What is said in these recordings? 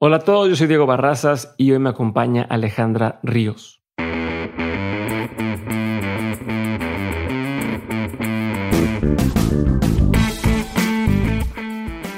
Hola a todos, yo soy Diego Barrazas y hoy me acompaña Alejandra Ríos.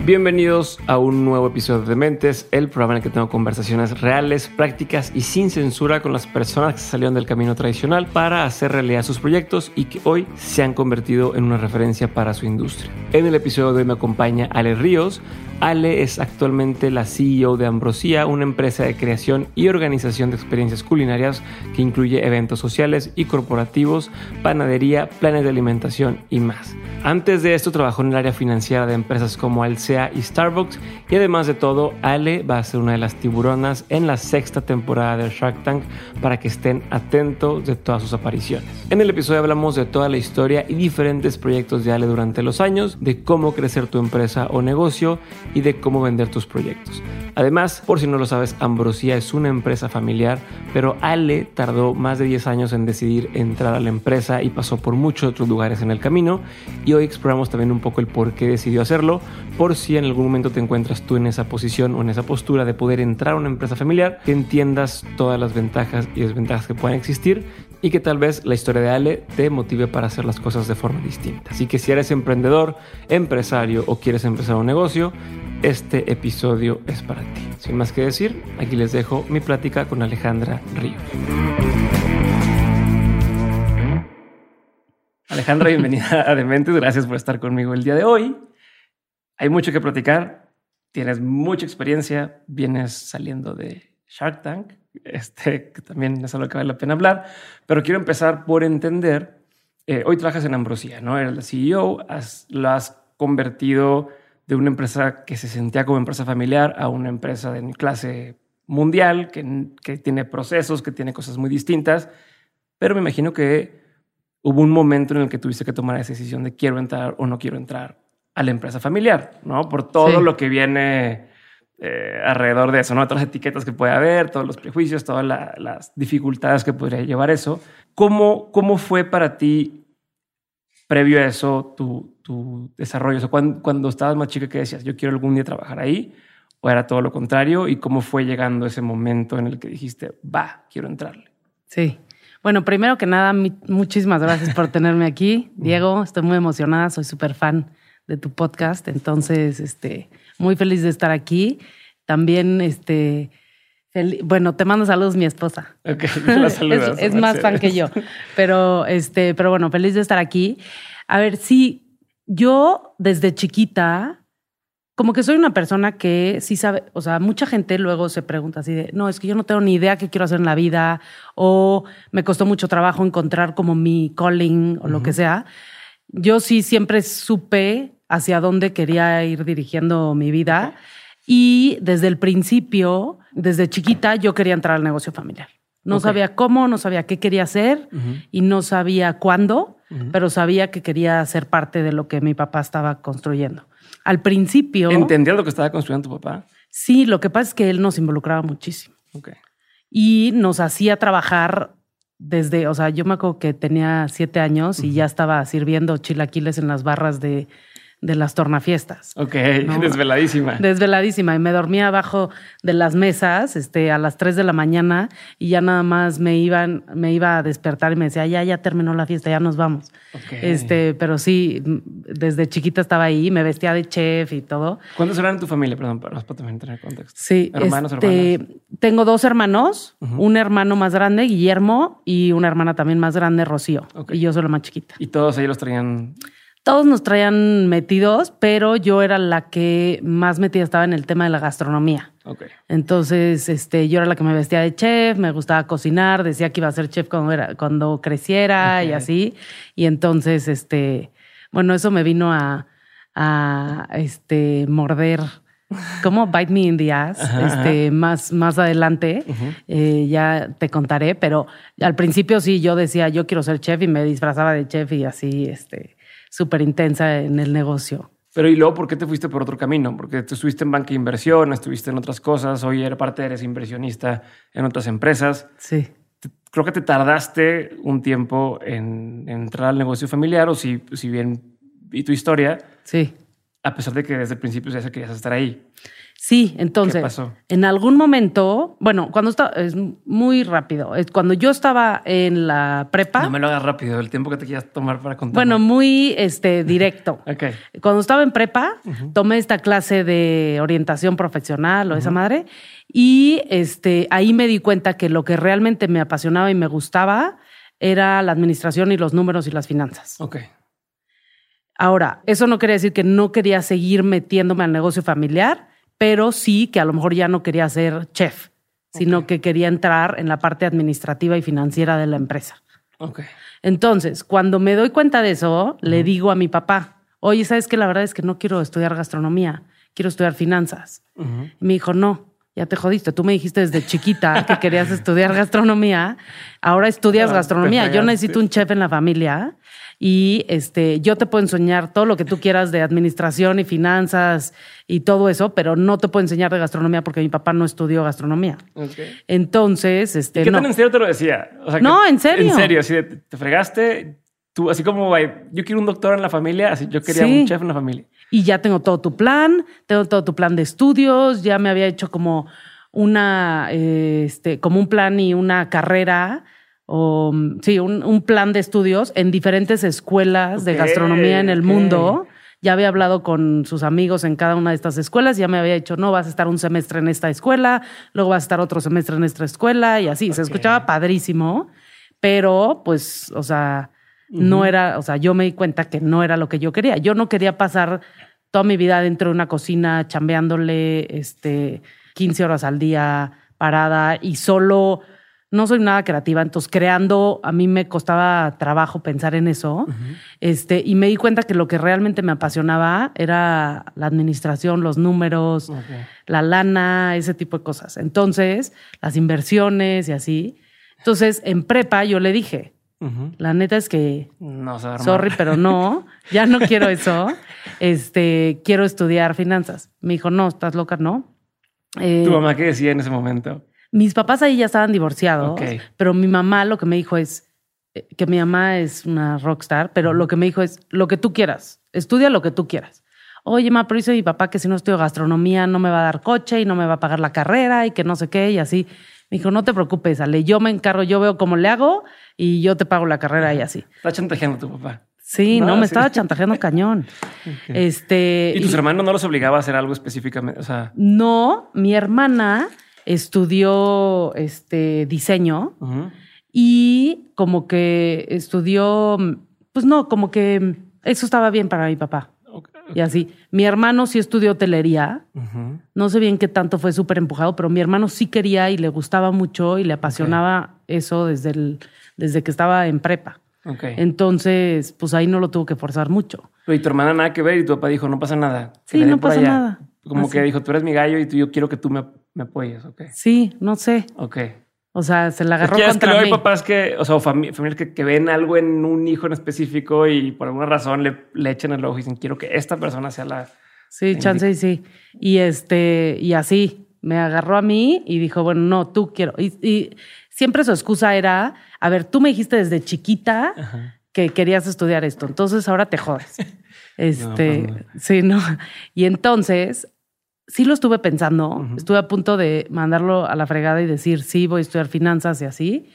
Bienvenidos a un nuevo episodio de Mentes, el programa en el que tengo conversaciones reales, prácticas y sin censura con las personas que salieron del camino tradicional para hacer realidad sus proyectos y que hoy se han convertido en una referencia para su industria. En el episodio de hoy me acompaña Ale Ríos, Ale es actualmente la CEO de Ambrosía, una empresa de creación y organización de experiencias culinarias que incluye eventos sociales y corporativos, panadería, planes de alimentación y más. Antes de esto trabajó en el área financiera de empresas como Alsea y Starbucks y además de todo, Ale va a ser una de las tiburonas en la sexta temporada de Shark Tank para que estén atentos de todas sus apariciones. En el episodio hablamos de toda la historia y diferentes proyectos de Ale durante los años, de cómo crecer tu empresa o negocio y de cómo vender tus proyectos. Además, por si no lo sabes, Ambrosía es una empresa familiar, pero Ale tardó más de 10 años en decidir entrar a la empresa y pasó por muchos otros lugares en el camino. Y hoy exploramos también un poco el por qué decidió hacerlo, por si en algún momento te encuentras tú en esa posición o en esa postura de poder entrar a una empresa familiar, que entiendas todas las ventajas y desventajas que pueden existir y que tal vez la historia de Ale te motive para hacer las cosas de forma distinta. Así que si eres emprendedor, empresario o quieres empezar un negocio, este episodio es para ti. Sin más que decir, aquí les dejo mi plática con Alejandra Ríos. Alejandra, bienvenida a Dementes. Gracias por estar conmigo el día de hoy. Hay mucho que platicar. Tienes mucha experiencia. Vienes saliendo de Shark Tank, este, que también es algo que vale la pena hablar. Pero quiero empezar por entender. Eh, hoy trabajas en Ambrosía, ¿no? Eres la CEO, has, lo has convertido de una empresa que se sentía como empresa familiar a una empresa de clase mundial, que, que tiene procesos, que tiene cosas muy distintas. Pero me imagino que hubo un momento en el que tuviste que tomar esa decisión de quiero entrar o no quiero entrar a la empresa familiar, ¿no? Por todo Sí. lo que viene eh, alrededor de eso, ¿no? Todas las etiquetas que puede haber, todos los prejuicios, todas la- las dificultades que podría llevar eso. ¿Cómo, cómo fue para ti previo a eso tu, tu desarrollo? O sea, cuando, cuando estabas más chica, ¿qué decías? Yo quiero algún día trabajar ahí. ¿O era todo lo contrario? ¿Y cómo fue llegando ese momento en el que dijiste, va, quiero entrarle? Sí. Bueno, primero que nada, muchísimas gracias por tenerme aquí. Diego, estoy muy emocionada, soy súper fan de tu podcast, entonces, este, muy feliz de estar aquí. También, este, bueno, te mando saludos mi esposa. Ok, la saludas. es más fan que yo, pero, este, pero bueno, feliz de estar aquí. A ver, sí, yo desde chiquita, como que soy una persona que sí sabe, o sea, mucha gente luego se pregunta así de, no, es que yo no tengo ni idea qué quiero hacer en la vida, o me costó mucho trabajo encontrar como mi calling o lo que sea. Yo sí siempre supe hacia dónde quería ir dirigiendo mi vida y desde el principio, desde chiquita, yo quería entrar al negocio familiar. No sabía cómo, no sabía qué quería hacer y no sabía cuándo, pero sabía que quería ser parte de lo que mi papá estaba construyendo. Al principio, ¿Entendías lo que estaba construyendo tu papá? sí, lo que pasa es que él nos involucraba muchísimo Ok. y nos hacía trabajar desde, o sea, yo me acuerdo que tenía siete años y ya estaba sirviendo chilaquiles en las barras de, de las tornafiestas. Ok, No. desveladísima. Desveladísima y me dormía abajo de las mesas este, a las 3 de la mañana y ya nada más me iban, me iba a despertar y me decía, ya, ya terminó la fiesta, ya nos vamos. Ok. Este, pero sí, desde chiquita estaba ahí, me vestía de chef y todo. ¿Cuántos eran en tu familia? Perdón, para, para también tener contexto. Sí, Hermanos, este, hermanas. tengo dos hermanos, un hermano más grande, Guillermo, y una hermana también más grande, Rocío. Y yo soy la más chiquita. Y todos ellos los traían. Todos nos traían metidos, pero yo era la que más metida estaba en el tema de la gastronomía. Ok. Entonces, este, yo era la que me vestía de chef, me gustaba cocinar, decía que iba a ser chef cuando, era, cuando creciera y así. Y entonces, este, bueno, eso me vino a, a este, morder, como bite me in the ass, este, más, más adelante. Eh, ya te contaré, pero al principio sí, yo decía, yo quiero ser chef y me disfrazaba de chef y así, este, súper intensa en el negocio. Pero y luego, ¿por qué te fuiste por otro camino? Porque tú estuviste en banca de inversión, estuviste en otras cosas, hoy eres parte, eres inversionista en otras empresas. Sí. Creo que te tardaste un tiempo en, en entrar al negocio familiar, o si, si bien vi tu historia, Sí. a pesar de que desde el principio ya se querías estar ahí. Sí, entonces, ¿Qué pasó? en algún momento, bueno, cuando estaba, es muy rápido, es cuando yo estaba en la prepa, No me lo hagas rápido, el tiempo que te quieras tomar para contar. bueno, muy este, directo. Ok. Cuando estaba en prepa, tomé esta clase de orientación profesional o esa madre, y este, ahí me di cuenta que lo que realmente me apasionaba y me gustaba era la administración y los números y las finanzas. Ok. Ahora, eso no quería decir que no quería seguir metiéndome al negocio familiar, pero sí que a lo mejor ya no quería ser chef, sino que quería entrar en la parte administrativa y financiera de la empresa. Ok. Entonces, cuando me doy cuenta de eso, le digo a mi papá, oye, ¿sabes qué? La verdad es que no quiero estudiar gastronomía, quiero estudiar finanzas. Ujú. Y me dijo, no, ya te jodiste. Tú me dijiste desde chiquita que querías estudiar gastronomía. Ahora estudias gastronomía. Yo necesito un chef en la familia y este, yo te puedo enseñar todo lo que tú quieras de administración y finanzas y todo eso, pero no te puedo enseñar de gastronomía porque mi papá no estudió gastronomía. Entonces, este, ¿Y ¿Qué no. tan en serio te lo decía? O sea, No, que- en serio. En serio, así de, te fregaste. Tú, así como ay, yo quiero un doctor en la familia, así yo quería Sí. un chef en la familia. y ya tengo todo tu plan, tengo todo tu plan de estudios, ya me había hecho como una, eh, este, como un plan y una carrera, o sí, un, un plan de estudios en diferentes escuelas de gastronomía en el mundo. Ya había hablado con sus amigos en cada una de estas escuelas, ya me había dicho, no, vas a estar un semestre en esta escuela, luego vas a estar otro semestre en esta escuela y así. Se escuchaba padrísimo, pero pues, o sea, no era, o sea, yo me di cuenta que no era lo que yo quería. Yo no quería pasar toda mi vida dentro de una cocina chambeándole este 15 horas al día parada y solo no soy nada creativa, entonces creando a mí me costaba trabajo pensar en eso. Este, y me di cuenta que lo que realmente me apasionaba era la administración, los números, la lana, ese tipo de cosas. Entonces, las inversiones y así. Entonces, en prepa yo le dije, la neta es que No se va a armar. Sorry, pero no, ya no quiero eso. Este, quiero estudiar finanzas. Me dijo, no, estás loca, no. Eh, ¿Tu mamá qué decía en ese momento? Mis papás ahí ya estaban divorciados, Ok. pero mi mamá lo que me dijo es eh, que mi mamá es una rockstar, pero lo que me dijo es lo que tú quieras, estudia lo que tú quieras. Oye, ma, pero dice mi papá que si no estudio gastronomía no me va a dar coche y no me va a pagar la carrera y que no sé qué y así. Me dijo, no te preocupes, Ale, yo me encargo, yo veo cómo le hago y yo te pago la carrera y así. Está chantajeando tu papá. Sí, no, No, me sí. estaba chantajeando cañón. Este. ¿Y tus y- hermanos no los obligaba a hacer algo específicamente? O sea, no, mi hermana estudió este diseño y como que estudió, pues no, como que eso estaba bien para mi papá. Y así. Mi hermano sí estudió hotelería. No sé bien qué tanto fue súper empujado, pero mi hermano sí quería y le gustaba mucho y le apasionaba eso desde, el, desde que estaba en prepa. Entonces, pues ahí no lo tuvo que forzar mucho. Pero y tu hermana nada que ver y tu papá dijo, no pasa nada. Sí, no pasa allá. nada. Como Así. que dijo, tú eres mi gallo y tú, yo quiero que tú me, me apoyes. Ok. Sí, no sé. Ok. O sea, se la agarró Es que, es que contra luego hay mí. papás que, o sea, o fami- familias que, que ven algo en un hijo en específico y por alguna razón le, le echan el ojo y dicen, quiero que esta persona sea la... Sí, chance y sí. Y este, y así, me agarró a mí y dijo, bueno, no, tú quiero. Y, y siempre su excusa era, a ver, tú me dijiste desde chiquita que querías estudiar esto, entonces ahora te jodes. Este, pues no. sí, no. Y entonces, sí lo estuve pensando, estuve a punto de mandarlo a la fregada y decir, sí, voy a estudiar finanzas y así.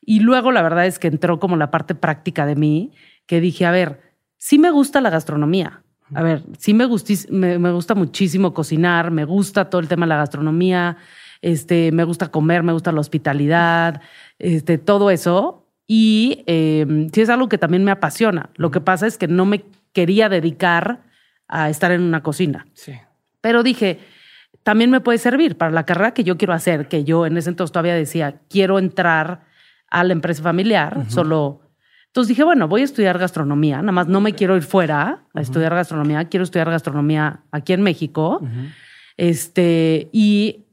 Y luego la verdad es que entró como la parte práctica de mí, que dije, a ver, sí me gusta la gastronomía. A ver, sí me, gustis- me, me gusta muchísimo cocinar, me gusta todo el tema de la gastronomía, este, me gusta comer, me gusta la hospitalidad, este, todo eso. Y eh, sí es algo que también me apasiona. Lo que pasa es que no me quería dedicar a estar en una cocina. Sí. Pero dije, también me puede servir para la carrera que yo quiero hacer, que yo en ese entonces todavía decía, quiero entrar a la empresa familiar, solo... Entonces dije, bueno, voy a estudiar gastronomía, nada más no me quiero ir fuera a estudiar gastronomía, quiero estudiar gastronomía aquí en México. Este, y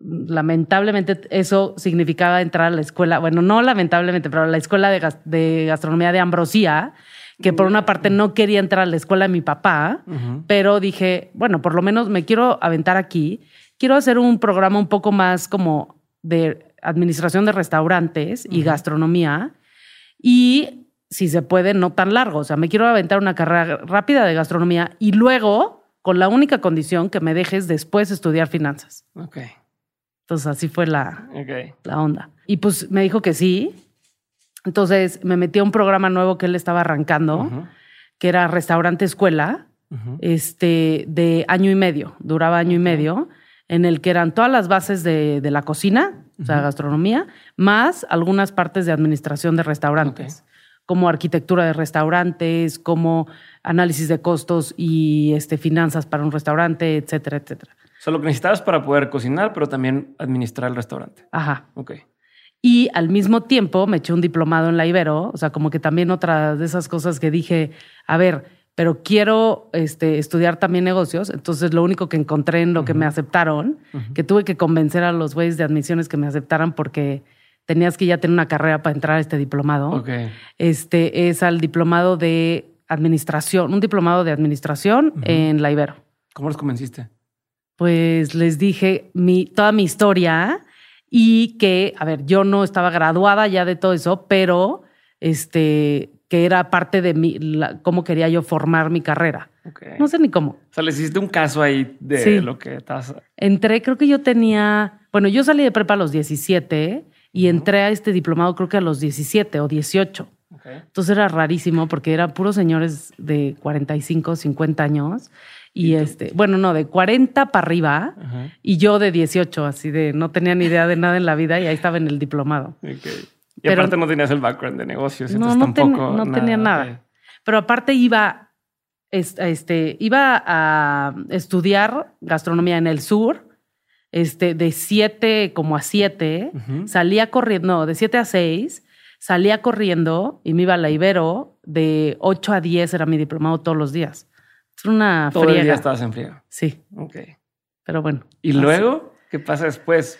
lamentablemente eso significaba entrar a la escuela, bueno, no lamentablemente, pero a la escuela de, gas- de gastronomía de Ambrosía, que por una parte no quería entrar a la escuela de mi papá, pero dije, bueno, por lo menos me quiero aventar aquí, quiero hacer un programa un poco más como de administración de restaurantes y gastronomía y si se puede, no tan largo, o sea, me quiero aventar una carrera rápida de gastronomía y luego con la única condición que me dejes después estudiar finanzas. Entonces así fue la, la onda. Y pues me dijo que sí. Entonces me metí a un programa nuevo que él estaba arrancando, que era Restaurante Escuela, este, de año y medio, duraba año y medio, en el que eran todas las bases de, de la cocina, o sea, gastronomía, más algunas partes de administración de restaurantes, como arquitectura de restaurantes, como análisis de costos y este, finanzas para un restaurante, etcétera, etcétera. O sea, lo que necesitabas para poder cocinar, pero también administrar el restaurante. Ajá. Ok. Y al mismo tiempo me eché un diplomado en la Ibero, o sea, como que también otra de esas cosas que dije, a ver, pero quiero este, estudiar también negocios. Entonces, lo único que encontré en lo que me aceptaron, que tuve que convencer a los güeyes de admisiones que me aceptaran porque tenías que ya tener una carrera para entrar a este diplomado, Ok. este, es al diplomado de administración, un diplomado de administración en la Ibero. ¿Cómo los convenciste? Pues les dije mi, toda mi historia y que, a ver, yo no estaba graduada ya de todo eso, pero este, que era parte de mi, la- cómo quería yo formar mi carrera. No sé ni cómo. O sea, les hiciste un caso ahí de Sí. lo que estabas. Entré, creo que yo tenía, bueno, yo salí de prepa a los 17 y entré a este diplomado creo que a los 17 o 18. Ok. Entonces era rarísimo porque eran puros señores de 45, 50 años. Y, este, bueno, no, de 40 para arriba Ajá. y yo de 18, así de no tenía ni idea de nada en la vida y ahí estaba en el diplomado. Y Pero- aparte no tenías el background de negocios. No, entonces no, ten- tampoco. no tenía nada. Pero aparte iba, es- este, iba a estudiar gastronomía en el sur, este, de 7 como a 7, Ujú. salía corriendo, no, de 7 a 6, salía corriendo y me iba a la Ibero, de 8 a 10 era mi diplomado todos los días. Es una Todo el día friega. estabas en frío. Sí, Ok. pero bueno. ¿Y así. luego? ¿Qué pasa después?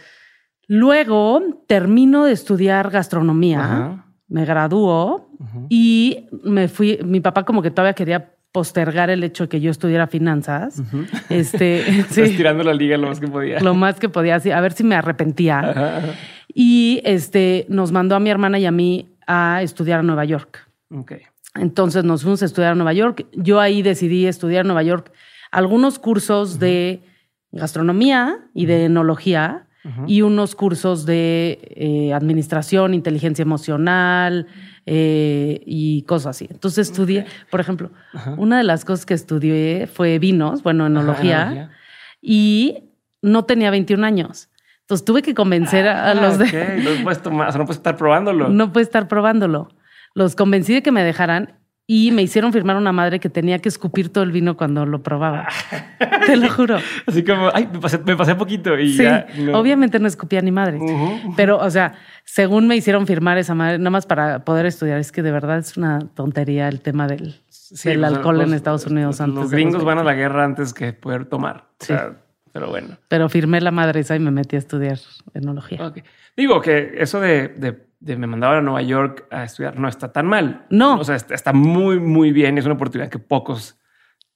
Luego termino de estudiar gastronomía, Ajá. me graduó y me fui. Mi papá, como que todavía quería postergar el hecho de que yo estudiara finanzas. Este, sí, Estirando la liga lo más que podía. lo más que podía, así, a ver si me arrepentía. Ajá, ajá. Y este, nos mandó a mi hermana y a mí a estudiar a Nueva York. Ok. Entonces nos fuimos a estudiar a Nueva York. Yo ahí decidí estudiar en Nueva York algunos cursos de gastronomía y de enología y unos cursos de eh, administración, inteligencia emocional eh, y cosas así. Entonces estudié, por ejemplo, una de las cosas que estudié fue vinos, bueno, enología, enología. y no tenía 21 años. Entonces tuve que convencer a, a Ah, los de... No puedes tomar, o sea, no puedes estar probándolo. No puede estar probándolo. Los convencí de que me dejaran y me hicieron firmar una madre que tenía que escupir todo el vino cuando lo probaba. Te lo juro. Así como, ay, me pasé, me pasé poquito y Sí, ya. no. obviamente no escupía ni madre. Pero, o sea, según me hicieron firmar esa madre, nada más para poder estudiar, es que de verdad es una tontería el tema del, Sí, del pues, alcohol en Estados Unidos los- antes. Los gringos van a 20. la guerra antes que poder tomar. O Sí. sea, pero bueno. Pero firmé la madre esa y me metí a estudiar enología. Digo que eso de, de- de me mandaban a Nueva York a estudiar no está tan mal. No. O sea, está, está muy, muy bien. Es una oportunidad que pocos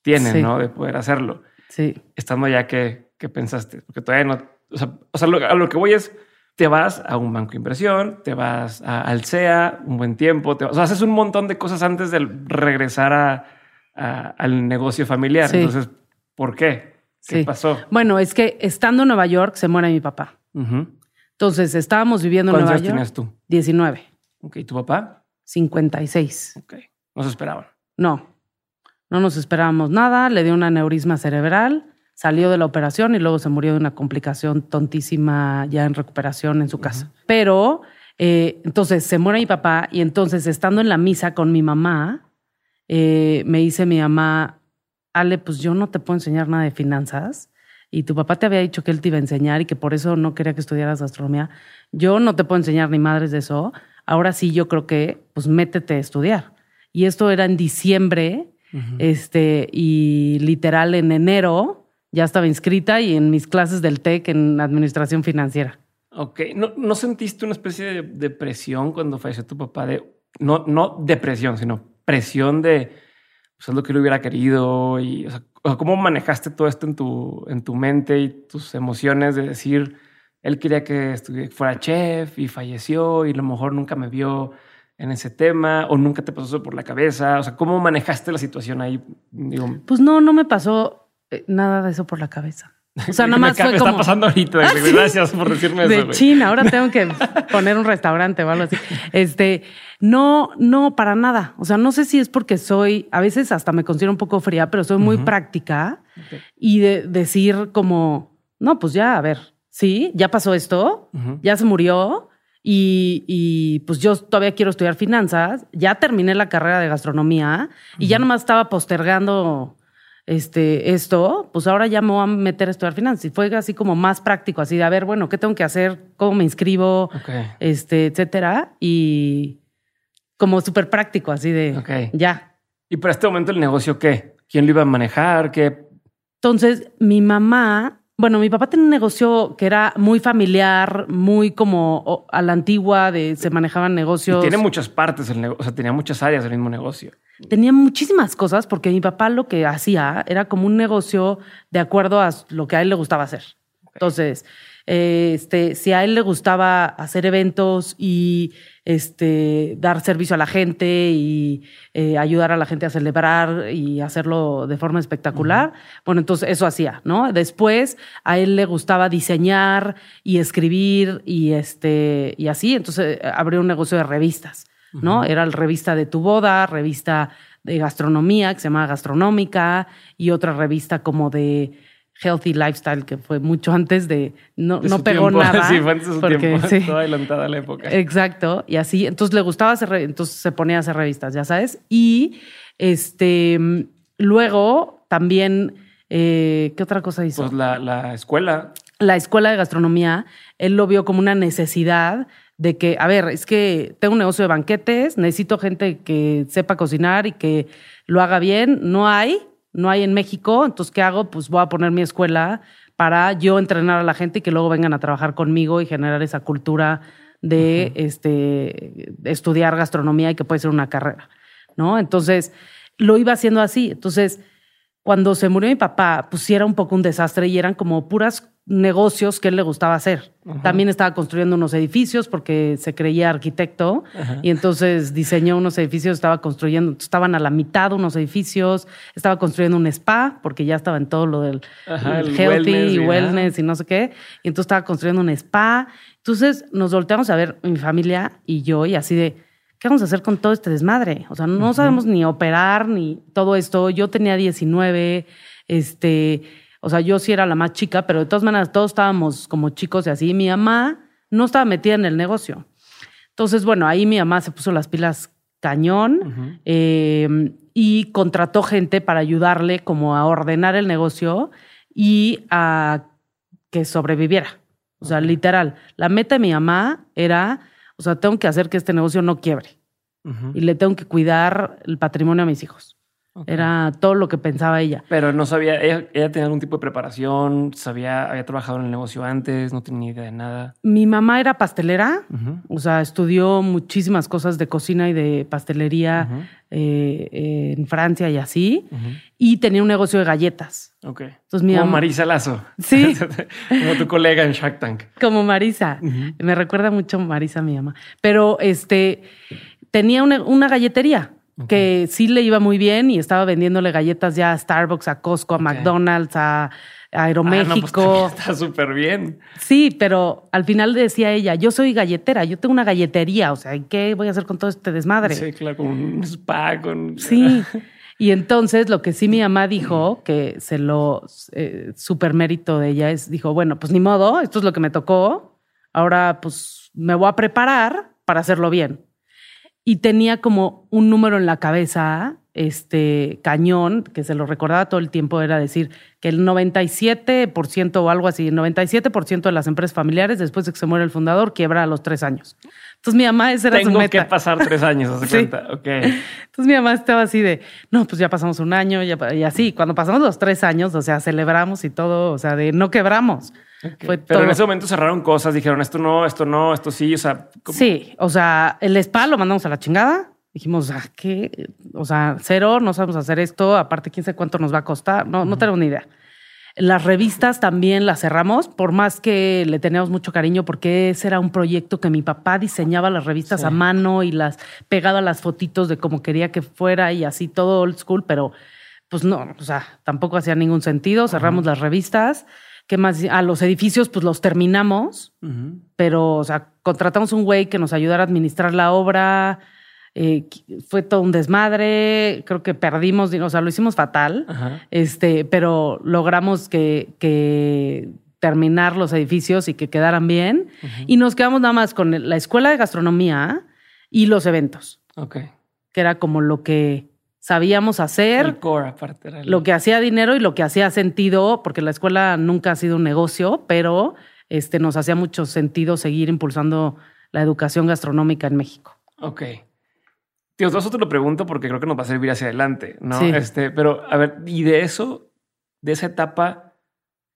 tienen, Sí. ¿no? De poder hacerlo. Sí. Estando ya que, que pensaste, porque todavía no. O sea, o sea, lo, a lo que voy es. Te vas a un banco de inversión, te vas a, al CEA un buen tiempo, te vas- o sea, haces un montón de cosas antes de regresar a, a- al negocio familiar. Sí. Entonces, ¿por qué? ¿Qué Sí. pasó? Bueno, es que estando en Nueva York se muere mi papá. Entonces estábamos viviendo en ¿Cuántos Nueva años York. tenías tú? 19, Ok, ¿y tu papá? 56. Ok, no se esperaban. No, no nos esperábamos nada, le dio un aneurisma cerebral, salió de la operación y luego se murió de una complicación tontísima ya en recuperación en su casa. Pero eh, entonces se muere mi papá y entonces estando en la misa con mi mamá, eh, me dice mi mamá, Ale, pues yo no te puedo enseñar nada de finanzas y tu papá te había dicho que él te iba a enseñar y que por eso no quería que estudiaras gastronomía. Yo no te puedo enseñar ni madres de eso. Ahora sí, yo creo que pues métete a estudiar. Y esto era en diciembre, este, y literal en enero ya estaba inscrita y en mis clases del TEC en administración financiera. Ok, ¿no, no sentiste una especie de depresión cuando falleció tu papá? De, no, no depresión, sino presión de pues, es lo que él hubiera querido y o sea, o sea, cómo manejaste todo esto en tu, en tu mente y tus emociones de decir, él quería que fuera chef y falleció y a lo mejor nunca me vio en ese tema o nunca te pasó eso por la cabeza. O sea, ¿cómo manejaste la situación ahí? Digo, Pues no, no me pasó Eh, nada de eso por la cabeza. O sea, nada Me más ca- fue me como... está pasando ahorita. güey. Gracias por decirme eso. de. China. Ahora tengo que poner un restaurante o algo así. Este, no, no, para nada. O sea, no sé si es porque soy, a veces hasta me considero un poco fría, pero soy muy práctica y de decir como, no, pues ya, a ver, sí, ya pasó esto, ya se murió y, y, pues yo todavía quiero estudiar finanzas, ya terminé la carrera de gastronomía y ya nomás estaba postergando este, esto, pues ahora ya me voy a meter a estudiar finanzas. Y fue así como más práctico, así de, a ver, bueno, ¿qué tengo que hacer? ¿Cómo me inscribo? Ok. Este, etcétera. Y como súper práctico, así de, Ok. ya, ¿Y para este momento el negocio qué? ¿Quién lo iba a manejar? ¿Qué? Entonces, mi mamá, bueno, mi papá tenía un negocio que era muy familiar, muy como a la antigua, de se manejaban Y negocios. tiene muchas partes el negocio, o sea, tenía muchas áreas del mismo negocio. Tenía muchísimas cosas porque mi papá lo que hacía era como un negocio de acuerdo a lo que a él le gustaba hacer. Entonces, eh, este, si a él le gustaba hacer eventos y este, dar servicio a la gente y eh, ayudar a la gente a celebrar y hacerlo de forma espectacular, bueno, entonces eso hacía, ¿no? Después a él le gustaba diseñar y escribir y, este, y así, entonces eh, abrió un negocio de revistas. ¿no? Era la revista de tu boda, revista de gastronomía que se llamaba Gastronómica y otra revista como de Healthy Lifestyle que fue mucho antes de no, De no pegó tiempo. nada. Sí, fue antes de su porque, tiempo. sí. Toda adelantada la época. Exacto, y así, entonces le gustaba hacer, entonces se ponía a hacer revistas, ya sabes. Y este, luego también, eh, ¿qué otra cosa hizo? Pues la, la escuela. la escuela de gastronomía, él lo vio como una necesidad de que, a ver, es que tengo un negocio de banquetes, necesito gente que sepa cocinar y que lo haga bien. No hay, no hay en México, entonces, ¿qué hago? Pues voy a poner mi escuela para yo entrenar a la gente y que luego vengan a trabajar conmigo y generar esa cultura de este, estudiar gastronomía y que puede ser una carrera, ¿no? Entonces, lo iba haciendo así. Entonces, cuando se murió mi papá, pues sí era un poco un desastre y eran como puras negocios que él le gustaba hacer. También estaba construyendo unos edificios porque se creía arquitecto y entonces diseñó unos edificios, estaba construyendo, estaban a la mitad unos edificios, estaba construyendo un spa porque ya estaba en todo lo del Ajá, el healthy wellness, y wellness y no sé qué. Y entonces estaba construyendo un spa. Entonces nos volteamos a ver mi familia y yo y así de, ¿qué vamos a hacer con todo este desmadre? O sea, no sabemos ni operar ni todo esto. Yo tenía 19, este, o sea, yo sí era la más chica, pero de todas maneras todos estábamos como chicos y así. Mi mamá no estaba metida en el negocio. Entonces, bueno, ahí mi mamá se puso las pilas cañón eh, y contrató gente para ayudarle como a ordenar el negocio y a que sobreviviera. O sea, literal, la meta de mi mamá era, o sea, tengo que hacer que este negocio no quiebre y le tengo que cuidar el patrimonio a mis hijos. Era todo lo que pensaba ella. Pero no sabía, ella, ella tenía algún tipo de preparación, sabía, había trabajado en el negocio antes, no tenía ni idea de nada. Mi mamá era pastelera, o sea, estudió muchísimas cosas de cocina y de pastelería eh, en Francia y así, y tenía un negocio de galletas. Ok. Entonces, mi Como mamá- Marisa Lazo. Sí. Como tu colega en Shark Tank. Como Marisa. Me recuerda mucho Marisa, mi mamá. Pero este tenía una, una galletería que sí le iba muy bien y estaba vendiéndole galletas ya a Starbucks, a Costco, a McDonald's, a, Aeroméxico. Ah, no, pues también está súper bien. Sí, pero al final decía ella, yo soy galletera, yo tengo una galletería, o sea, ¿y ¿qué voy a hacer con todo este desmadre? Sí, claro, con un spa, con... Sí. Y entonces lo que sí mi mamá dijo, que se lo eh, super mérito de ella es, dijo, bueno, pues ni modo, esto es lo que me tocó, ahora pues me voy a preparar para hacerlo bien. Y tenía como un número en la cabeza, este cañón, que se lo recordaba todo el tiempo, era decir que el 97% o algo así, el 97% de las empresas familiares, después de que se muere el fundador, quiebra a los tres años. Entonces mi mamá, esa era su Tengo meta. que pasar tres años, ¿se Sí. cuenta? Ok. Entonces mi mamá estaba así de, no, pues ya pasamos un año ya y así. Cuando pasamos los tres años, o sea, celebramos y todo, o sea, de no quebramos. Pero en ese momento cerraron cosas, dijeron esto no, esto no, esto sí, o sea... ¿cómo? Sí, o sea, el spa lo mandamos a la chingada. Dijimos, ah, ¿qué? O sea, cero, no sabemos hacer esto. Aparte, quién sabe cuánto nos va a costar. No, no tenemos ni idea. Las revistas también las cerramos, por más que le teníamos mucho cariño, porque ese era un proyecto que mi papá diseñaba las revistas Sí. a mano y las pegaba las fotitos de cómo quería que fuera y así todo old school, pero pues no, o sea, tampoco hacía ningún sentido. Cerramos las revistas. ¿Qué más? A los edificios, pues los terminamos, pero, o sea, contratamos un güey que nos ayudara a administrar la obra. Eh, fue todo un desmadre. Creo que perdimos, o sea, lo hicimos fatal. Este, pero logramos que, que terminar los edificios y que quedaran bien. Y nos quedamos nada más con la escuela de gastronomía y los eventos. Ok. Que era como lo que sabíamos hacer. El core, aparte. Lo que hacía dinero y lo que hacía sentido, porque la escuela nunca ha sido un negocio, pero este, nos hacía mucho sentido seguir impulsando la educación gastronómica en México. Ok. Todo eso te lo pregunto porque creo que nos va a servir hacia adelante, ¿no? Este, pero, a ver, y de eso, de esa etapa,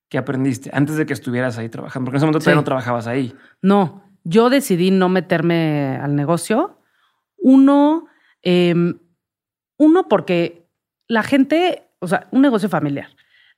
¿qué aprendiste antes de que estuvieras ahí trabajando? Porque en ese momento todavía no trabajabas ahí. No, yo decidí no meterme al negocio. Uno, em, uno porque la gente, o sea, un negocio familiar.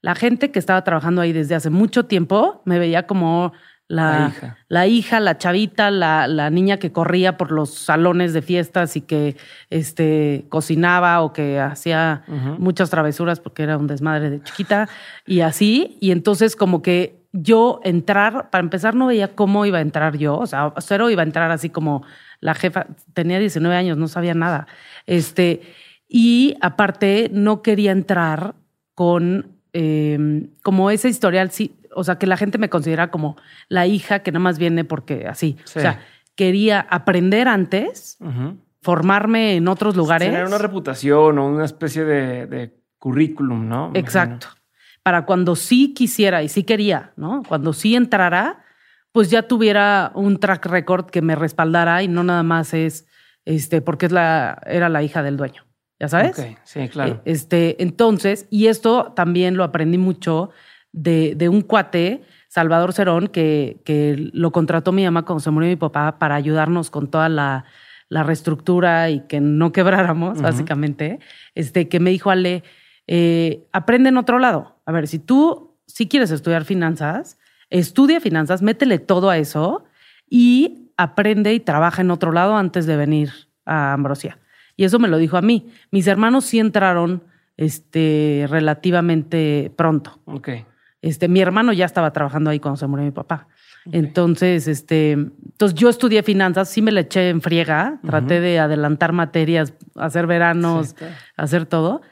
La gente que estaba trabajando ahí desde hace mucho tiempo me veía como la, la, hija. la chavita, la, la, niña que corría por los salones de fiestas y que este, cocinaba o que hacía muchas travesuras porque era un desmadre de chiquita y así. Y entonces como que yo entrar, para empezar no veía cómo iba a entrar yo, o sea, cero iba a entrar así como la jefa, tenía 19 años, no sabía nada. Este, y aparte no quería entrar con eh, como ese historial, sí, o sea, que la gente me considera como la hija que nada más viene porque así. O sea, quería aprender antes, formarme en otros lugares. Tener una reputación o una especie de, currículum, ¿no? Exacto. Para cuando sí quisiera y sí quería, ¿no? Cuando sí entrara, pues ya tuviera un track record que me respaldara y no nada más es este porque es la era la hija del dueño. ¿Ya sabes? sí, claro. Este, entonces, y esto también lo aprendí mucho de, un cuate, Salvador Cerón, que, que, lo contrató mi mamá cuando se murió mi papá para ayudarnos con toda la, reestructura y que no quebráramos, básicamente, este, que me dijo, Ale, eh, aprende en otro lado. A ver, si tú si quieres estudiar finanzas, estudia finanzas, métele todo a eso y aprende y trabaja en otro lado antes de venir a Ambrosia. Y eso me lo dijo a mí. Mis hermanos sí entraron este, relativamente pronto. Ok. Este, mi hermano ya estaba trabajando ahí cuando se murió mi papá. Entonces, este, entonces yo estudié finanzas, sí me le eché en friega, traté de adelantar materias, hacer veranos, hacer todo.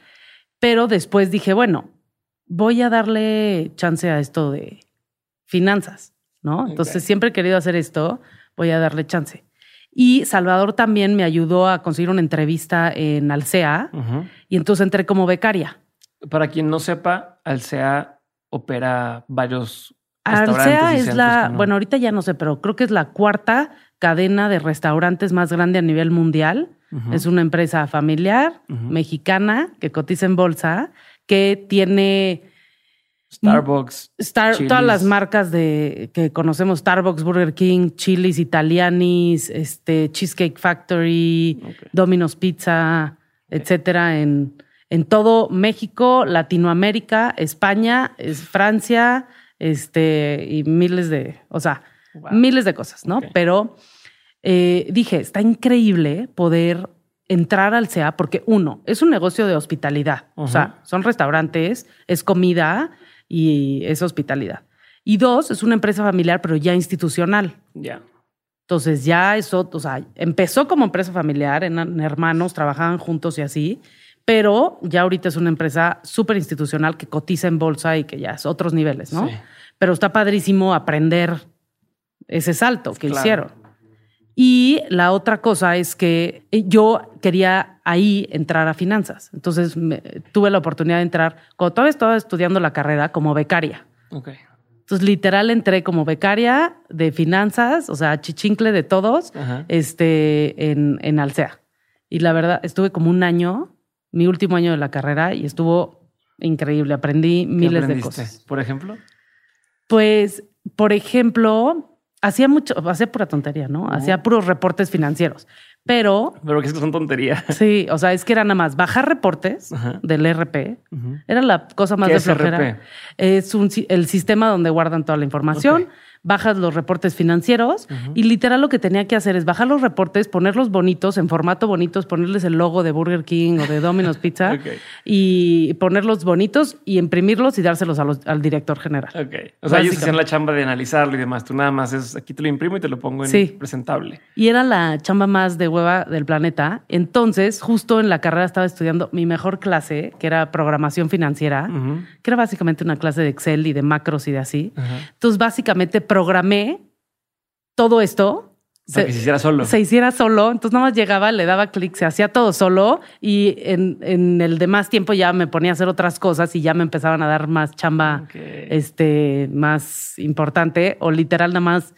Pero después dije, bueno, voy a darle chance a esto de finanzas, ¿no? Entonces siempre he querido hacer esto, voy a darle chance. Y Salvador también me ayudó a conseguir una entrevista en Alsea y entonces entré como becaria. Para quien no sepa, Alsea opera varios Arcea es la, bueno, ahorita ya no sé, pero creo que es la cuarta cadena de restaurantes más grande a nivel mundial. Es una empresa familiar mexicana que cotiza en bolsa, que tiene Starbucks, todas las marcas de que conocemos, Starbucks, Burger King, Chili's, Italianis, este, Cheesecake Factory, Domino's Pizza, etcétera, en en todo México, Latinoamérica, España, Francia, este, y miles de, o sea, miles de cosas, ¿no? Pero eh, dije, está increíble poder entrar al SEA porque uno, es un negocio de hospitalidad, o sea, son restaurantes, es comida y es hospitalidad. Y dos, es una empresa familiar, pero ya institucional. Ya. Entonces ya eso, o sea, empezó como empresa familiar, eran hermanos, trabajaban juntos y así, pero ya ahorita es una empresa súper institucional que cotiza en bolsa y que ya es otros niveles, ¿no? Pero está padrísimo aprender ese salto que hicieron. Y la otra cosa es que eh, yo quería ahí entrar a finanzas. Entonces tuve la oportunidad de entrar, cuando todavía estaba estudiando la carrera, como becaria. Okay. Entonces, literal, entré como becaria de finanzas, o sea, chichincle de todos, este, en, en Alsea. Y la verdad, estuve como un año mi último año de la carrera y estuvo increíble. Aprendí miles de cosas. ¿Por ejemplo? Pues, por ejemplo, hacía mucho, hacía pura tontería, ¿no? Hacía puros reportes financieros. Pero. Pero que esto son tonterías. Sí, o sea, es que era nada más bajar reportes del RP. Era la cosa más ¿Qué de flojera. Es, es un, el sistema donde guardan toda la información. Bajas los reportes financieros y literal lo que tenía que hacer es bajar los reportes, ponerlos bonitos, en formato bonitos, ponerles el logo de Burger King o de Domino's Pizza y ponerlos bonitos y imprimirlos y dárselos al director general. Ok. O sea, ellos hacían la chamba de analizarlo y demás. Tú nada más es aquí te lo imprimo y te lo pongo en presentable. Y era la chamba más de hueva del planeta. Entonces, justo en la carrera estaba estudiando mi mejor clase, que era programación financiera, que era básicamente una clase de Excel y de macros y de así. Entonces, básicamente programé todo esto. Para que se hiciera solo. Se hiciera solo. Entonces nada más llegaba, le daba clic, se hacía todo solo y en, en, el demás tiempo ya me ponía a hacer otras cosas y ya me empezaban a dar más chamba este, más importante o literal nada más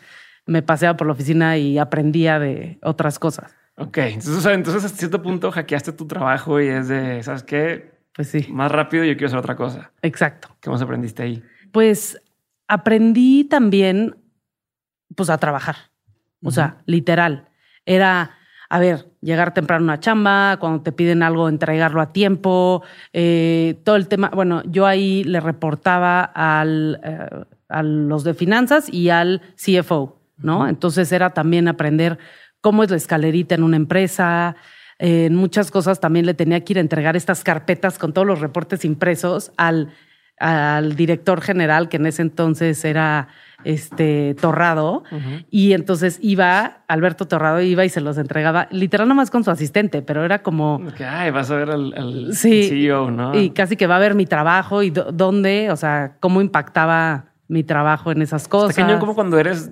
me paseaba por la oficina y aprendía de otras cosas. Ok, entonces, entonces hasta cierto punto hackeaste tu trabajo y es de, ¿sabes qué? Pues sí. Más rápido yo quiero hacer otra cosa. Exacto. ¿Qué más aprendiste ahí? Pues aprendí también, pues a trabajar. O sea, literal. Era, a ver, llegar temprano a una chamba, cuando te piden algo, entregarlo a tiempo, eh, todo el tema. Bueno, yo ahí le reportaba al, eh, a los de finanzas y al CFO, ¿no? Entonces era también aprender cómo es la escalerita en una empresa. en muchas cosas también le tenía que ir a entregar estas carpetas con todos los reportes impresos al, al director general, que en ese entonces era este Torrado, y entonces iba, Alberto Torrado iba y se los entregaba, literal nomás con su asistente, pero era como... Que, ay, vas a ver al, CEO, ¿no? Y casi que va a ver mi trabajo y dónde, o sea, cómo impactaba mi trabajo en esas cosas. Está como cuando eres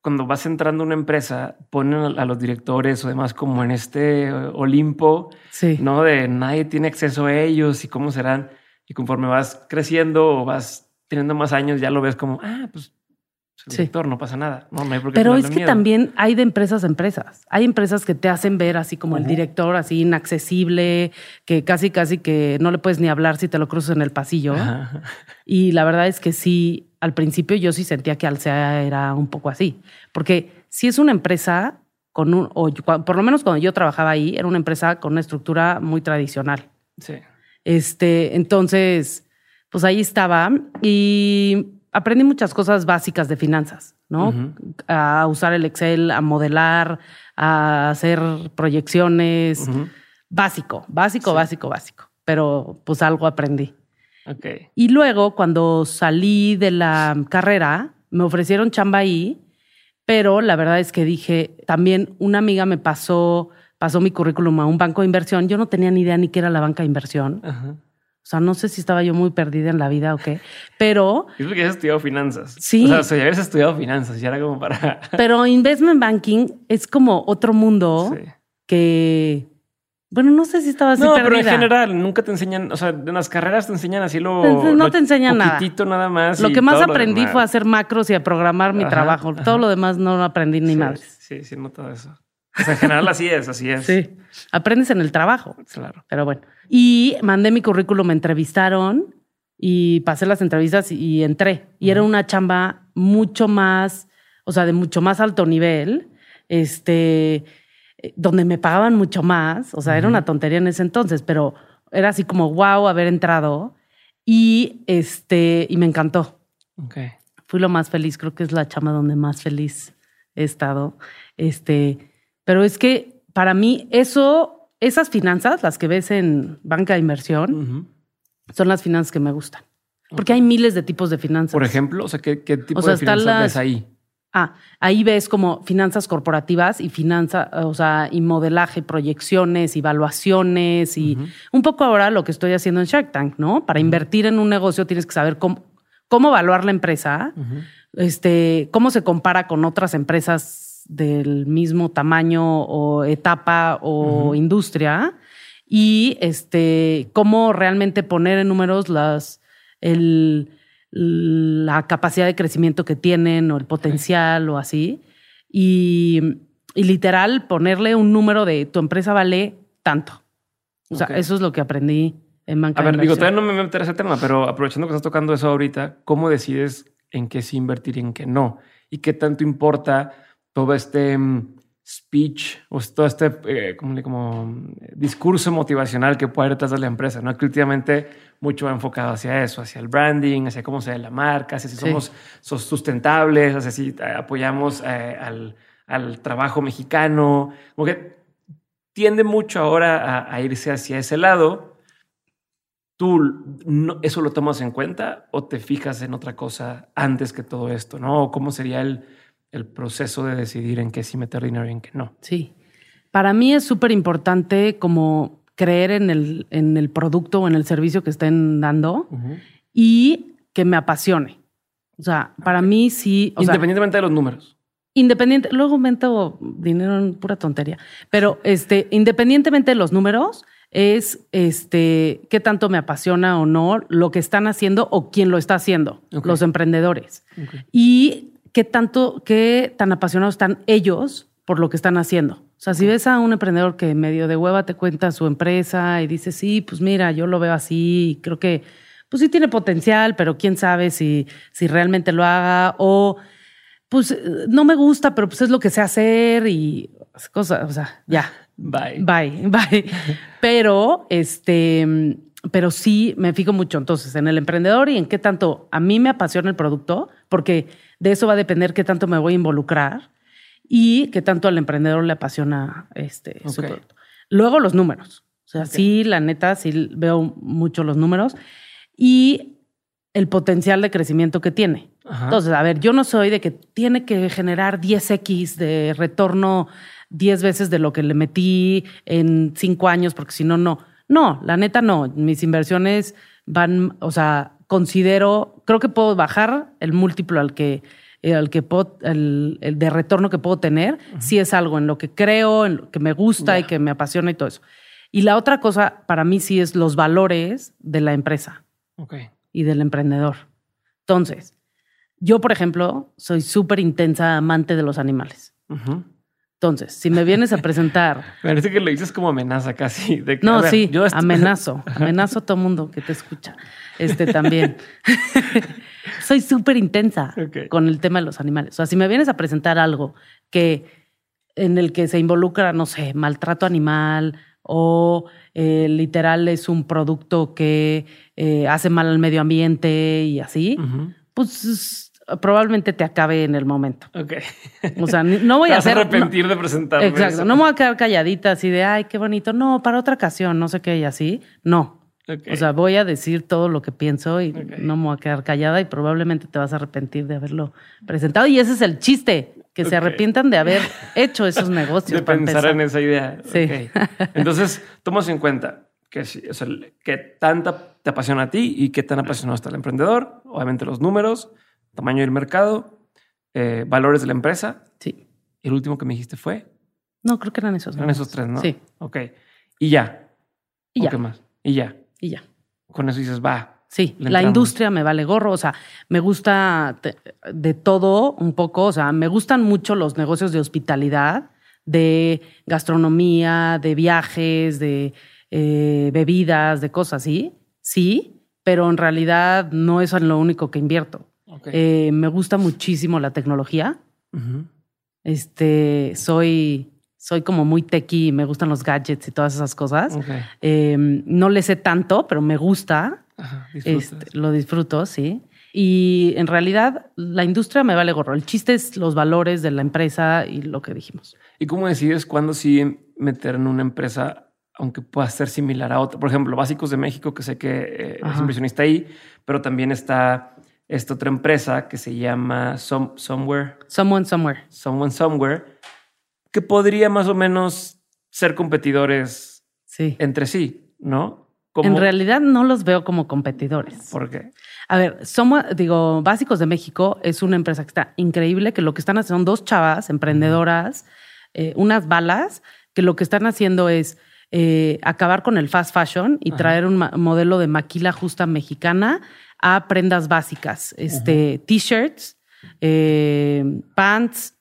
cuando vas entrando a una empresa, ponen a los directores o demás como en este Olimpo, ¿no? De nadie tiene acceso a ellos y cómo serán. Y conforme vas creciendo o vas teniendo más años, ya lo ves como, ah, pues el director, no pasa nada. No, hay Pero es que también hay de empresas a empresas. Hay empresas que te hacen ver así como el director, así inaccesible, que casi, casi que no le puedes ni hablar si te lo cruzas en el pasillo. Y la verdad es que sí, al principio yo sí sentía que Alsea era un poco así. Porque si es una empresa con un, o por lo menos cuando yo trabajaba ahí, era una empresa con una estructura muy tradicional. Sí. Este, entonces, pues ahí estaba y aprendí muchas cosas básicas de finanzas, ¿no? A usar el Excel, a modelar, a hacer proyecciones. Básico, básico, básico, básico. Pero pues algo aprendí. Okay. Y luego, cuando salí de la carrera, me ofrecieron chamba ahí, pero la verdad es que dije, también una amiga me pasó, pasó mi currículum a un banco de inversión. Yo no tenía ni idea ni qué era la banca de inversión. O sea, no sé si estaba yo muy perdida en la vida o qué, pero... Es porque has estudiado finanzas. Sí. O sea, si habías estudiado finanzas, ya era como para... Pero investment banking es como otro mundo que... Bueno, no sé si estaba así no, pero en general nunca te enseñan, o sea, en las carreras te enseñan así lo. No te enseñan nada. nada más. Lo que más aprendí fue a hacer macros y a programar mi trabajo. Todo lo demás no aprendí ni más. Sí, sí, no todo eso. En general así es, así es. Sí. Aprendes en el trabajo. Claro. Pero bueno. Y mandé mi currículum, me entrevistaron y pasé las entrevistas y entré. Y era una chamba mucho más, o sea, de mucho más alto nivel, este, donde me pagaban mucho más. O sea, era una tontería en ese entonces, pero era así como wow haber entrado. Y este, y me encantó. Okay. Fui lo más feliz, creo que es la chamba donde más feliz he estado. Este, pero es que para mí eso esas finanzas, las que ves en banca de inversión, son las finanzas que me gustan. Porque hay miles de tipos de finanzas. Por ejemplo, o sea, ¿qué, tipo de finanzas ves ahí? Ah, ahí ves como finanzas corporativas y finanzas, o sea, y modelaje, proyecciones, evaluaciones y un poco ahora lo que estoy haciendo en Shark Tank, ¿no? Para invertir en un negocio tienes que saber cómo, cómo evaluar la empresa, este, cómo se compara con otras empresas del mismo tamaño o etapa o industria y este, cómo realmente poner en números las, el, la capacidad de crecimiento que tienen o el potencial o así. Y, literal ponerle un número de tu empresa vale tanto. O sea, eso es lo que aprendí en banca. A ver, digo, todavía no me meter a ese tema, pero aprovechando que estás tocando eso ahorita, ¿cómo decides en qué sí invertir y en qué no? ¿Y qué tanto importa todo este mm, speech o todo este eh, como, como, discurso motivacional que puede haber detrás de la empresa, ¿no? Que últimamente mucho va enfocado hacia eso, hacia el branding, hacia cómo se ve la marca, hacia si somos, sustentables, hacia si eh, apoyamos eh, al, al, trabajo mexicano, como que tiende mucho ahora a, irse hacia ese lado. ¿Tú eso lo tomas en cuenta o te fijas en otra cosa antes que todo esto, no? ¿Cómo sería el el proceso de decidir en qué sí meter dinero y en qué no. Sí. Para mí es súper importante como creer en el, en el producto o en el servicio que estén dando y que me apasione. O sea, para mí sí. Independientemente de los números. Independiente, luego meto dinero en pura tontería, pero este, independientemente de los números, es este qué tanto me apasiona o no lo que están haciendo o quién lo está haciendo, los emprendedores. Y qué tanto, qué tan apasionados están ellos por lo que están haciendo. O sea, si ves a un emprendedor que medio de hueva te cuenta su empresa y dice, sí, pues mira, yo lo veo así, creo que, pues sí tiene potencial, pero quién sabe si, si realmente lo haga o, pues no me gusta, pero pues es lo que sé hacer y cosas, o sea, ya. Bye. Bye, bye. pero, este, pero sí me fijo mucho entonces en el emprendedor y en qué tanto a mí me apasiona el producto, porque de eso va a depender qué tanto me voy a involucrar y qué tanto al emprendedor le apasiona este, su producto. Luego los números. O sea, sí, la neta, sí veo mucho los números y el potencial de crecimiento que tiene. Entonces, a ver, yo no soy de que tiene que generar 10x de retorno 10 veces de lo que le metí en 5 años, porque si no, no. No, la neta no. Mis inversiones van, o sea, considero, creo que puedo bajar el múltiplo al que, eh, al que puedo, el, de retorno que puedo tener, si es algo en lo que creo, en lo que me gusta y que me apasiona y todo eso. Y la otra cosa para mí sí es los valores de la empresa y del emprendedor. Entonces, yo, por ejemplo, soy súper intensa amante de los animales. Entonces, si me vienes a presentar. Parece que lo dices como amenaza casi. De no, sí, yo amenazo. Amenazo a todo mundo que te escucha. Este también. Soy súper intensa con el tema de los animales. O sea, si me vienes a presentar algo que en el que se involucra, no sé, maltrato animal o eh, literal es un producto que eh, hace mal al medio ambiente y así, pues probablemente te acabe en el momento. Ok. O sea, no voy a hacer. arrepentir de presentarme. Exacto. No me voy a quedar calladita así de, ay, qué bonito. No, para otra ocasión, no sé qué, y así. No. O sea, voy a decir todo lo que pienso y no me voy a quedar callada y probablemente te vas a arrepentir de haberlo presentado. Y ese es el chiste, que se arrepientan de haber hecho esos negocios. De pensar en esa idea. Sí. Entonces, tomas en cuenta que, o sea, que tanta te apasiona a ti y qué tan apasionado está el emprendedor. Obviamente los números tamaño del mercado, eh, valores de la empresa. Sí. ¿Y el último que me dijiste fue? No, creo que eran esos. Eran esos tres, ¿no? Sí. Ok. Y ya. Y ya. ¿Qué más? Y ya. Y ya. Con eso dices, va. Sí, la industria me vale gorro, o sea, me gusta de todo un poco, o sea, me gustan mucho los negocios de hospitalidad, de gastronomía, de viajes, de eh, bebidas, de cosas así, sí, pero en realidad no es lo único que invierto. Eh, me gusta muchísimo la tecnología. Este, soy, soy como muy techy, me gustan los gadgets y todas esas cosas. Em, no le sé tanto, pero me gusta. Este, lo disfruto, sí. Y en realidad la industria me vale gorro. El chiste es los valores de la empresa y lo que dijimos. ¿Y cómo decides cuándo sí meter en una empresa, aunque pueda ser similar a otra? Por ejemplo, Básicos de México, que sé que eh, es inversionista ahí, pero también está esta otra empresa que se llama Somewhere. Someone Somewhere. Someone Somewhere, que podría más o menos ser competidores sí. entre sí, ¿no? En realidad no los veo como competidores. ¿Por qué? A ver, somos, digo, Básicos de México es una empresa que está increíble, que lo que están haciendo son dos chavas emprendedoras, eh, unas balas, que lo que están haciendo es eh, acabar con el fast fashion y traer un modelo de maquila justa mexicana a prendas básicas, este, t-shirts, eh, pants,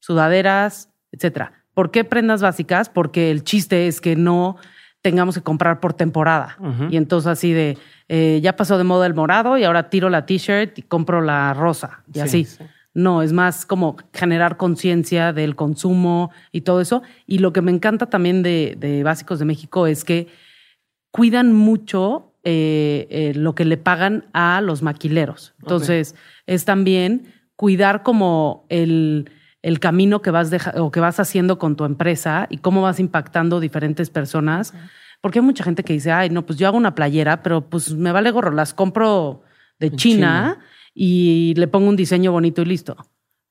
sudaderas, etcétera. ¿Por qué prendas básicas? Porque el chiste es que no tengamos que comprar por temporada. Y entonces así de, eh, ya pasó de moda el morado y ahora tiro la t-shirt y compro la rosa y así. No, es más como generar conciencia del consumo y todo eso. Y lo que me encanta también de, Básicos de México es que cuidan mucho eh, eh, lo que le pagan a los maquileros. Entonces, es también cuidar como el, camino que vas, o que vas haciendo con tu empresa y cómo vas impactando diferentes personas. Porque hay mucha gente que dice, ay, no, pues yo hago una playera, pero pues me vale gorro, las compro de China, y le pongo un diseño bonito y listo.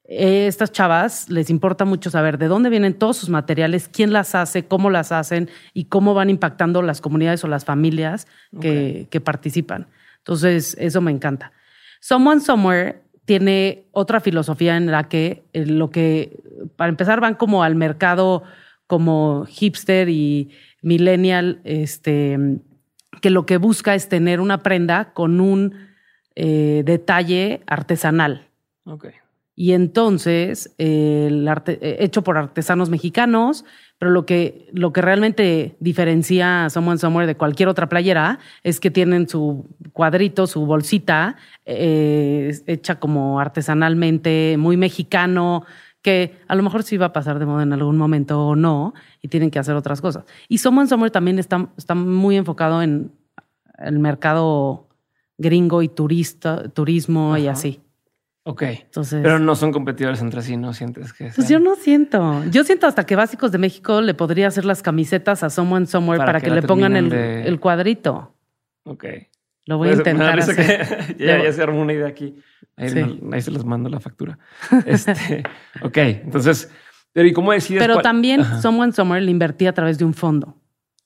Estas chavas les importa mucho saber de dónde vienen todos sus materiales, quién las hace, cómo las hacen y cómo van impactando las comunidades o las familias que, que participan. Entonces, eso me encanta. Someone Somewhere tiene otra filosofía en la que eh, lo que, para empezar, van como al mercado como hipster y millennial, este, que lo que busca es tener una prenda con un eh, detalle artesanal. Okay. Y entonces, el arte, eh, hecho por artesanos mexicanos, pero lo que, lo que realmente diferencia a Someone Somewhere de cualquier otra playera es que tienen su cuadrito, su bolsita, eh, hecha como artesanalmente, muy mexicano, que a lo mejor sí va a pasar de moda en algún momento o no, y tienen que hacer otras cosas. Y Someone Somewhere también está, está muy enfocado en el mercado gringo y turista, turismo y así. Ok. Entonces, Pero no son competidores entre sí, ¿no sientes que Pues yo no siento. Yo siento hasta que Básicos de México le podría hacer las camisetas a Someone Somewhere para, que, le pongan el, cuadrito. Ok. Lo voy a pues, intentar hacer. ya, se armó una idea aquí. Ahí, se los mando la factura. este, ok, entonces, pero ¿y cómo decides? Pero también Someone Somewhere le invertí a través de un fondo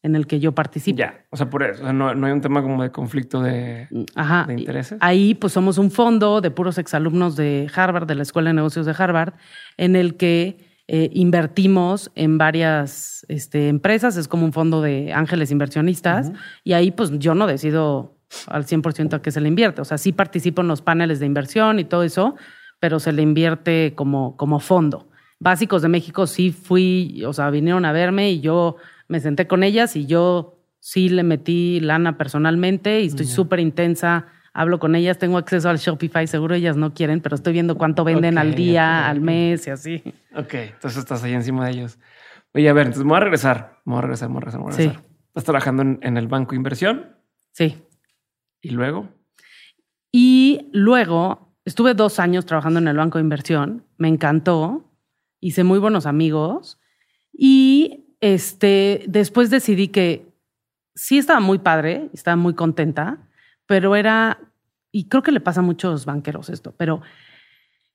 en el que yo participo. Ya, o sea, por eso, no, hay un tema como de conflicto de, Ajá. de intereses. Ahí pues somos un fondo de puros exalumnos de Harvard, de la Escuela de Negocios de Harvard, en el que eh, invertimos en varias este, empresas, es como un fondo de ángeles inversionistas, y ahí pues yo no decido al 100% a qué se le invierte, o sea, sí participo en los paneles de inversión y todo eso, pero se le invierte como, como fondo. Básicos de México sí fui, o sea, vinieron a verme y yo me senté con ellas y yo sí le metí lana personalmente y estoy súper intensa. Hablo con ellas, tengo acceso al Shopify, seguro ellas no quieren, pero estoy viendo cuánto venden al día, al mes y así. Ok, entonces estás ahí encima de ellos. Oye, a ver, entonces me voy a regresar, me voy a regresar, me voy a regresar, me voy a regresar. ¿Estás trabajando en, el banco de inversión? Sí. ¿Y luego? Y luego estuve dos años trabajando en el banco de inversión, me encantó, hice muy buenos amigos y este, después decidí que sí estaba muy padre, estaba muy contenta, pero era, y creo que le pasa a muchos banqueros esto, pero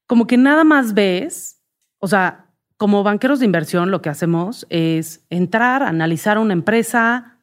como que nada más ves, o sea, como banqueros de inversión lo que hacemos es entrar, analizar una empresa,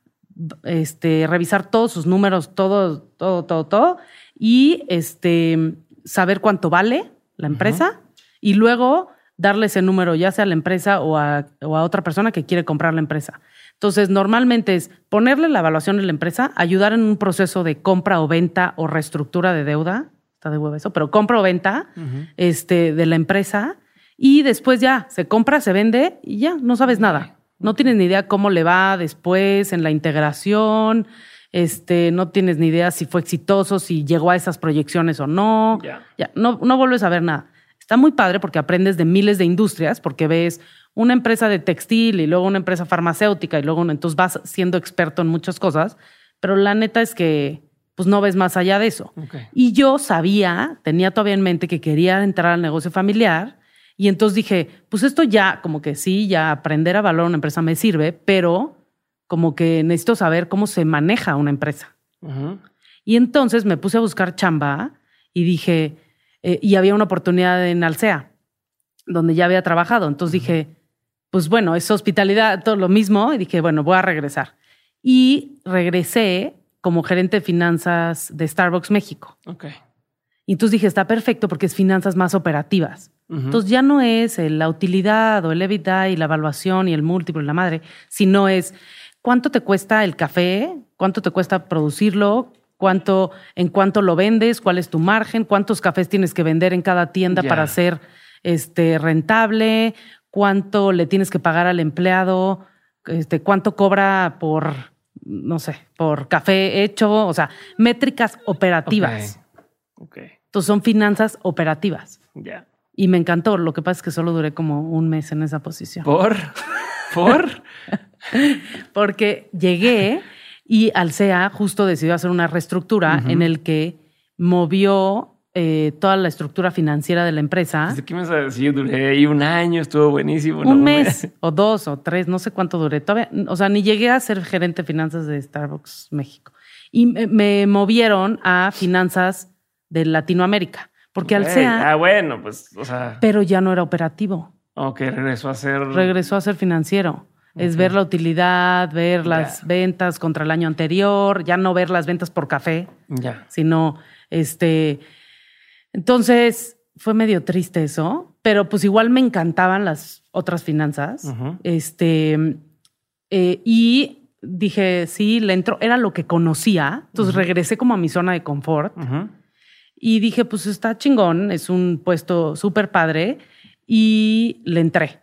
este, revisar todos sus números, todo, todo, todo, todo, y este, saber cuánto vale la empresa y luego darle ese número ya sea a la empresa o a, otra persona que quiere comprar la empresa. Entonces, normalmente es ponerle la evaluación a la empresa, ayudar en un proceso de compra o venta o reestructura de deuda, está de huevo eso, pero compra o venta este, de la empresa y después ya se compra, se vende y ya no sabes nada. No tienes ni idea cómo le va después en la integración, este, no tienes ni idea si fue exitoso, si llegó a esas proyecciones o no. Ya, no, no vuelves a ver nada. Está muy padre porque aprendes de miles de industrias, porque ves una empresa de textil y luego una empresa farmacéutica y luego entonces vas siendo experto en muchas cosas, pero la neta es que pues no ves más allá de eso. Y yo sabía, tenía todavía en mente que quería entrar al negocio familiar y entonces dije, pues esto ya como que sí, ya aprender a valorar una empresa me sirve, pero como que necesito saber cómo se maneja una empresa. Y entonces me puse a buscar chamba y dije, eh, y había una oportunidad en Alsea, donde ya había trabajado. Entonces dije, pues bueno, es hospitalidad, todo lo mismo, y dije, bueno, voy a regresar. Y regresé como gerente de finanzas de Starbucks México. Ok. Y entonces dije, está perfecto porque es finanzas más operativas. Entonces ya no es la utilidad o el EBITDA y la evaluación y el múltiplo y la madre, sino es cuánto te cuesta el café, cuánto te cuesta producirlo, cuánto, en cuánto lo vendes, cuál es tu margen, cuántos cafés tienes que vender en cada tienda para ser este, rentable, cuánto le tienes que pagar al empleado, este, cuánto cobra por, no sé, por café hecho, o sea, métricas operativas. Okay. Entonces son finanzas operativas. Ya. Y me encantó. Lo que pasa es que solo duré como un mes en esa posición. ¿Por? ¿Por? Porque llegué y Alsea justo decidió hacer una reestructura en el que movió eh, toda la estructura financiera de la empresa. ¿Qué me vas a decir? Duré ahí un año, estuvo buenísimo. Un mes o dos o tres, no sé cuánto duré. Todavía, o sea, ni llegué a ser gerente de finanzas de Starbucks México. Y me, movieron a finanzas de Latinoamérica. Porque Alsea. Ah, bueno, pues, o sea. Pero ya no era operativo. Ok, regresó a ser. Regresó a ser financiero. Es ver la utilidad, ver las ventas contra el año anterior, ya no ver las ventas por café, sino este. Entonces fue medio triste eso, pero pues igual me encantaban las otras finanzas. Este. Eh, y dije, sí, le entro, era lo que conocía. Entonces regresé como a mi zona de confort. Y dije, pues está chingón, es un puesto súper padre. Y le entré.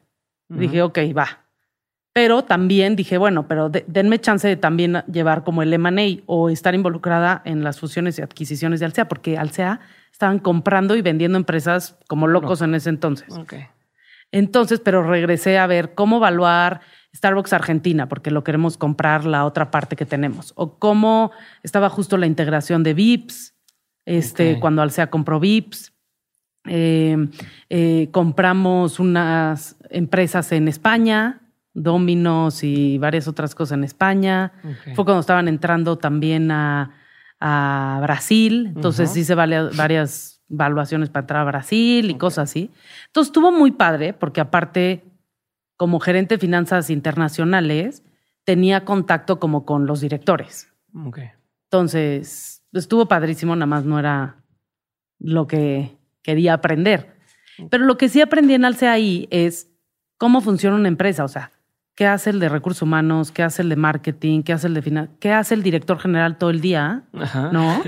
Dije, ok, va pero también dije, bueno, pero denme chance de también llevar como el M&A o estar involucrada en las fusiones y adquisiciones de Alsea, porque Alsea estaban comprando y vendiendo empresas como locos en ese entonces. Entonces, pero regresé a ver cómo evaluar Starbucks Argentina, porque lo queremos comprar la otra parte que tenemos. O cómo estaba justo la integración de VIPs, este, cuando Alsea compró VIPs. Eh, eh, compramos unas empresas en España, Dominos y varias otras cosas en España. Fue cuando estaban entrando también a, Brasil. Entonces hice varias, evaluaciones para entrar a Brasil y cosas así. Entonces estuvo muy padre porque aparte, como gerente de finanzas internacionales, tenía contacto como con los directores. Entonces estuvo padrísimo, nada más no era lo que quería aprender. Pero lo que sí aprendí en Alce ahí es cómo funciona una empresa. O sea, ¿Qué hace el de recursos humanos? ¿Qué hace el de marketing? ¿Qué hace el de finanzas? ¿Qué hace el director general todo el día? Ajá. ¿No?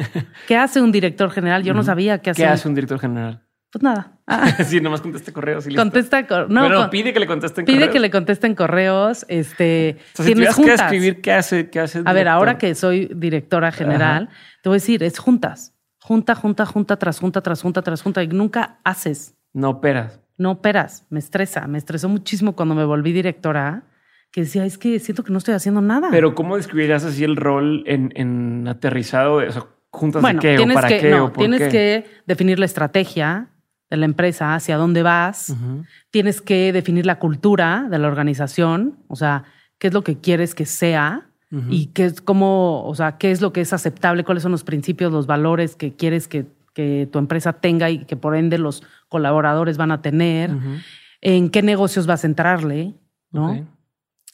¿Qué hace un director general? Yo no sabía qué hacía. ¿Qué hace un director general? Pues nada. Ah. sí, nomás contesta correos y listo. Contesta no, Pero pide que le contesten pide correos. Pide que le contesten correos. Este, o sea, si tienes que escribir qué hace, qué hace. A ver, ahora que soy directora general, te voy a decir, es juntas. Junta, junta, junta, tras junta, tras junta, tras junta. Y nunca haces. No operas. No operas. Me estresa. Me estresó muchísimo cuando me volví directora que decía, es que siento que no estoy haciendo nada. Pero ¿cómo describirías así el rol en, aterrizado? O sea, juntas de qué o para que, qué no, tienes que definir la estrategia de la empresa, hacia dónde vas. Tienes que definir la cultura de la organización, o sea, qué es lo que quieres que sea y qué es cómo, o sea, qué es lo que es aceptable, cuáles son los principios, los valores que quieres que, tu empresa tenga y que por ende los colaboradores van a tener. En qué negocios vas a entrarle, ¿no?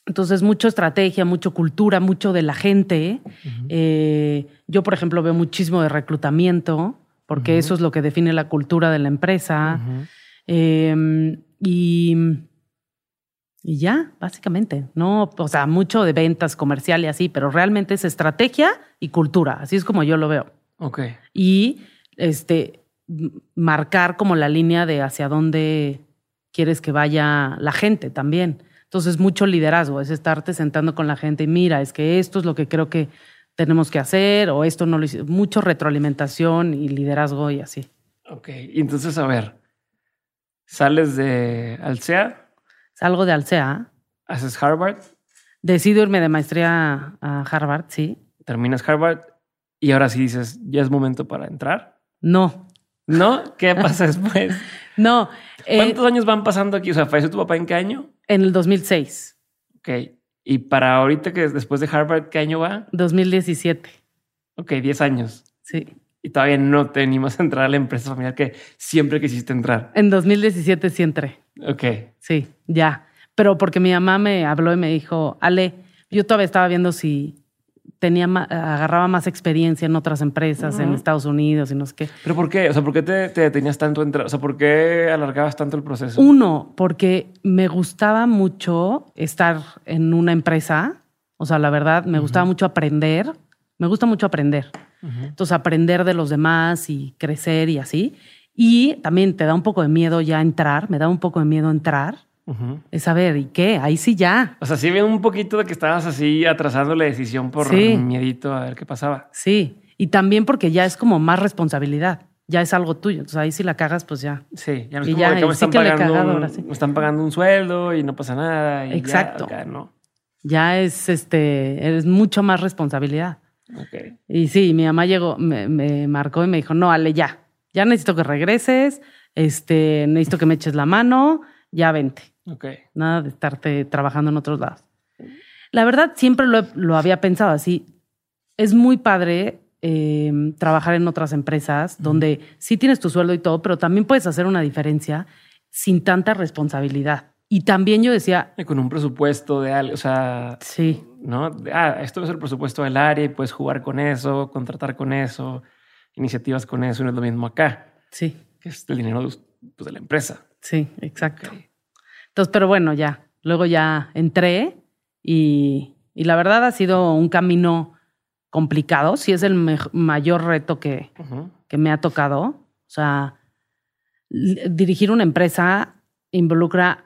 Entonces, mucho estrategia, mucho cultura, mucho de la gente. Eh, yo, por ejemplo, veo muchísimo de reclutamiento, porque eso es lo que define la cultura de la empresa. Em, y, y ya, básicamente. No, o sea, mucho de ventas comercial y así, pero realmente es estrategia y cultura. Así es como yo lo veo. Ok. Y este marcar como la línea de hacia dónde quieres que vaya la gente también. Entonces, mucho liderazgo es estarte sentando con la gente y mira, es que esto es lo que creo que tenemos que hacer o esto no lo hice. Mucho retroalimentación y liderazgo y así. Ok, y entonces, a ver, ¿sales de Alsea? Salgo de Alsea. ¿Haces Harvard? Decido irme de maestría a Harvard, sí. Terminas Harvard y ahora sí dices, ¿ya es momento para entrar? No. ¿No? ¿Qué pasa después? no. Eh, ¿Cuántos años van pasando aquí? O sea, ¿falleció tu papá en qué año? En el 2006. Ok. ¿Y para ahorita que después de Harvard, qué año va? 2017. Ok, 10 años. Sí. Y todavía no te animas a entrar a la empresa familiar que siempre quisiste entrar. En 2017 sí entré. Ok. Sí, ya. Pero porque mi mamá me habló y me dijo, Ale, yo todavía estaba viendo si tenía agarraba más experiencia en otras empresas en Estados Unidos y no sé qué. ¿Pero por qué? O sea, ¿por qué te, te tenías tanto? O sea, ¿por qué alargabas tanto el proceso? Uno, porque me gustaba mucho estar en una empresa. O sea, la verdad, me gustaba mucho aprender. Me gusta mucho aprender. Entonces, aprender de los demás y crecer y así. Y también te da un poco de miedo ya entrar. Me da un poco de miedo entrar es saber, ¿y qué? Ahí sí ya. O sea, sí había un poquito de que estabas así atrasando la decisión por miedito a ver qué pasaba. Sí, y también porque ya es como más responsabilidad. ya es algo tuyo. Entonces ahí si la cagas, pues ya. Sí, ya no es Y como ya, de que y me sí están, que he pagando cagado un, ahora sí. me están pagando un sueldo y no pasa nada. y ya, Exacto. acá, ¿no? Ya es este, es mucho más responsabilidad. Ok. Y sí, mi mamá llegó, me, me marcó y me dijo, no, Ale, ya, ya necesito que regreses, este, necesito que me eches la mano, ya vente. Ok. Nada de estarte trabajando en otros lados. La verdad, siempre lo, lo había pensado así. Es muy padre eh, trabajar en otras empresas donde sí tienes tu sueldo y todo, pero también puedes hacer una diferencia sin tanta responsabilidad. Y también yo decía, con un presupuesto de algo, o sea, sí, ¿no? Ah, esto es el presupuesto del área y puedes jugar con eso, contratar con eso, iniciativas con eso, y no es lo mismo acá, sí, que es el dinero de, pues, de la empresa. sí, exacto. Ok. Entonces, pero bueno, ya. Luego ya entré y, y la verdad ha sido un camino complicado. Sí es el mayor reto que, que me ha tocado. O sea, dirigir una empresa involucra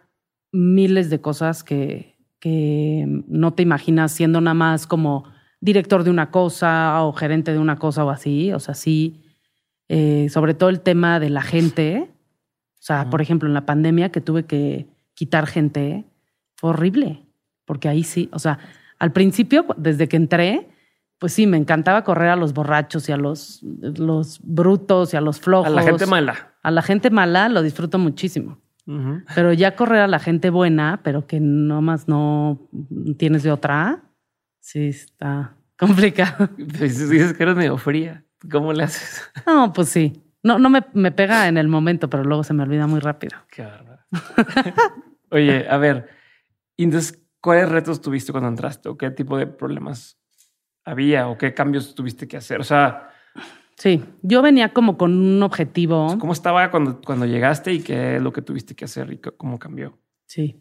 miles de cosas que, que no te imaginas siendo nada más como director de una cosa o gerente de una cosa o así. O sea, sí, eh, sobre todo el tema de la gente. O sea, por ejemplo, en la pandemia que tuve que quitar gente, fue horrible, porque ahí sí, o sea, al principio, desde que entré, pues sí, me encantaba correr a los borrachos y a los, los brutos y a los flojos. A la gente mala. A la gente mala lo disfruto muchísimo. Pero ya correr a la gente buena, pero que nomás no tienes de otra, sí está complicado. Pues dices que eres medio fría. ¿Cómo le haces? No, pues sí. No, no me, me pega en el momento, pero luego se me olvida muy rápido. Qué bárbaro. Oye, a ver, entonces, ¿cuáles retos tuviste cuando entraste? ¿O qué tipo de problemas había? ¿O qué cambios tuviste que hacer? O sea, Sí, yo venía como con un objetivo. ¿cómo estaba cuando, cuando llegaste y qué es lo que tuviste que hacer y cómo cambió? Sí.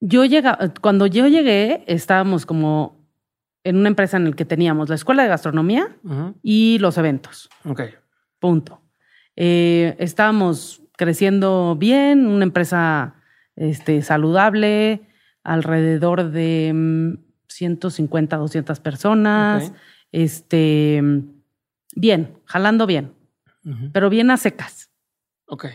Yo llega, cuando yo llegué, estábamos como en una empresa en la que teníamos la escuela de gastronomía y los eventos. Ok. Punto. Eh, estábamos creciendo bien, una empresa este, saludable, alrededor de mm, 150, 200 personas. Este, mm, bien, jalando bien, pero bien a secas. Ok.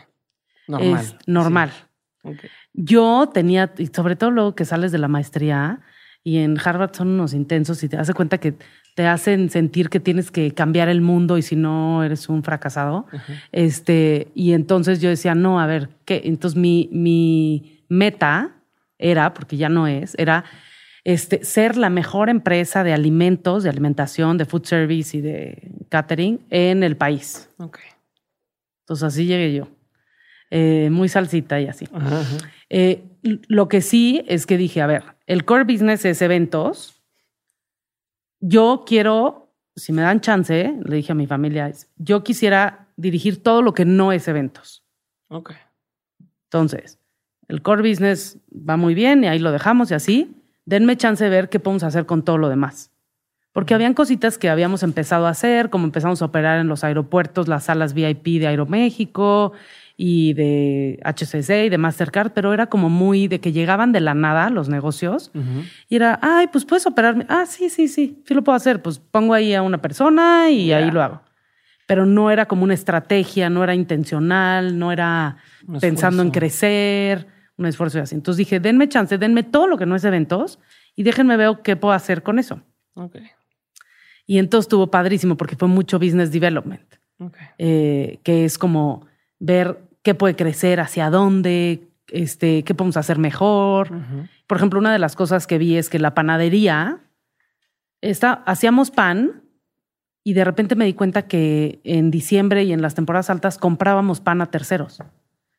Normal. Es normal. Sí. Ok. Yo tenía, y sobre todo luego que sales de la maestría y en Harvard son unos intensos y te das cuenta que te hacen sentir que tienes que cambiar el mundo y si no eres un fracasado. Este, y entonces yo decía, no, a ver, ¿qué? Entonces mi, mi meta era, porque ya no es, era este, ser la mejor empresa de alimentos, de alimentación, de food service y de catering en el país. Ok. Entonces así llegué yo. Eh, muy salsita y así. Eh, lo que sí es que dije, a ver, el core business es eventos. Yo quiero, si me dan chance, le dije a mi familia, yo quisiera dirigir todo lo que no es eventos. Ok. Entonces, el core business va muy bien y ahí lo dejamos y así. Denme chance de ver qué podemos hacer con todo lo demás. Porque habían cositas que habíamos empezado a hacer, como empezamos a operar en los aeropuertos, las salas VIP de Aeroméxico y de HCC y de Mastercard, pero era como muy de que llegaban de la nada los negocios Ujú. y era, ay, pues puedes operarme. Ah, sí, sí, sí, sí lo puedo hacer. Pues pongo ahí a una persona y Ya. ahí lo hago. Pero no era como una estrategia, no era intencional, no era Un pensando en crecer, un esfuerzo y así. Entonces dije, denme chance, denme todo lo que no es eventos y déjenme ver qué puedo hacer con eso. Ok. Y entonces estuvo padrísimo porque fue mucho business development, Ok. eh, que es como ver qué puede crecer, hacia dónde, este, qué podemos hacer mejor. Por ejemplo, una de las cosas que vi es que la panadería, está, hacíamos pan y de repente me di cuenta que en diciembre y en las temporadas altas comprábamos pan a terceros. O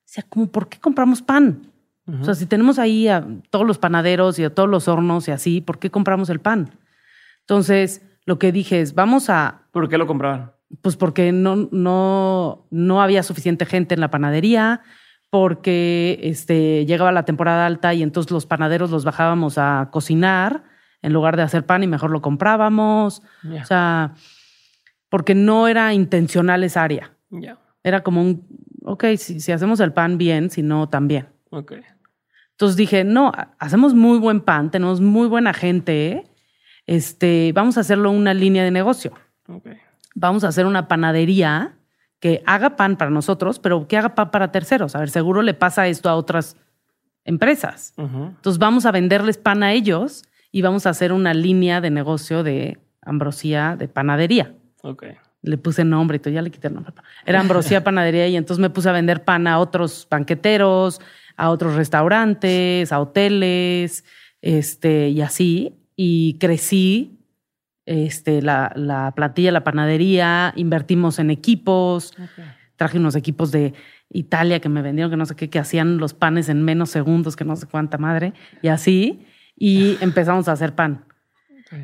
sea, como, ¿por qué compramos pan? O sea, si tenemos ahí a todos los panaderos y a todos los hornos y así, ¿por qué compramos el pan? Entonces, lo que dije es, vamos a, ¿Por qué lo compraban? Pues porque no, no, no había suficiente gente en la panadería, porque este, llegaba la temporada alta y entonces los panaderos los bajábamos a cocinar en lugar de hacer pan y mejor lo comprábamos. O sea, porque no era intencional esa área. Ya. Era como un, ok, si, si hacemos el pan bien, si no, también. Ok. Entonces dije, no, hacemos muy buen pan, tenemos muy buena gente, este, vamos a hacerlo una línea de negocio Ok. Vamos a hacer una panadería que haga pan para nosotros, pero que haga pan para terceros. A ver, seguro le pasa esto a otras empresas. Entonces vamos a venderles pan a ellos y vamos a hacer una línea de negocio de ambrosía de panadería. Ok. Le puse nombre y todo, ya le quité el nombre. Era ambrosía panadería y entonces me puse a vender pan a otros banqueteros, a otros restaurantes, a hoteles, este, y así. Y crecí este, la, la plantilla, la panadería, invertimos en equipos, traje unos equipos de Italia que me vendieron, que no sé qué, que hacían los panes en menos segundos, que no sé cuánta madre, y así, y empezamos a hacer pan.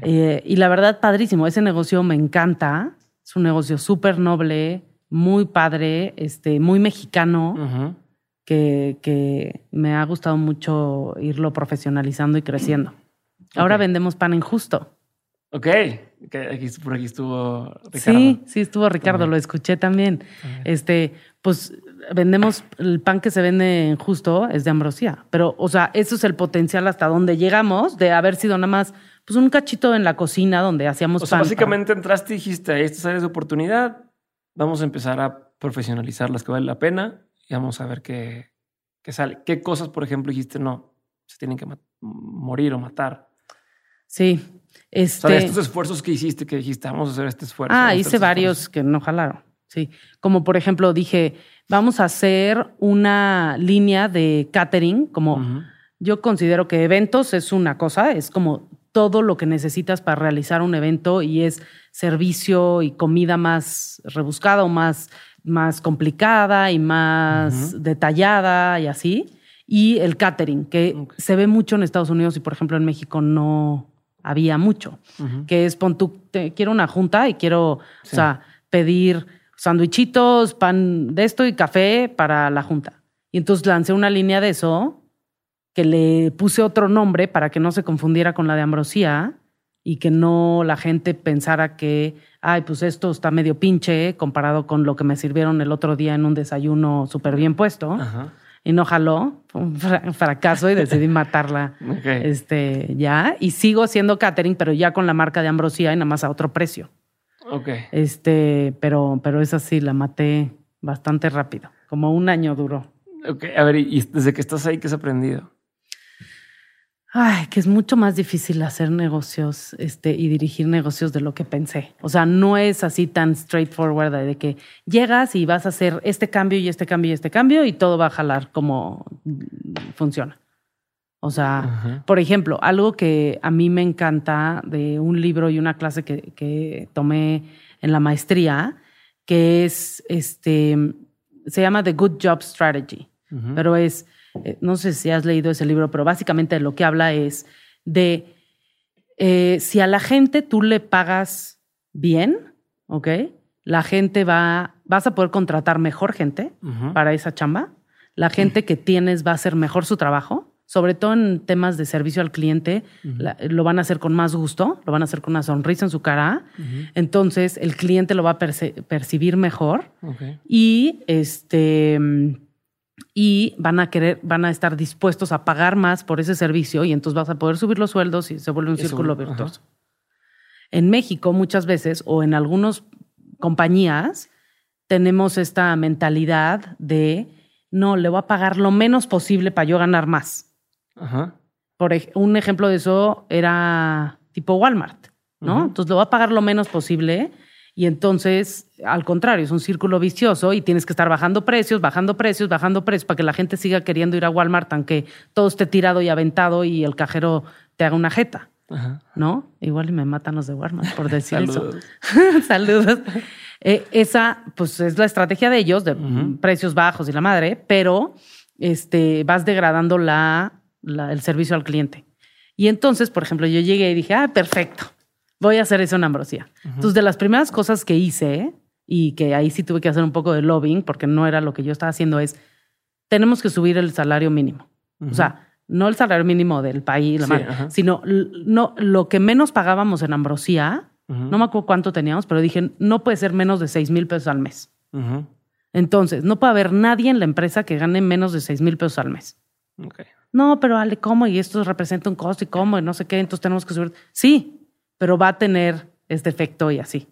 Eh, y la verdad, padrísimo, ese negocio me encanta, es un negocio súper noble, muy padre, este, muy mexicano, que, que, me ha gustado mucho irlo profesionalizando y creciendo. Ahora vendemos pan en justo. Ok, aquí, por aquí estuvo Ricardo. Sí, sí, estuvo Ricardo, lo escuché también. Este, pues vendemos el pan que se vende en justo es de ambrosía, pero, o sea, eso es el potencial hasta donde llegamos de haber sido nada más, pues un cachito en la cocina donde hacíamos o sea, Básicamente entraste y dijiste, hay estas áreas de oportunidad, vamos a empezar a profesionalizar las que vale la pena y vamos a ver qué, qué sale. ¿Qué cosas, por ejemplo, dijiste, no, se tienen que morir o matar? Sí, este, estos esfuerzos que hiciste, que dijiste, vamos a hacer este esfuerzo. Ah, hice varios que no jalaron. Sí. Como por ejemplo, dije, vamos a hacer una línea de catering, como yo considero que eventos es una cosa, es como todo lo que necesitas para realizar un evento y es servicio y comida más rebuscada o más, más complicada y más detallada y así. Y el catering, que se ve mucho en Estados Unidos y por ejemplo en México no, había mucho, que es pon tú, quiero una junta y quiero, o sea, pedir sandwichitos, pan de esto y café para la junta. Y entonces lancé una línea de eso, que le puse otro nombre para que no se confundiera con la de Ambrosía y que no la gente pensara que, ay, pues esto está medio pinche comparado con lo que me sirvieron el otro día en un desayuno súper bien puesto. Ajá y no jaló, un fracaso y decidí matarla este, ya. Y sigo haciendo catering, pero ya con la marca de Ambrosía y nada más a otro precio. Ok. Este, pero, pero esa sí, la maté bastante rápido, como un año duró. Ok, a ver, y desde que estás ahí, ¿qué has aprendido? Ay, que es mucho más difícil hacer negocios este, y dirigir negocios de lo que pensé. O sea, no es así tan straightforward de que llegas y vas a hacer este cambio y este cambio y este cambio y todo va a jalar como funciona. O sea, por ejemplo, algo que a mí me encanta de un libro y una clase que, que tomé en la maestría, que es este, se llama The Good Job Strategy, pero es eh, no sé si has leído ese libro, pero básicamente lo que habla es de eh, si a la gente tú le pagas bien, ¿ok? La gente va, vas a poder contratar mejor gente para esa chamba. La gente que tienes va a hacer mejor su trabajo, sobre todo en temas de servicio al cliente, lo van a hacer con más gusto, lo van a hacer con una sonrisa en su cara. Entonces el cliente lo va a percibir mejor. Y este y van a querer, van a estar dispuestos a pagar más por ese servicio y entonces vas a poder subir los sueldos y se vuelve un círculo virtuoso. En México muchas veces o en algunas compañías tenemos esta mentalidad de no, le voy a pagar lo menos posible para yo ganar más. Por un ejemplo de eso era tipo Walmart, ¿no? Entonces le voy a pagar lo menos posible y entonces, al contrario, es un círculo vicioso y tienes que estar bajando precios, bajando precios, bajando precios para que la gente siga queriendo ir a Walmart, aunque todo esté tirado y aventado y el cajero te haga una jeta. ¿No? Igual y me matan los de Walmart por decir eso. Saludos. Eh, esa, pues, es la estrategia de ellos, de precios bajos y la madre, pero este, vas degradando la, el servicio al cliente. Y entonces, por ejemplo, yo llegué y dije, ah, perfecto voy a hacer eso en Ambrosía. Entonces, de las primeras cosas que hice, y que ahí sí tuve que hacer un poco de lobbying, porque no era lo que yo estaba haciendo, es, tenemos que subir el salario mínimo. O sea, no el salario mínimo del país, sino no, lo que menos pagábamos en Ambrosía, no me acuerdo cuánto teníamos, pero dije, no puede ser menos de 6 mil pesos al mes. Entonces, no puede haber nadie en la empresa que gane menos de 6 mil pesos al mes. No, pero Ale, ¿cómo? Y esto representa un costo y cómo, y no sé qué, entonces tenemos que subir. Sí, pero va a tener este efecto y así.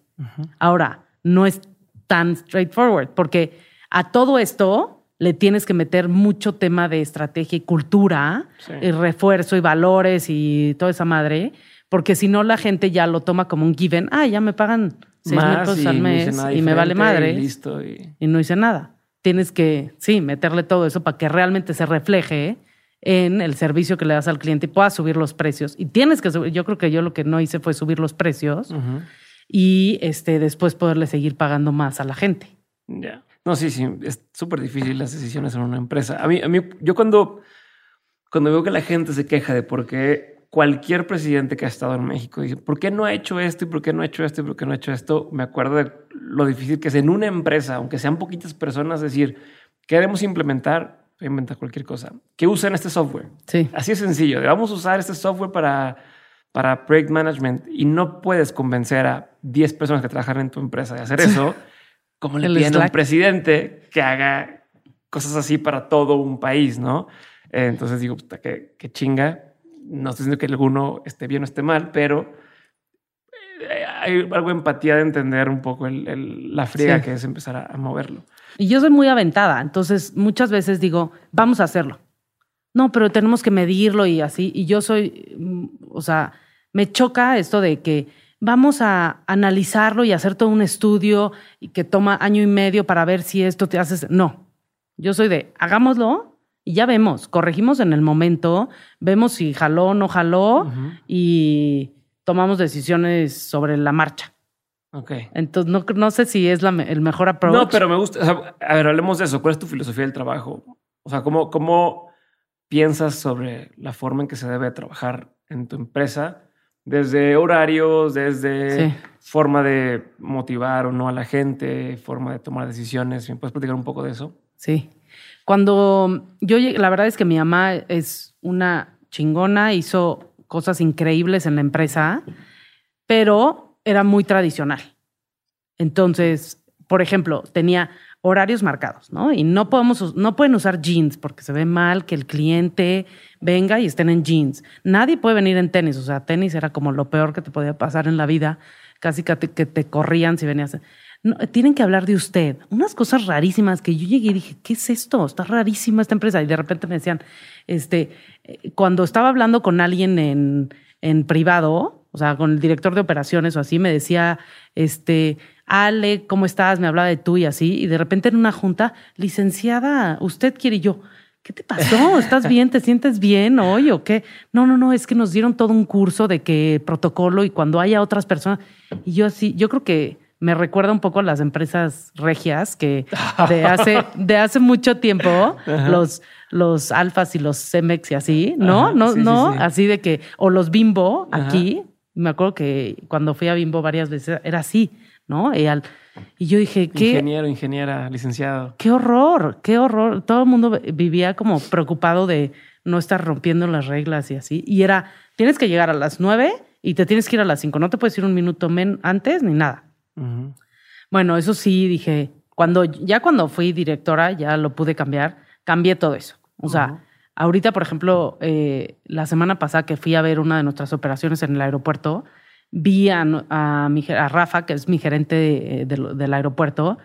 Ahora, no es tan straightforward, porque a todo esto le tienes que meter mucho tema de estrategia y cultura, y refuerzo y valores y toda esa madre, porque si no la gente ya lo toma como un given, ah, ya me pagan seis mil pesos al mes y me vale madre. Y, listo, y... no hice nada. Tienes que, sí, meterle todo eso para que realmente se refleje en el servicio que le das al cliente y puedas subir los precios. Y tienes que subir, yo creo que yo lo que no hice fue subir los precios y este, después poderle seguir pagando más a la gente. Ya. No, sí, sí, es súper difícil las decisiones en una empresa. A mí, a mí, yo cuando, cuando veo que la gente se queja de por qué cualquier presidente que ha estado en México dice, ¿por qué no ha hecho esto y por qué no ha hecho esto y por qué no ha hecho esto? Me acuerdo de lo difícil que es en una empresa, aunque sean poquitas personas, decir, queremos implementar, inventar cualquier cosa, que usen este software. Sí. Así es sencillo, vamos a usar este software para, para project management y no puedes convencer a 10 personas que trabajan en tu empresa de hacer eso, como le piden a un presidente que haga cosas así para todo un país, ¿no? Entonces digo, puta, qué, qué chinga no estoy diciendo que alguno esté bien o esté mal, pero eh, hay algo de empatía de entender un poco la friega que es empezar a, moverlo. Y yo soy muy aventada, entonces muchas veces digo, vamos a hacerlo. No, pero tenemos que medirlo y así. Y yo soy, mm, o sea, me choca esto de que vamos a analizarlo y hacer todo un estudio y que toma año y medio para ver si esto te hace. No, yo soy de, hagámoslo y ya vemos, corregimos en el momento, vemos si jaló o no jaló y tomamos decisiones sobre la marcha. Ok. Entonces, no, no sé si es la, el mejor approach. No, pero me gusta. a ver, hablemos de eso. ¿Cuál es tu filosofía del trabajo? O sea, ¿cómo, ¿cómo piensas sobre la forma en que se debe trabajar en tu empresa? Desde horarios, desde forma de motivar o no a la gente, forma de tomar decisiones. ¿Me puedes platicar un poco de eso? Sí. Cuando yo llegué, la verdad es que mi mamá es una chingona, hizo cosas increíbles en la empresa, pero era muy tradicional. Entonces, por ejemplo, tenía horarios marcados, ¿no? Y no podemos, no pueden usar jeans porque se ve mal que el cliente venga y estén en jeans. Nadie puede venir en tenis, o sea, tenis era como lo peor que te podía pasar en la vida, casi que te, corrían si venías tienen que hablar de usted. Unas cosas rarísimas que yo llegué y dije, ¿qué es esto? Está rarísima esta empresa. Y de repente me decían, este, eh, cuando estaba hablando con alguien en, en privado, o sea, con el director de operaciones o así, me decía, este, Ale, ¿cómo estás? Me hablaba de tú y así. Y de repente en una junta, licenciada, usted quiere y yo. ¿Qué te pasó? ¿Estás bien? ¿Te sientes bien hoy o qué? No, no, no, es que nos dieron todo un curso de que protocolo y cuando haya otras personas. Y yo así, yo creo que me recuerda un poco a las empresas regias que de hace, de hace mucho tiempo, los, los alfas y los Cemex y así, ¿no? no, no, así de que, o los bimbo aquí, me acuerdo que cuando fui a bimbo varias veces era así, ¿no? Y, al, y yo dije, ¿qué? Ingeniero, ingeniera, licenciado. Qué horror, qué horror. Todo el mundo vivía como preocupado de no estar rompiendo las reglas y así. Y era, tienes que llegar a las nueve y te tienes que ir a las cinco. No te puedes ir un minuto antes ni nada. Bueno, eso sí, dije, cuando ya cuando fui directora, ya lo pude cambiar, cambié todo eso. O sea, ahorita, por ejemplo, eh, la semana pasada que fui a ver una de nuestras operaciones en el aeropuerto, vi a, a, Rafa, que es mi gerente del aeropuerto,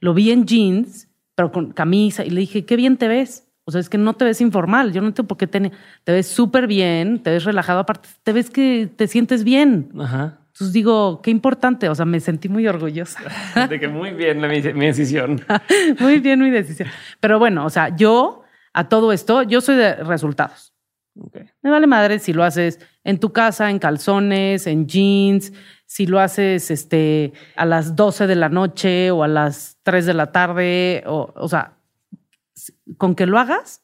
lo vi en jeans, pero con camisa, y le dije, qué bien te ves. O sea, es que no te ves informal. Yo no entiendo por qué te, te ves súper bien, te ves relajado. Aparte, te ves que te sientes bien. Ajá. Entonces digo, qué importante, o sea, me sentí muy orgullosa. De que muy bien mi, decisión. muy bien mi decisión. Pero bueno, o sea, yo a todo esto, yo soy de resultados. Me vale madre si lo haces en tu casa, en calzones, en jeans, si lo haces este, a las 12 de la noche o a las 3 de la tarde, o, o sea, con que lo hagas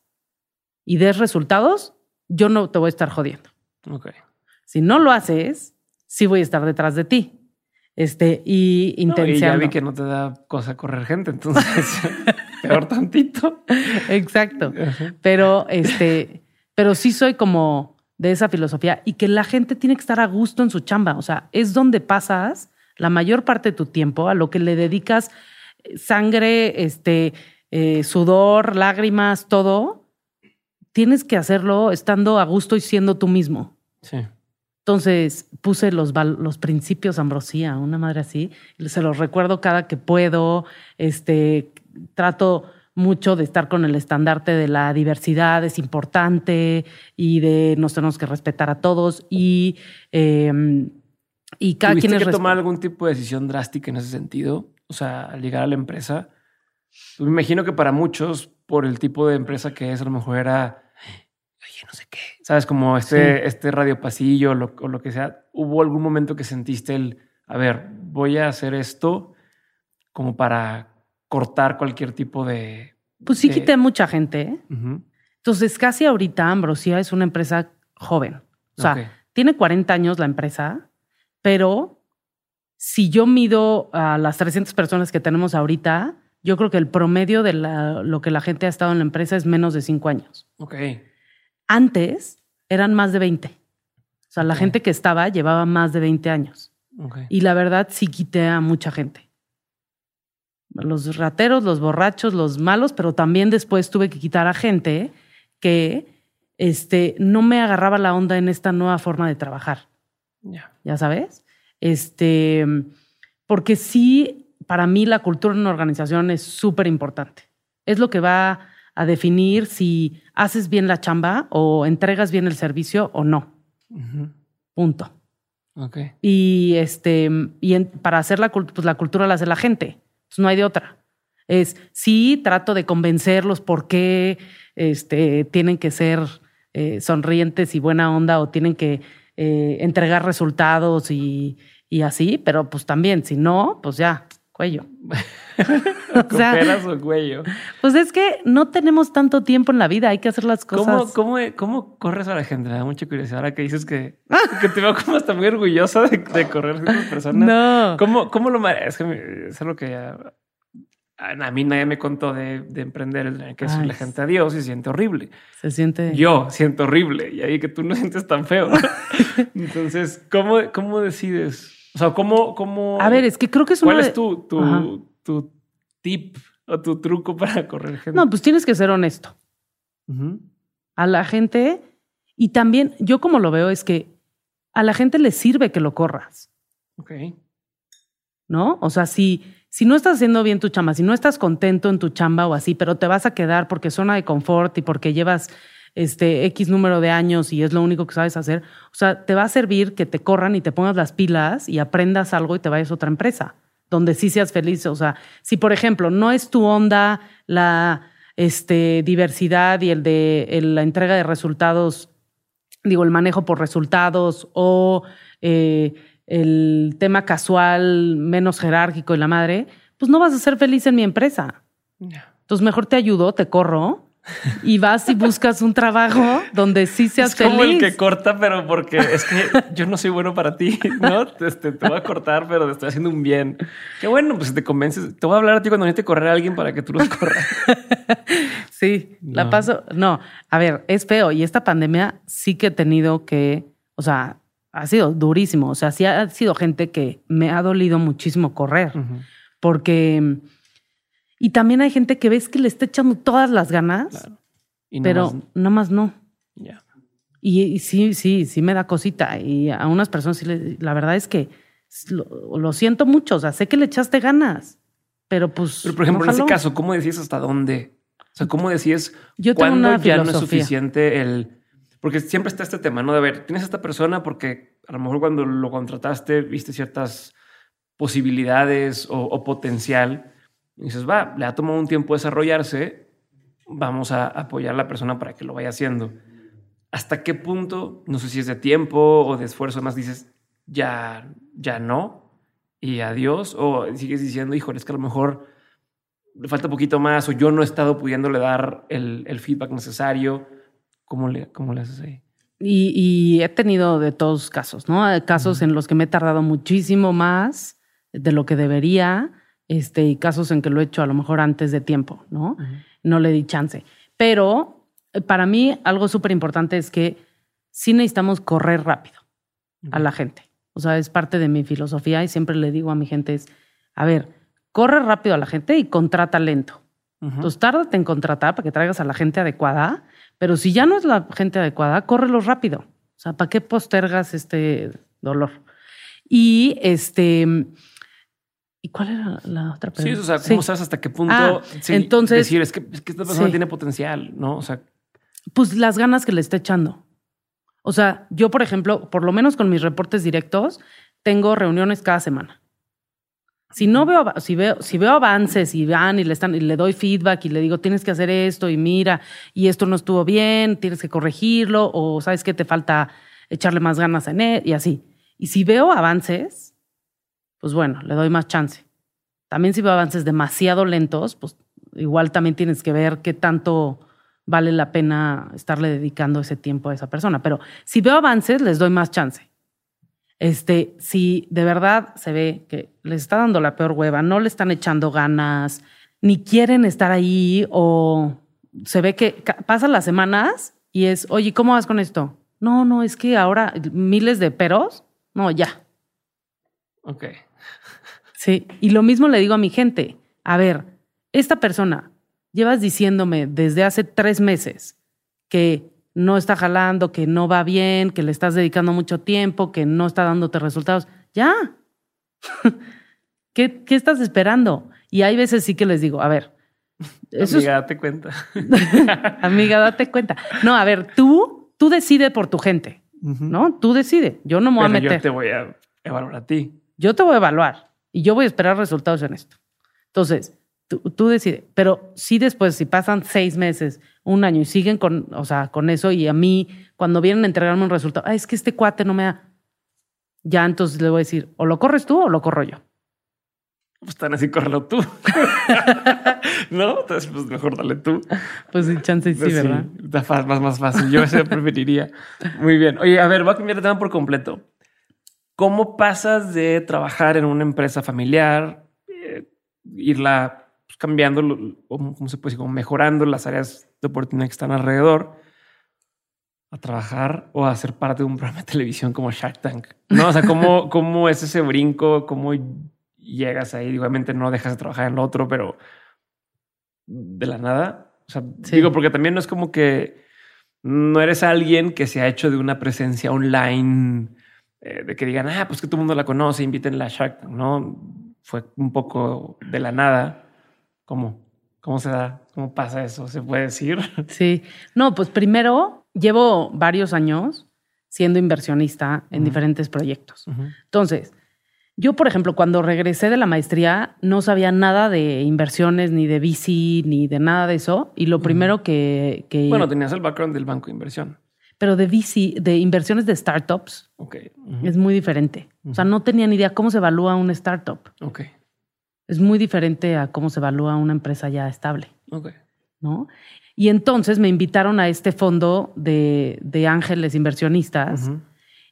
y des resultados, yo no te voy a estar jodiendo. Okay. Si no lo haces, sí voy a estar detrás de ti. Este, y intencionando. y ya vi que no te da cosa correr gente, entonces peor tantito. Exacto. Pero este, pero sí soy como de esa filosofía y que la gente tiene que estar a gusto en su chamba. O sea, es donde pasas la mayor parte de tu tiempo, a lo que le dedicas eh, sangre, este, eh, sudor, lágrimas, todo. Tienes que hacerlo estando a gusto y siendo tú mismo. Sí. Entonces puse los, los principios Ambrosía, una madre así, se los recuerdo cada que puedo, este, trato mucho de estar con el estandarte de la diversidad, es importante y de nos tenemos que respetar a todos y, eh, y cada quien es que tomar algún tipo de decisión drástica en ese sentido? O sea, al llegar a la empresa, pues me imagino que para muchos, por el tipo de empresa que es, a lo mejor era no sé qué. Sabes, como este, este radio pasillo o lo que sea. ¿Hubo algún momento que sentiste el, a ver, voy a hacer esto como para cortar cualquier tipo de... Pues sí quité mucha gente. ¿eh? Entonces, casi ahorita Ambrosia es una empresa joven. O sea, tiene 40 años la empresa, pero si yo mido a las 300 personas que tenemos ahorita, yo creo que el promedio de lo que la gente ha estado en la empresa es menos de 5 años. Ok. Antes eran más de 20. O sea, la gente que estaba llevaba más de 20 años. Y la verdad sí quité a mucha gente. Los rateros, los borrachos, los malos, pero también después tuve que quitar a gente que este, no me agarraba la onda en esta nueva forma de trabajar. Ya sabes. Este, porque sí, para mí la cultura en una organización es súper importante. Es lo que va a definir si haces bien la chamba o entregas bien el servicio o no. Punto. Okay. Y este, y para hacer la, pues la cultura la hace la gente. Pues no hay de otra. Es sí, trato de convencerlos por qué este, tienen que ser eh, sonrientes y buena onda o tienen que eh, entregar resultados y, y así, pero pues también, si no, pues ya, cuello. o sea, o cuello. Pues es que no tenemos tanto tiempo en la vida, hay que hacer las cosas. ¿Cómo, cómo, corres a la gente? Me da mucha curiosidad ahora que dices que, que te veo como hasta muy orgullosa de, correr con personas. No. ¿Cómo, cómo lo Es que es algo que a mí nadie me contó de, emprender, que es la gente a Dios y se siente horrible. Se siente. Yo siento horrible y ahí que tú no sientes tan feo. Entonces, ¿cómo, cómo decides? O sea, ¿cómo, cómo... A ver, es que creo que es ¿Cuál es tu, tu, tu, tip o tu truco para correr gente? No, pues tienes que ser honesto. A la gente... Y también, yo como lo veo es que a la gente le sirve que lo corras. Ok. ¿No? O sea, si, si no estás haciendo bien tu chamba, si no estás contento en tu chamba o así, pero te vas a quedar porque zona de confort y porque llevas este X número de años y es lo único que sabes hacer, o sea, te va a servir que te corran y te pongas las pilas y aprendas algo y te vayas a otra empresa donde sí seas feliz. O sea, si por ejemplo no es tu onda la este, diversidad y el de la entrega de resultados, digo, el manejo por resultados o eh, el tema casual menos jerárquico y la madre, pues no vas a ser feliz en mi empresa. Entonces mejor te ayudo, te corro y vas y buscas un trabajo donde sí seas es como el que corta, pero porque es que yo no soy bueno para ti, ¿no? Este, te voy a cortar, pero te estoy haciendo un bien. Qué bueno, pues te convences. Te voy a hablar a ti cuando necesite correr a alguien para que tú los corras. sí, la paso. No, a ver, es feo. Y esta pandemia sí que he tenido que, o sea, ha sido durísimo. O sea, sí ha sido gente que me ha dolido muchísimo correr. Porque y también hay gente que ves que le está echando todas las ganas, pero nada más no. Y, sí, sí, sí me da cosita. Y a unas personas sí, la verdad es que lo, siento mucho. O sea, sé que le echaste ganas, pero pues. Pero por ejemplo, en ese caso, ¿cómo decís hasta dónde? O sea, ¿cómo decís Yo cuándo ya no es suficiente el. Porque siempre está este tema, ¿no? De ver, tienes a esta persona porque a lo mejor cuando lo contrataste viste ciertas posibilidades o potencial y dices, va, le ha tomado un tiempo desarrollarse, vamos a apoyar a la persona para que lo vaya haciendo. ¿Hasta qué punto, no sé si es de tiempo o de esfuerzo, más dices, ya, ya no, y adiós, o sigues diciendo, híjole, es que a lo mejor le falta un poquito más, o yo no he estado pudiéndole dar el, el feedback necesario. ¿Cómo le, cómo le haces ahí? Y, y, he tenido de todos casos, ¿no? Casos en los que me he tardado muchísimo más de lo que debería este, y casos en que lo he hecho a lo mejor antes de tiempo, ¿no? No le di chance. Pero eh, para mí algo súper importante es que sí necesitamos correr rápido a la gente. O sea, es parte de mi filosofía y siempre le digo a mi gente es, a ver, corre rápido a la gente y contrata lento. Entonces, tárdate en contratar para que traigas a la gente adecuada, pero si ya no es la gente adecuada, córrelo rápido. O sea, ¿para qué postergas este dolor? Y este. ¿Y cuál era la otra Sí, pregunta? o sea, ¿cómo sabes hasta qué punto Ah, sí, entonces- decir es que, es que esta persona Sí. tiene potencial, ¿no? O sea, Pues las ganas que le está echando. O sea, yo, por ejemplo, por lo menos con mis reportes directos, tengo reuniones cada semana. Si no veo, si veo, si veo avances y van y le están, y le doy feedback y le digo, tienes que hacer esto y mira, y esto no estuvo bien, tienes que corregirlo, o sabes que te falta echarle más ganas en él, y así. Y si veo avances, pues bueno, le doy más chance. También si veo avances demasiado lentos, pues igual también tienes que ver qué tanto vale la pena estarle dedicando ese tiempo a esa persona. Pero si veo avances, les doy más chance. Este, si de verdad se ve que les está dando la peor hueva, no le están echando ganas, ni quieren estar ahí, o se ve que pasan las semanas y es, oye, ¿cómo vas con esto? No, no, es que ahora miles de peros. No, ya. ok. Sí, y lo mismo le digo a mi gente. A ver, esta persona, llevas diciéndome desde hace tres meses que no está jalando, que no va bien, que le estás dedicando mucho tiempo, que no está dándote resultados. Ya. ¿Qué, qué estás esperando? Y hay veces sí que les digo, a ver, eso es- Amiga, date cuenta. amiga, date cuenta. No, a ver, tú, tú decide por tu gente. ¿no? Tú decide. Yo no me voy a Pero meter. yo te voy a evaluar a ti. yo te voy a evaluar y yo voy a esperar resultados en esto. Entonces, tú, tú decides. Pero si después, si pasan seis meses, un año y siguen con, o sea, con eso y a mí, cuando vienen a entregarme un resultado, "Ah, es que este cuate no me da. Ya entonces le voy a decir, o lo corres tú o lo corro yo. Pues están así, córrelo tú. no, entonces pues mejor dale tú. Pues sí, chance y sí, Pues ¿verdad? Fa- más, más fácil. Yo ese preferiría. Muy bien. Oye, a ver, voy a cambiar de tema por completo. ¿Cómo pasas de trabajar en una empresa familiar, eh, irla pues, cambiando, o cómo se puede decir, como mejorando las áreas de oportunidad que están alrededor, a trabajar o a ser parte de un programa de televisión como Shark Tank? No, o sea, ¿cómo, cómo es ese brinco? ¿Cómo llegas ahí? Obviamente no dejas de trabajar en lo otro, pero de la nada. O sea, Sí. digo, porque también no es como que no eres alguien que se ha hecho de una presencia online, eh, de que digan, ah, pues que todo el mundo la conoce, inviten a Shark Tank, ¿no? Fue un poco de la nada. ¿Cómo? ¿Cómo se da? ¿Cómo pasa eso? ¿Se puede decir? Sí. No, pues primero llevo varios años siendo inversionista en diferentes proyectos. Entonces, yo, por ejemplo, cuando regresé de la maestría, no sabía nada de inversiones, ni de VC, ni de nada de eso. Y lo primero que... que- Bueno, tenías el background del banco de inversión. Pero de VC, de inversiones de startups, es muy diferente. O sea, no tenía ni idea cómo se evalúa una startup. Ok. Es muy diferente a cómo se evalúa una empresa ya estable, Ok. ¿no? Y entonces me invitaron a este fondo de, de ángeles inversionistas.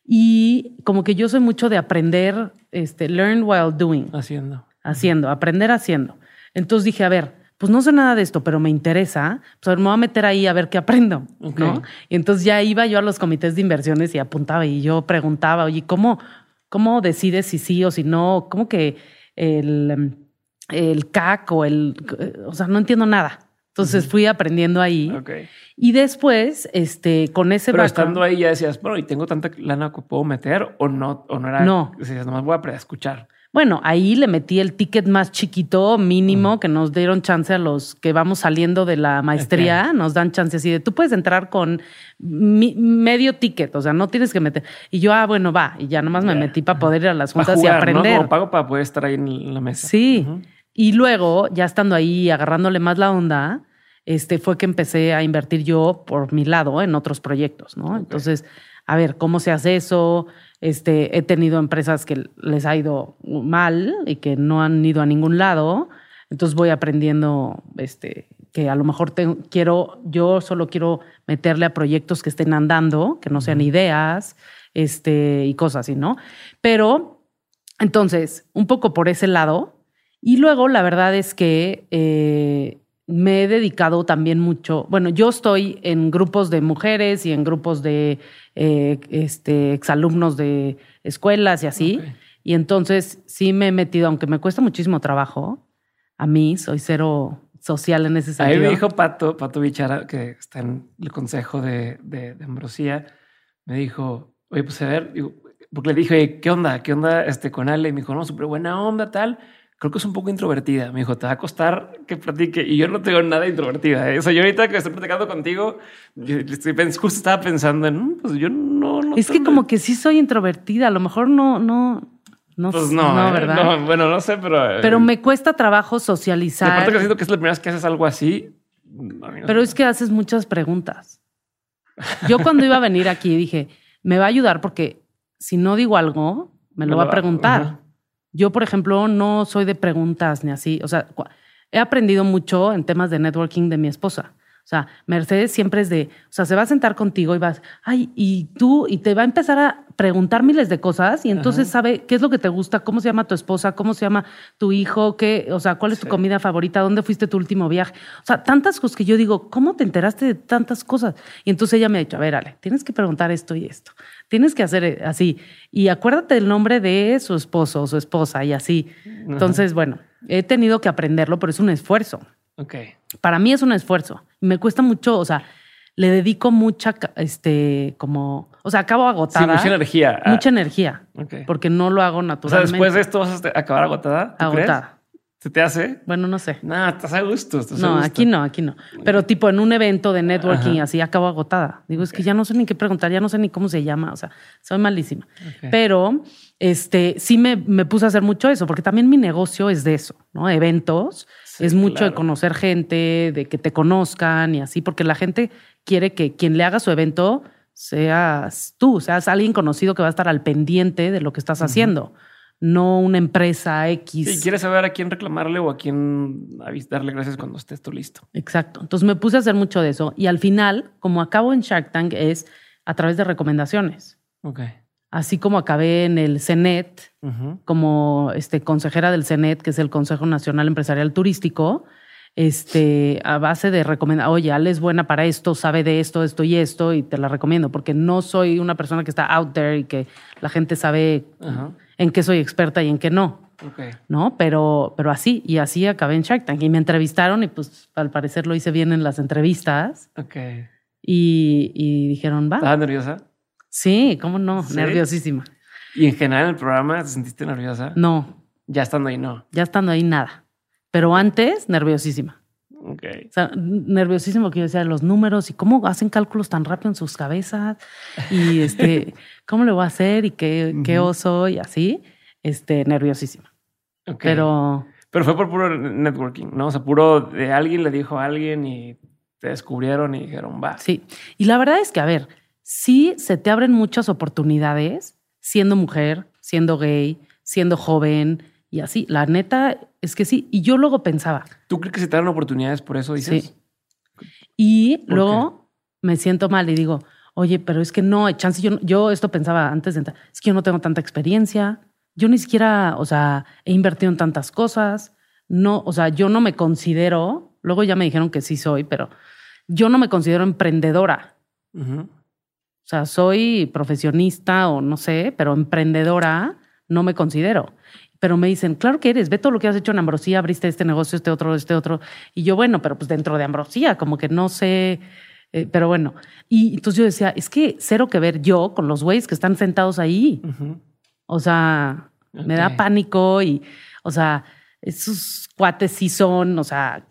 Y como que yo soy mucho de aprender, este, learn while doing, Haciendo. haciendo, aprender haciendo. Entonces dije, a ver, pues no sé nada de esto, pero me interesa, pues me voy a meter ahí a ver qué aprendo. ¿no? Y entonces ya iba yo a los comités de inversiones y apuntaba y yo preguntaba, oye, ¿cómo, cómo decides si sí o si no? ¿Cómo que el, el CAC o el... O sea, no entiendo nada. Entonces fui aprendiendo ahí. Y después, este, con ese Pero background- estando ahí ya decías, bueno, y tengo tanta lana que puedo meter o no, o no era. No. Decías, nomás voy a escuchar. Bueno, ahí le metí el ticket más chiquito, mínimo, que nos dieron chance a los que vamos saliendo de la maestría, nos dan chance así de, tú puedes entrar con mi- medio ticket, o sea, no tienes que meter. Y yo, ah, bueno, va, y ya nomás me metí para poder ir a las juntas jugar, y aprender. ¿no? Como pago para poder estar ahí en la mesa. Sí. Y luego, ya estando ahí, agarrándole más la onda, este, fue que empecé a invertir yo por mi lado en otros proyectos, ¿no? Entonces, a ver, ¿cómo se hace eso? Este, he tenido empresas que les ha ido mal y que no han ido a ningún lado. Entonces voy aprendiendo, este, que a lo mejor te- quiero, yo solo quiero meterle a proyectos que estén andando, que no sean ideas, este, y cosas así, ¿no? Pero, entonces, un poco por ese lado. Y luego, la verdad es que eh, me he dedicado también mucho. Bueno, yo estoy en grupos de mujeres y en grupos de eh, este, exalumnos de escuelas y así. Y entonces sí me he metido, aunque me cuesta muchísimo trabajo. A mí soy cero social en ese Ahí sentido. me dijo Pato, Pato Bichara, que está en el consejo de, de, de Ambrosía, me dijo, oye, pues a ver, digo, porque le dije, ¿qué onda? ¿Qué onda este, con Ale? Y me dijo, no, súper buena onda, tal. Creo que es un poco introvertida. Me dijo, te va a costar que platique. Y yo no tengo nada introvertida. ¿eh? O sea, yo ahorita que estoy platicando contigo, yo estoy, justo estaba pensando en, mm, pues yo no. no es que como que sí soy introvertida. A lo mejor no, no, no, pues no, no, ¿eh? ¿verdad? No, bueno, no sé, pero. Eh, pero me cuesta trabajo socializar. Aparte que siento que es la primera vez que haces algo así. Pero es que haces muchas preguntas. Yo cuando iba a venir aquí dije, me va a ayudar porque si no digo algo, me lo va a preguntar. Yo, por ejemplo, no soy de preguntas ni así. O sea, he aprendido mucho en temas de networking de mi esposa. O sea, Mercedes siempre es de, o sea, se va a sentar contigo y vas, ay, y tú, y te va a empezar a preguntar miles de cosas y entonces sabe qué es lo que te gusta, cómo se llama tu esposa, cómo se llama tu hijo, qué, o sea, cuál es tu comida favorita, dónde fuiste tu último viaje. O sea, tantas cosas que yo digo, ¿cómo te enteraste de tantas cosas? Y entonces ella me ha dicho, a ver, Ale, tienes que preguntar esto y esto. Tienes que hacer eh, así. Y acuérdate del nombre de su esposo o su esposa y así. Entonces, bueno, he tenido que aprenderlo, pero es un esfuerzo. Ok. Para mí es un esfuerzo. Me cuesta mucho, o sea, le dedico mucha, este, como, o sea, acabo agotada. Sí, mucha energía. Mucha energía. Porque no lo hago naturalmente. O sea, después de esto vas a acabar agotada. agotada. ¿Se te hace? Bueno, no sé. No, estás a gusto. no, aquí no, aquí no. Pero tipo en un evento de networking así acabo agotada. Digo, es que ya no sé ni qué preguntar, ya no sé ni cómo se llama. O sea, soy malísima. Pero este sí me, me, puse a hacer mucho eso, porque también mi negocio es de eso, ¿no? Eventos. Es mucho de conocer gente, de que te conozcan y así, porque la gente quiere que quien le haga su evento seas tú, seas alguien conocido que va a estar al pendiente de lo que estás haciendo no una empresa X. Y quieres saber a quién reclamarle o a quién darle gracias cuando estés tú listo. Exacto. Entonces me puse a hacer mucho de eso. Y al final, como acabo en Shark Tank, es a través de recomendaciones. Ok. Así como acabé en el CENET, como este, consejera del CENET, que es el Consejo Nacional Empresarial Turístico, este, a base de recomendar, oye, Ale es buena para esto, sabe de esto, esto y esto, y te la recomiendo, porque no soy una persona que está out there y que la gente sabe en qué soy experta y en qué no. ¿No? Pero, pero así, y así acabé en Shark Tank. Y me entrevistaron y pues al parecer lo hice bien en las entrevistas. Ok. Y, y dijeron, va. ¿Estabas nerviosa? Sí, ¿cómo no? Nerviosísima. ¿Y en general en el programa te sentiste nerviosa? No. Ya estando ahí, no. Ya estando ahí, nada. Pero antes, nerviosísima. Ok. O sea, nerviosísimo que yo decía los números y cómo hacen cálculos tan rápido en sus cabezas y este, cómo le voy a hacer y qué, qué oso y así. Este, nerviosísima. Pero. Pero fue por puro networking, ¿no? O sea, puro de alguien le dijo a alguien y te descubrieron y dijeron, va. Sí. Y la verdad es que, a ver, sí se te abren muchas oportunidades siendo mujer, siendo gay, siendo joven y así. La neta es que sí. Y yo luego pensaba. ¿Tú crees que se te dan oportunidades por eso, dices? Sí. Y luego me siento mal y digo, oye, pero es que no, chance, yo, yo esto pensaba antes de entrar, es que yo no tengo tanta experiencia, yo ni siquiera, o sea, he invertido en tantas cosas, no, o sea, yo no me considero, luego ya me dijeron que sí soy, pero yo no me considero emprendedora. O sea, soy profesionista o no sé, pero emprendedora no me considero pero me dicen, claro que eres, ve todo lo que has hecho en Ambrosía, abriste este negocio, este otro, este otro. Y yo, bueno, pero pues dentro de Ambrosía, como que no sé, eh, pero bueno. Y entonces yo decía, es que cero que ver yo con los güeyes que están sentados ahí. O sea, me da pánico y, o sea, esos cuates sí son, o sea,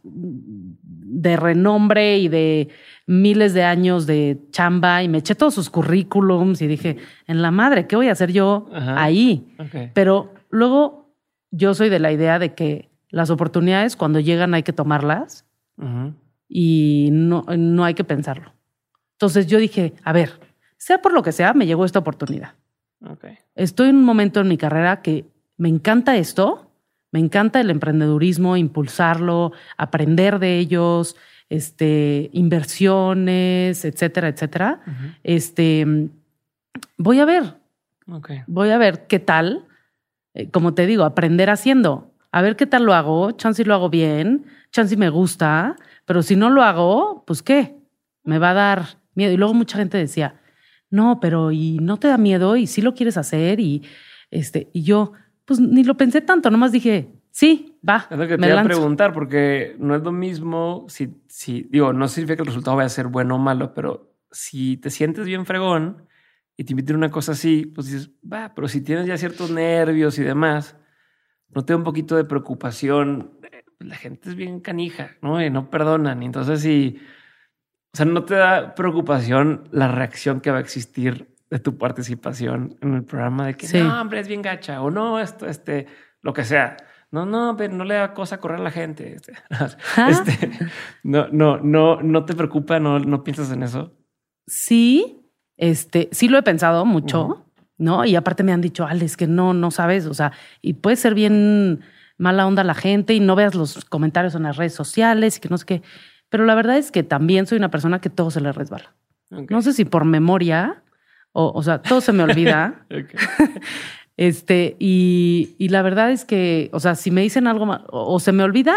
de renombre y de miles de años de chamba y me eché todos sus currículums y dije, en la madre, ¿qué voy a hacer yo ahí? Pero luego yo soy de la idea de que las oportunidades cuando llegan hay que tomarlas y no, no hay que pensarlo. Entonces yo dije, a ver, sea por lo que sea, me llegó esta oportunidad. Estoy en un momento en mi carrera que me encanta esto, me encanta el emprendedurismo, impulsarlo, aprender de ellos, este, inversiones, etcétera, etcétera. Este, voy a ver, voy a ver qué tal eh, como te digo, aprender haciendo. A ver qué tal lo hago, chance lo hago bien, chance me gusta, pero si no lo hago, pues qué, me va a dar miedo. Y luego mucha gente decía, no, pero ¿y no te da miedo? ¿Y si lo quieres hacer? Y, este, y yo, pues ni lo pensé tanto, nomás dije, sí, va. Es lo que te iba a preguntar, porque no es lo mismo si, si, digo, no significa que el resultado vaya a ser bueno o malo, pero si te sientes bien fregón, y te inviten a una cosa así, pues dices, va, pero si tienes ya ciertos nervios y demás, no te da un poquito de preocupación. Eh, la gente es bien canija, ¿no? Y no perdonan. Entonces, si, o sea, no te da preocupación la reacción que va a existir de tu participación en el programa de que no, hombre, es bien gacha o no, esto, este, lo que sea. No, no, pero no le da cosa correr a la gente. Este, este, no, no, no, no te preocupa, no, no piensas en eso. Sí, este, sí lo he pensado mucho, ¿no? Y aparte me han dicho, Alex, que no, no sabes, o sea, y puede ser bien mala onda la gente y no veas los comentarios en las redes sociales y que no sé qué. Pero la verdad es que también soy una persona que todo se le resbala. No sé si por memoria o, o sea, todo se me olvida. este, y, y, la verdad es que, o sea, si me dicen algo mal, o, se me olvida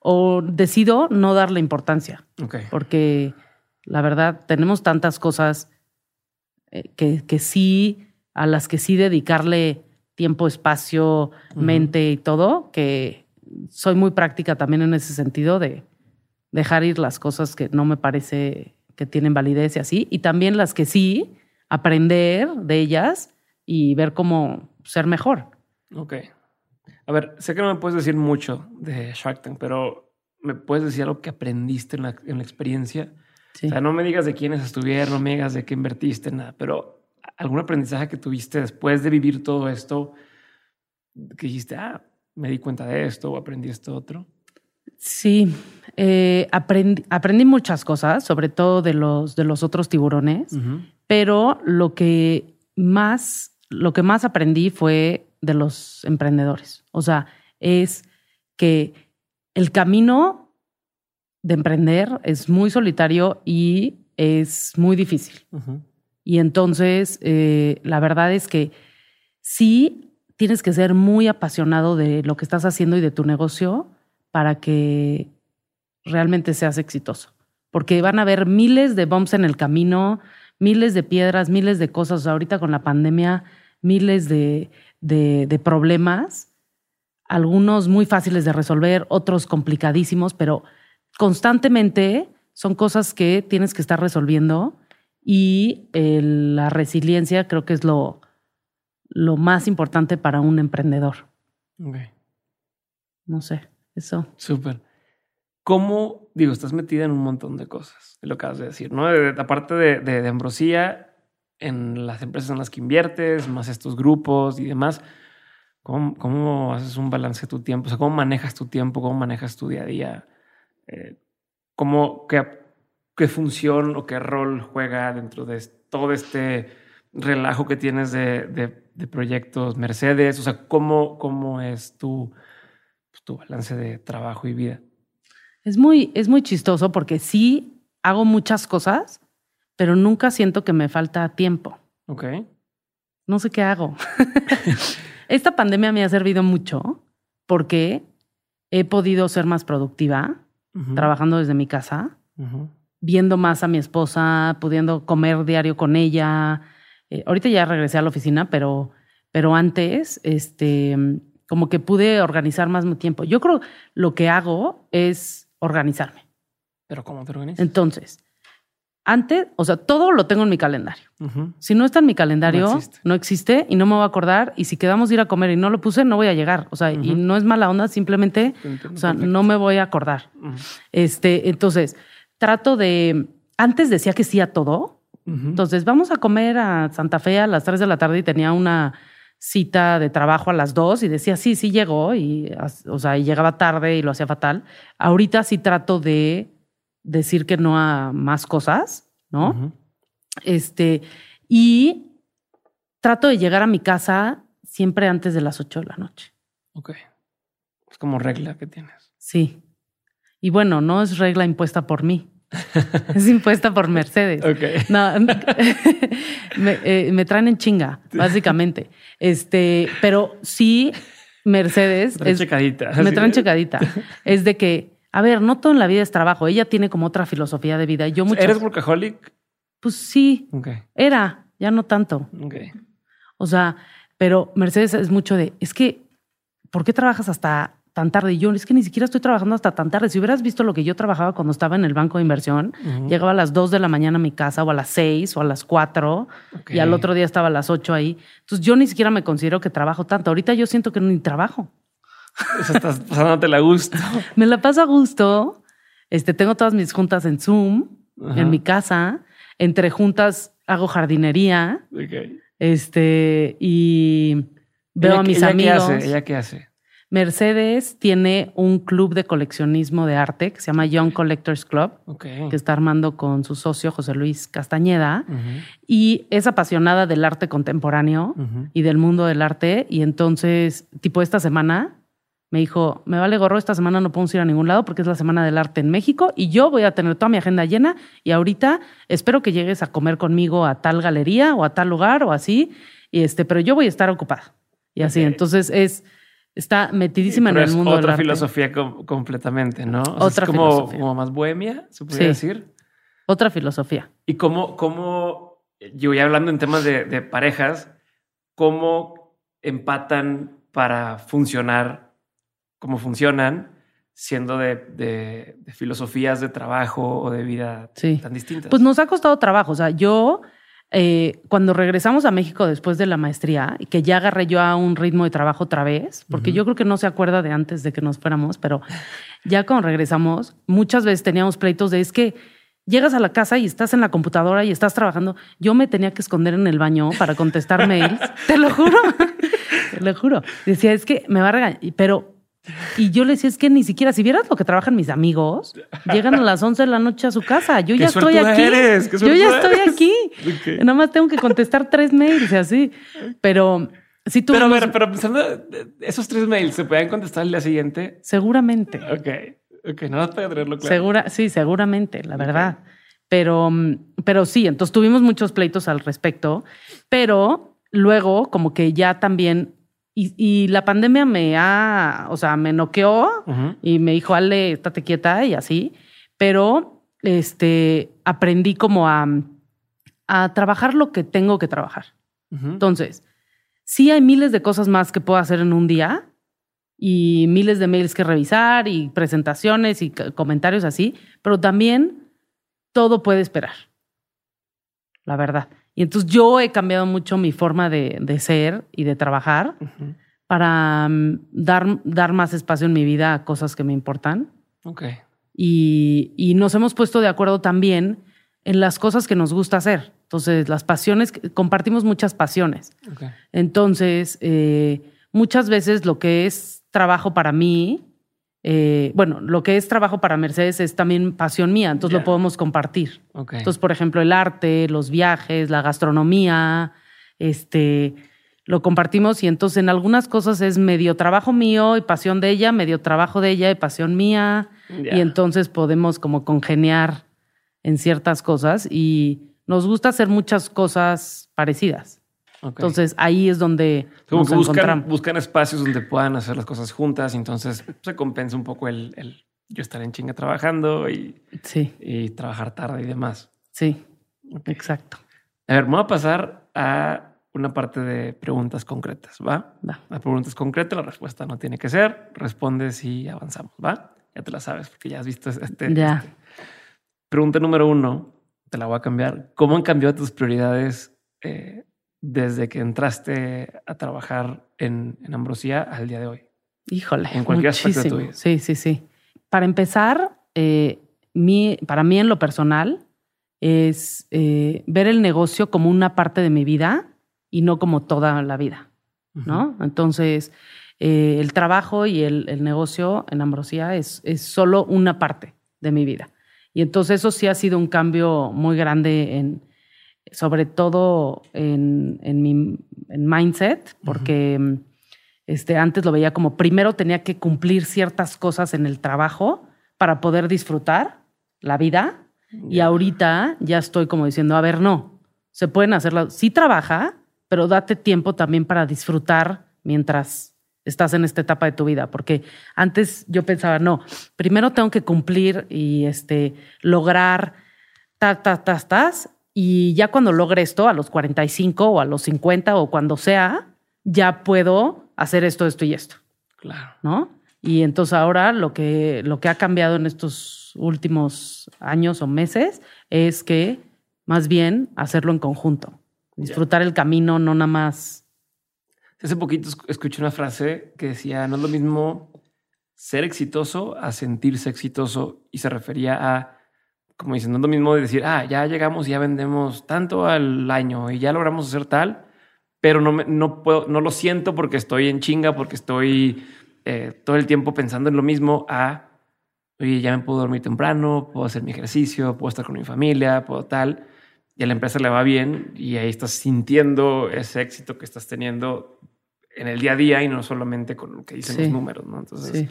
o decido no darle importancia. Porque la verdad, tenemos tantas cosas eh, que, que sí, a las que sí dedicarle tiempo, espacio, mente y todo, que soy muy práctica también en ese sentido de dejar ir las cosas que no me parece que tienen validez y así, y también las que sí, aprender de ellas y ver cómo ser mejor. Ok. A ver, sé que no me puedes decir mucho de Shark Tank, pero ¿me puedes decir algo que aprendiste en la, en la experiencia? O sea, no me digas de quiénes estuvieron, no me digas de qué invertiste, nada, pero algún aprendizaje que tuviste después de vivir todo esto, que dijiste, ah, me di cuenta de esto o aprendí esto otro. Sí, eh, aprendí, aprendí, muchas cosas, sobre todo de los, de los otros tiburones, pero lo que más, lo que más aprendí fue de los emprendedores. O sea, es que el camino de emprender es muy solitario y es muy difícil. Y entonces, eh, la verdad es que sí tienes que ser muy apasionado de lo que estás haciendo y de tu negocio para que realmente seas exitoso. Porque van a haber miles de bumps en el camino, miles de piedras, miles de cosas. ahorita con la pandemia, miles de, de problemas, algunos muy fáciles de resolver, otros complicadísimos, pero constantemente son cosas que tienes que estar resolviendo y la resiliencia creo que es lo, lo más importante para un emprendedor. No sé, eso. Súper. ¿Cómo, digo, estás metida en un montón de cosas, lo acabas de decir, ¿no? aparte de, de, de, Ambrosía, en las empresas en las que inviertes, más estos grupos y demás, ¿cómo, ¿cómo, haces un balance de tu tiempo? O sea, ¿cómo manejas tu tiempo? ¿Cómo manejas tu día a día? Eh, cómo, qué, función o qué rol juega dentro de todo este relajo que tienes de, de, proyectos Mercedes? O sea, ¿cómo, cómo es tu, pues, tu balance de trabajo y vida? Es muy, es muy chistoso porque sí hago muchas cosas, pero nunca siento que me falta tiempo. Ok. No sé qué hago. Esta pandemia me ha servido mucho porque he podido ser más productiva trabajando desde mi casa, viendo más a mi esposa, pudiendo comer diario con ella. Eh, ahorita ya regresé a la oficina, pero, pero antes, este, como que pude organizar más mi tiempo. Yo creo lo que hago es organizarme. ¿Pero cómo te organizas? Entonces, antes, o sea, todo lo tengo en mi calendario. Si no está en mi calendario, no existe. y no me voy a acordar. Y si quedamos ir a comer y no lo puse, no voy a llegar. O sea, y no es mala onda, simplemente, o sea, no me voy a acordar. Este, entonces, trato de. Antes decía que sí a todo. Entonces, vamos a comer a Santa Fe a las 3 de la tarde y tenía una cita de trabajo a las 2 y decía, sí, sí llegó. Y, o sea, y llegaba tarde y lo hacía fatal. Ahorita sí trato de decir que no a más cosas, ¿no? Este, y trato de llegar a mi casa siempre antes de las 8 de la noche. Ok. Es como regla que tienes. Sí. Y bueno, no es regla impuesta por mí. es impuesta por Mercedes. Ok. No, eh, me, traen en chinga, básicamente. Este, pero sí, Mercedes. Me checadita. Me traen checadita. Es de que a ver, no todo en la vida es trabajo. Ella tiene como otra filosofía de vida. Yo muchas... ¿Eres workaholic? Pues sí. Era, ya no tanto. O sea, pero Mercedes es mucho de, es que, ¿por qué trabajas hasta tan tarde. Y yo, es que ni siquiera estoy trabajando hasta tan tarde. Si hubieras visto lo que yo trabajaba cuando estaba en el banco de inversión, llegaba a las 2 de la mañana a mi casa o a las 6 o a las 4 y al otro día estaba a las 8 ahí. Entonces yo ni siquiera me considero que trabajo tanto. Ahorita yo siento que ni trabajo. O sea, estás pasándote la gusto. me la paso a gusto. Este, tengo todas mis juntas en Zoom, en mi casa. Entre juntas hago jardinería. Este, y veo a mis amigos. Qué hace? ¿Ella qué hace? Mercedes tiene un club de coleccionismo de arte que se llama Young Collectors Club, que está armando con su socio José Luis Castañeda, y es apasionada del arte contemporáneo y del mundo del arte. Y entonces, tipo esta semana, me dijo, me vale gorro, esta semana no podemos ir a ningún lado porque es la Semana del Arte en México y yo voy a tener toda mi agenda llena y ahorita espero que llegues a comer conmigo a tal galería o a tal lugar o así, y este, pero yo voy a estar ocupada. Y así, entonces es está metidísima en el mundo otra del filosofía completamente, ¿no? otra es como, filosofía. como más bohemia, se podría decir. Otra filosofía. Y cómo, cómo, yo ya hablando en temas de, parejas, cómo empatan para funcionar, cómo funcionan, siendo de, filosofías de trabajo o de vida tan distintas. Pues nos ha costado trabajo. O sea, yo eh, cuando regresamos a México después de la maestría y que ya agarré yo a un ritmo de trabajo otra vez, porque yo creo que no se acuerda de antes de que nos fuéramos, pero ya cuando regresamos, muchas veces teníamos pleitos de es que llegas a la casa y estás en la computadora y estás trabajando. Yo me tenía que esconder en el baño para contestar mails, te lo juro, te lo juro. Decía, es que me va a regañar, pero y yo le decía, es que ni siquiera, si vieras lo que trabajan mis amigos, llegan a las 11 de la noche a su casa. Yo ya estoy aquí. yo ya estoy aquí. Nada más tengo que contestar tres mails y así. Pero si tú. Pero, a ver, pero pensando, esos tres mails se pueden contestar el día siguiente. Seguramente. Ok. Ok, nada más para tenerlo claro. Segura, sí, seguramente, la verdad. Pero, pero sí, entonces tuvimos muchos pleitos al respecto. Pero luego, como que ya también y, la pandemia me ha, o sea, me noqueó y me dijo, Ale, estate quieta y así. Pero este, aprendí como a, a trabajar lo que tengo que trabajar. Entonces, sí hay miles de cosas más que puedo hacer en un día y miles de mails que revisar y presentaciones y comentarios así, pero también todo puede esperar. La verdad. Y entonces yo he cambiado mucho mi forma de, ser y de trabajar para mm, dar, dar más espacio en mi vida a cosas que me importan. Ok. Y, nos hemos puesto de acuerdo también en las cosas que nos gusta hacer. Entonces, las pasiones, compartimos muchas pasiones. Entonces, eh, muchas veces lo que es trabajo para mí eh, bueno, lo que es trabajo para Mercedes es también pasión mía, entonces lo podemos compartir. Entonces, por ejemplo, el arte, los viajes, la gastronomía, este, lo compartimos y entonces en algunas cosas es medio trabajo mío y pasión de ella, medio trabajo de ella y pasión mía, y entonces podemos como congeniar en ciertas cosas y nos gusta hacer muchas cosas parecidas. Entonces ahí es donde nos buscan, buscan, espacios donde puedan hacer las cosas juntas. Entonces se compensa un poco el, el yo estar en chinga trabajando y, sí. y trabajar tarde y demás. Sí, exacto. A ver, me voy a pasar a una parte de preguntas concretas, ¿va? Va. La pregunta es concreta, la respuesta no tiene que ser. Respondes y avanzamos, ¿va? Ya te la sabes porque ya has visto este. Ya. Este. Pregunta número uno, te la voy a cambiar. ¿Cómo han cambiado tus prioridades eh, desde que entraste a trabajar en, Ambrosía al día de hoy? Híjole. En cualquier aspecto de tu vida. Sí, sí, sí. Para empezar, eh, mi, para mí en lo personal es eh, ver el negocio como una parte de mi vida y no como toda la vida, ¿no? Entonces, eh, el trabajo y el, el, negocio en Ambrosía es, es solo una parte de mi vida. Y entonces eso sí ha sido un cambio muy grande en, sobre todo en, mi mindset, porque este, antes lo veía como primero tenía que cumplir ciertas cosas en el trabajo para poder disfrutar la vida. Y ahorita ya estoy como diciendo, a ver, no, se pueden hacerlo. Sí trabaja, pero date tiempo también para disfrutar mientras estás en esta etapa de tu vida, porque antes yo pensaba, no, primero tengo que cumplir y este, lograr, ta, ta, ta, tas, y ya cuando logre esto, a los 45 o a los 50 o cuando sea, ya puedo hacer esto, esto y esto. Claro. ¿No? Y entonces ahora lo que, lo que ha cambiado en estos últimos años o meses es que más bien hacerlo en conjunto, disfrutar el camino, no nada más. Hace poquito escuché una frase que decía, no es lo mismo ser exitoso a sentirse exitoso y se refería a, como diciendo, no es lo mismo de decir, ah, ya llegamos, ya vendemos tanto al año y ya logramos hacer tal, pero no, me, no puedo, no lo siento porque estoy en chinga, porque estoy eh, todo el tiempo pensando en lo mismo a, oye, ya me puedo dormir temprano, puedo hacer mi ejercicio, puedo estar con mi familia, puedo tal, y a la empresa le va bien y ahí estás sintiendo ese éxito que estás teniendo en el día a día y no solamente con lo que dicen los números, ¿no? Entonces,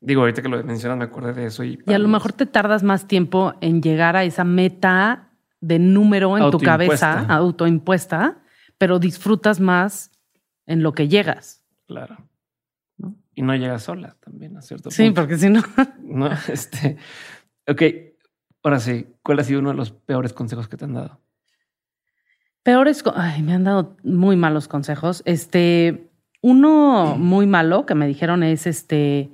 digo, ahorita que lo mencionas me acordé de eso. Y, y a lo mejor te tardas más tiempo en llegar a esa meta de número en tu cabeza, autoimpuesta, pero disfrutas más en lo que llegas. Claro y no llegas sola también a cierto sí, porque si no. no, este. Ok, ahora sí, ¿cuál ha sido uno de los peores consejos que te han dado? Peores, ay, me han dado muy malos consejos. Este, uno muy malo que me dijeron es este,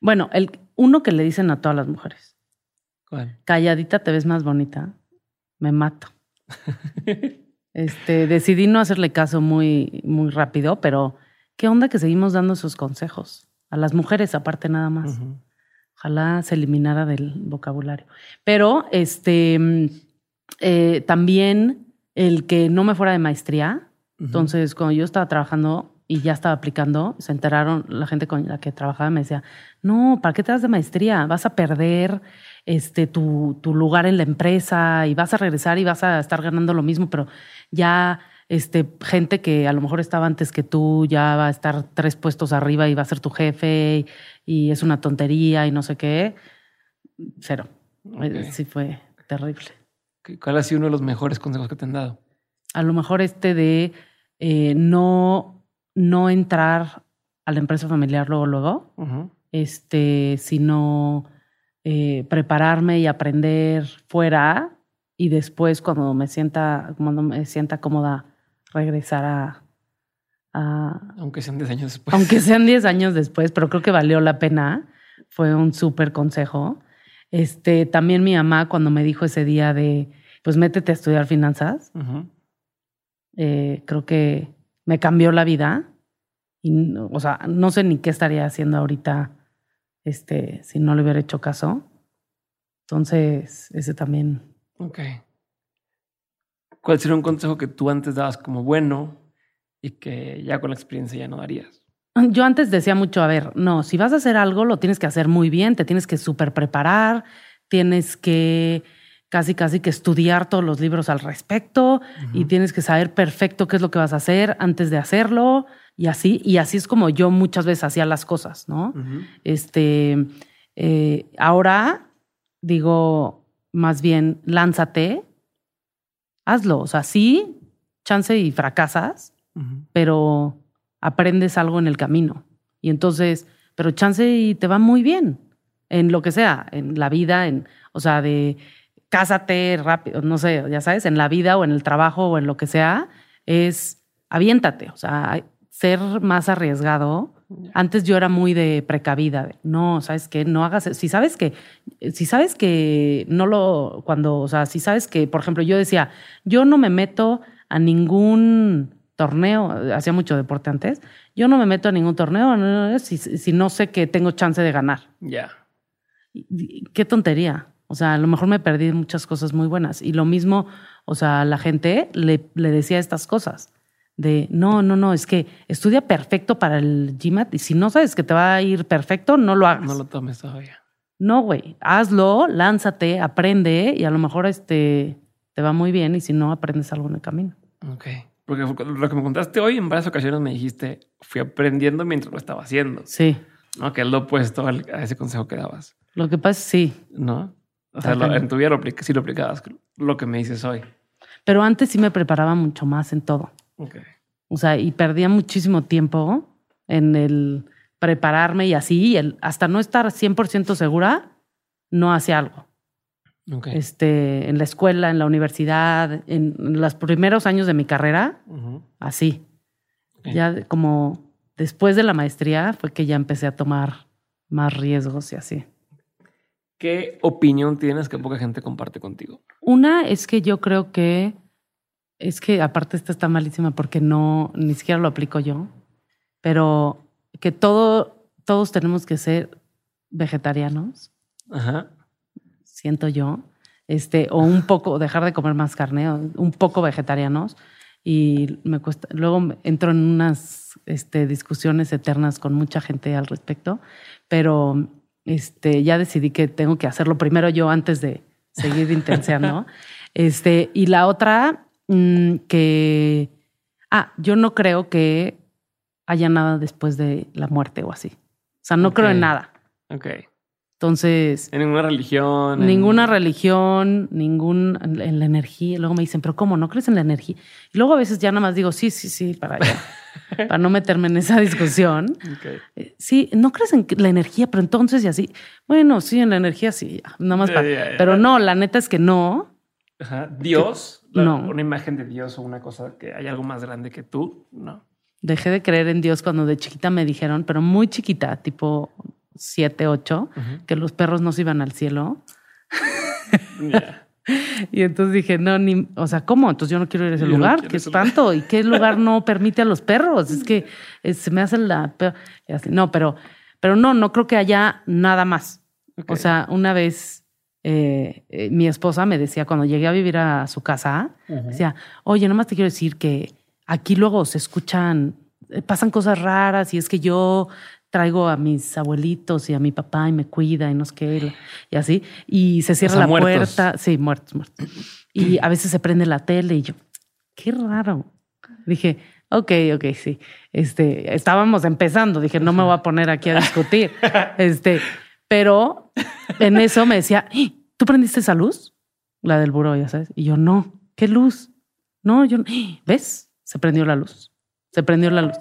bueno, el uno que le dicen a todas las mujeres. ¿Cuál? Calladita te ves más bonita. Me mato. este, decidí no hacerle caso muy, muy rápido, pero ¿Qué onda que seguimos dando esos consejos? A las mujeres, aparte nada más. Ojalá se eliminara del vocabulario. Pero este eh, también el que no me fuera de maestría. Entonces, cuando yo estaba trabajando y ya estaba aplicando, se enteraron la gente con la que trabajaba me decía, no, ¿para qué te das de maestría? Vas a perder este, tu, tu lugar en la empresa y vas a regresar y vas a estar ganando lo mismo, pero ya este, gente que a lo mejor estaba antes que tú, ya va a estar tres puestos arriba y va a ser tu jefe y, es una tontería y no sé qué. Cero. Eh, sí fue terrible. ¿Cuál ha sido uno de los mejores consejos que te han dado? A lo mejor este de eh, no, no entrar a la empresa familiar luego, luego, este, sino eh, prepararme y aprender fuera y después cuando me sienta, cuando me sienta cómoda regresar a, Aunque sean 10 años después. Aunque sean 10 años después, pero creo que valió la pena. Fue un súper consejo. Este, también mi mamá cuando me dijo ese día de, pues métete a estudiar finanzas, eh, creo que me cambió la vida. Y, o sea, no sé ni qué estaría haciendo ahorita este, si no le hubiera hecho caso. Entonces, ese también. Ok. ¿Cuál sería un consejo que tú antes dabas como bueno y que ya con la experiencia ya no darías? Yo antes decía mucho, a ver, no, si vas a hacer algo, lo tienes que hacer muy bien, te tienes que súper preparar, tienes que casi, casi que estudiar todos los libros al respecto y tienes que saber perfecto qué es lo que vas a hacer antes de hacerlo y así. Y así es como yo muchas veces hacía las cosas, ¿no? Este, eh, ahora digo, más bien, lánzate hazlo. O sea, sí, chance y fracasas, pero aprendes algo en el camino. Y entonces, pero chance y te va muy bien en lo que sea, en la vida, en, o sea, de cásate rápido, no sé, ya sabes, en la vida o en el trabajo o en lo que sea, es aviéntate, o sea, ser más arriesgado antes yo era muy de precavida, no, sabes que no hagas, si sabes que, si sabes que no lo, cuando, o sea, si sabes que, por ejemplo, yo decía, yo no me meto a ningún torneo, hacía mucho deporte antes, yo no me meto a ningún torneo si, no sé que tengo chance de ganar. Ya. Qué tontería. O sea, a lo mejor me perdí muchas cosas muy buenas. Y lo mismo, o sea, la gente le, le decía estas cosas de no, no, no, es que estudia perfecto para el GMAT y si no sabes que te va a ir perfecto, no lo hagas. No lo tomes todavía. No, güey, hazlo, lánzate, aprende y a lo mejor este te va muy bien y si no aprendes algo en el camino. Ok. Porque lo que me contaste hoy en varias ocasiones me dijiste, fui aprendiendo mientras lo estaba haciendo. Sí. No, que es lo opuesto a ese consejo que dabas. Lo que pasa es sí. ¿No? O sea, en tu vida lo, sí lo aplicabas, lo que me dices hoy. Pero antes sí me preparaba mucho más en todo. O sea, y perdía muchísimo tiempo en el prepararme y así, el, hasta no estar 100% segura, no hacía algo. Este, en la escuela, en la universidad, en, los primeros años de mi carrera, así. Ya como después de la maestría fue que ya empecé a tomar más riesgos y así. ¿Qué opinión tienes que poca gente comparte contigo? Una es que yo creo que es que aparte esta está malísima porque no ni siquiera lo aplico yo, pero que todo todos tenemos que ser vegetarianos. Ajá. Siento yo, este o un poco dejar de comer más carne, un poco vegetarianos y me cuesta luego entro en unas este, discusiones eternas con mucha gente al respecto, pero este, ya decidí que tengo que hacerlo primero yo antes de seguir intenseando. este, y la otra, mm, que, ah, yo no creo que haya nada después de la muerte o así. O sea, no creo en nada. Ok. Entonces. En ninguna religión. Ninguna religión, ningún. En la energía. Luego me dicen, pero ¿cómo? ¿No crees en la energía? Y luego a veces ya nada más digo, sí, sí, sí, para allá. para no meterme en esa discusión. Eh, sí, no crees en la energía, pero entonces y así. Bueno, sí, en la energía sí, nada más para. Pero no, la neta es que no. Ajá. Dios, no. Una imagen de Dios o una cosa que hay algo más grande que tú, no. Dejé de creer en Dios cuando de chiquita me dijeron, pero muy chiquita, tipo siete, ocho, que los perros no se iban al cielo. Y entonces dije, no, ni, o sea, ¿cómo? Entonces yo no quiero ir a ese lugar, qué espanto. ¿Y qué lugar no permite a los perros? Es que eh, se me hace la... No, pero, pero no, no creo que haya nada más. O sea, una vez eh, eh, mi esposa me decía, cuando llegué a vivir a su casa, decía, oye, nomás te quiero decir que aquí luego se escuchan, pasan cosas raras y es que yo traigo a mis abuelitos y a mi papá y me cuida y no sé qué, y así. Y se cierra la puerta. Sí, muertos, muertos. Y a veces se prende la tele y yo, qué raro. Dije, ok, ok, sí. Este, estábamos empezando. Dije, no me voy a poner aquí a discutir. Este, pero en eso me decía, ¿tú prendiste esa luz? La del buró, ya sabes. Y yo, no, ¿qué luz? No, yo, ¿ves? Se prendió la luz. Se prendió la luz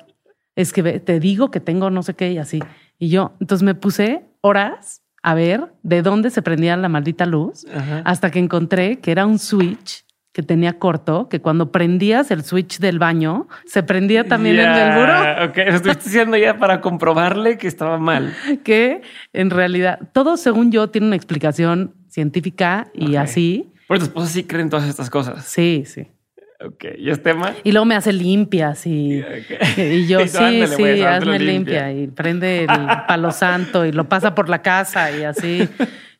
es que te digo que tengo no sé qué y así. Y yo, entonces me puse horas a ver de dónde se prendía la maldita luz hasta que encontré que era un switch que tenía corto, que cuando prendías el switch del baño, se prendía también el del buró. Ok, estoy diciendo ya para comprobarle que estaba mal. que en realidad, todo según yo tiene una explicación científica y así. Por tu esposa sí creen todas estas cosas. Sí, sí. Ok, ¿y es tema? Y luego me hace limpias y, y yo, sí, sí, hazme limpia. Y prende el palo santo y lo pasa por la casa y así,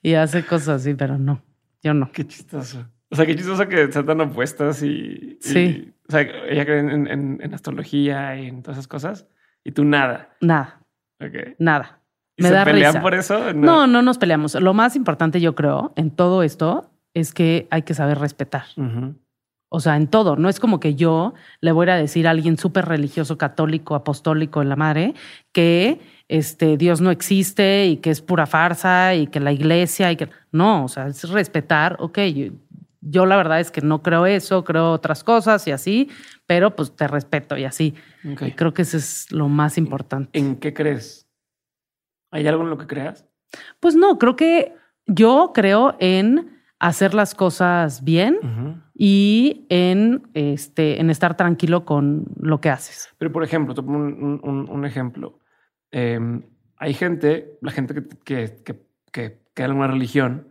y hace cosas así, pero no, yo no. Qué chistoso. O sea, qué chistoso que sean tan opuestas y... Sí. o sea, ella cree en, astrología y en todas esas cosas y tú nada. Nada. Ok. Nada. ¿Y me se pelean por eso? No. no. nos peleamos. Lo más importante, yo creo, en todo esto es que hay que saber respetar. O sea, en todo. No es como que yo le voy a decir a alguien súper religioso, católico, apostólico en la madre, que este, Dios no existe y que es pura farsa y que la iglesia y que. No, o sea, es respetar, ok, yo, la verdad es que no creo eso, creo otras cosas y así, pero pues te respeto y así. creo que eso es lo más importante. ¿En qué crees? ¿Hay algo en lo que creas? Pues no, creo que yo creo en hacer las cosas bien y en, este, en estar tranquilo con lo que haces. Pero, por ejemplo, te pongo un, ejemplo. Em, hay gente, la gente que, que, que, que, que en una religión,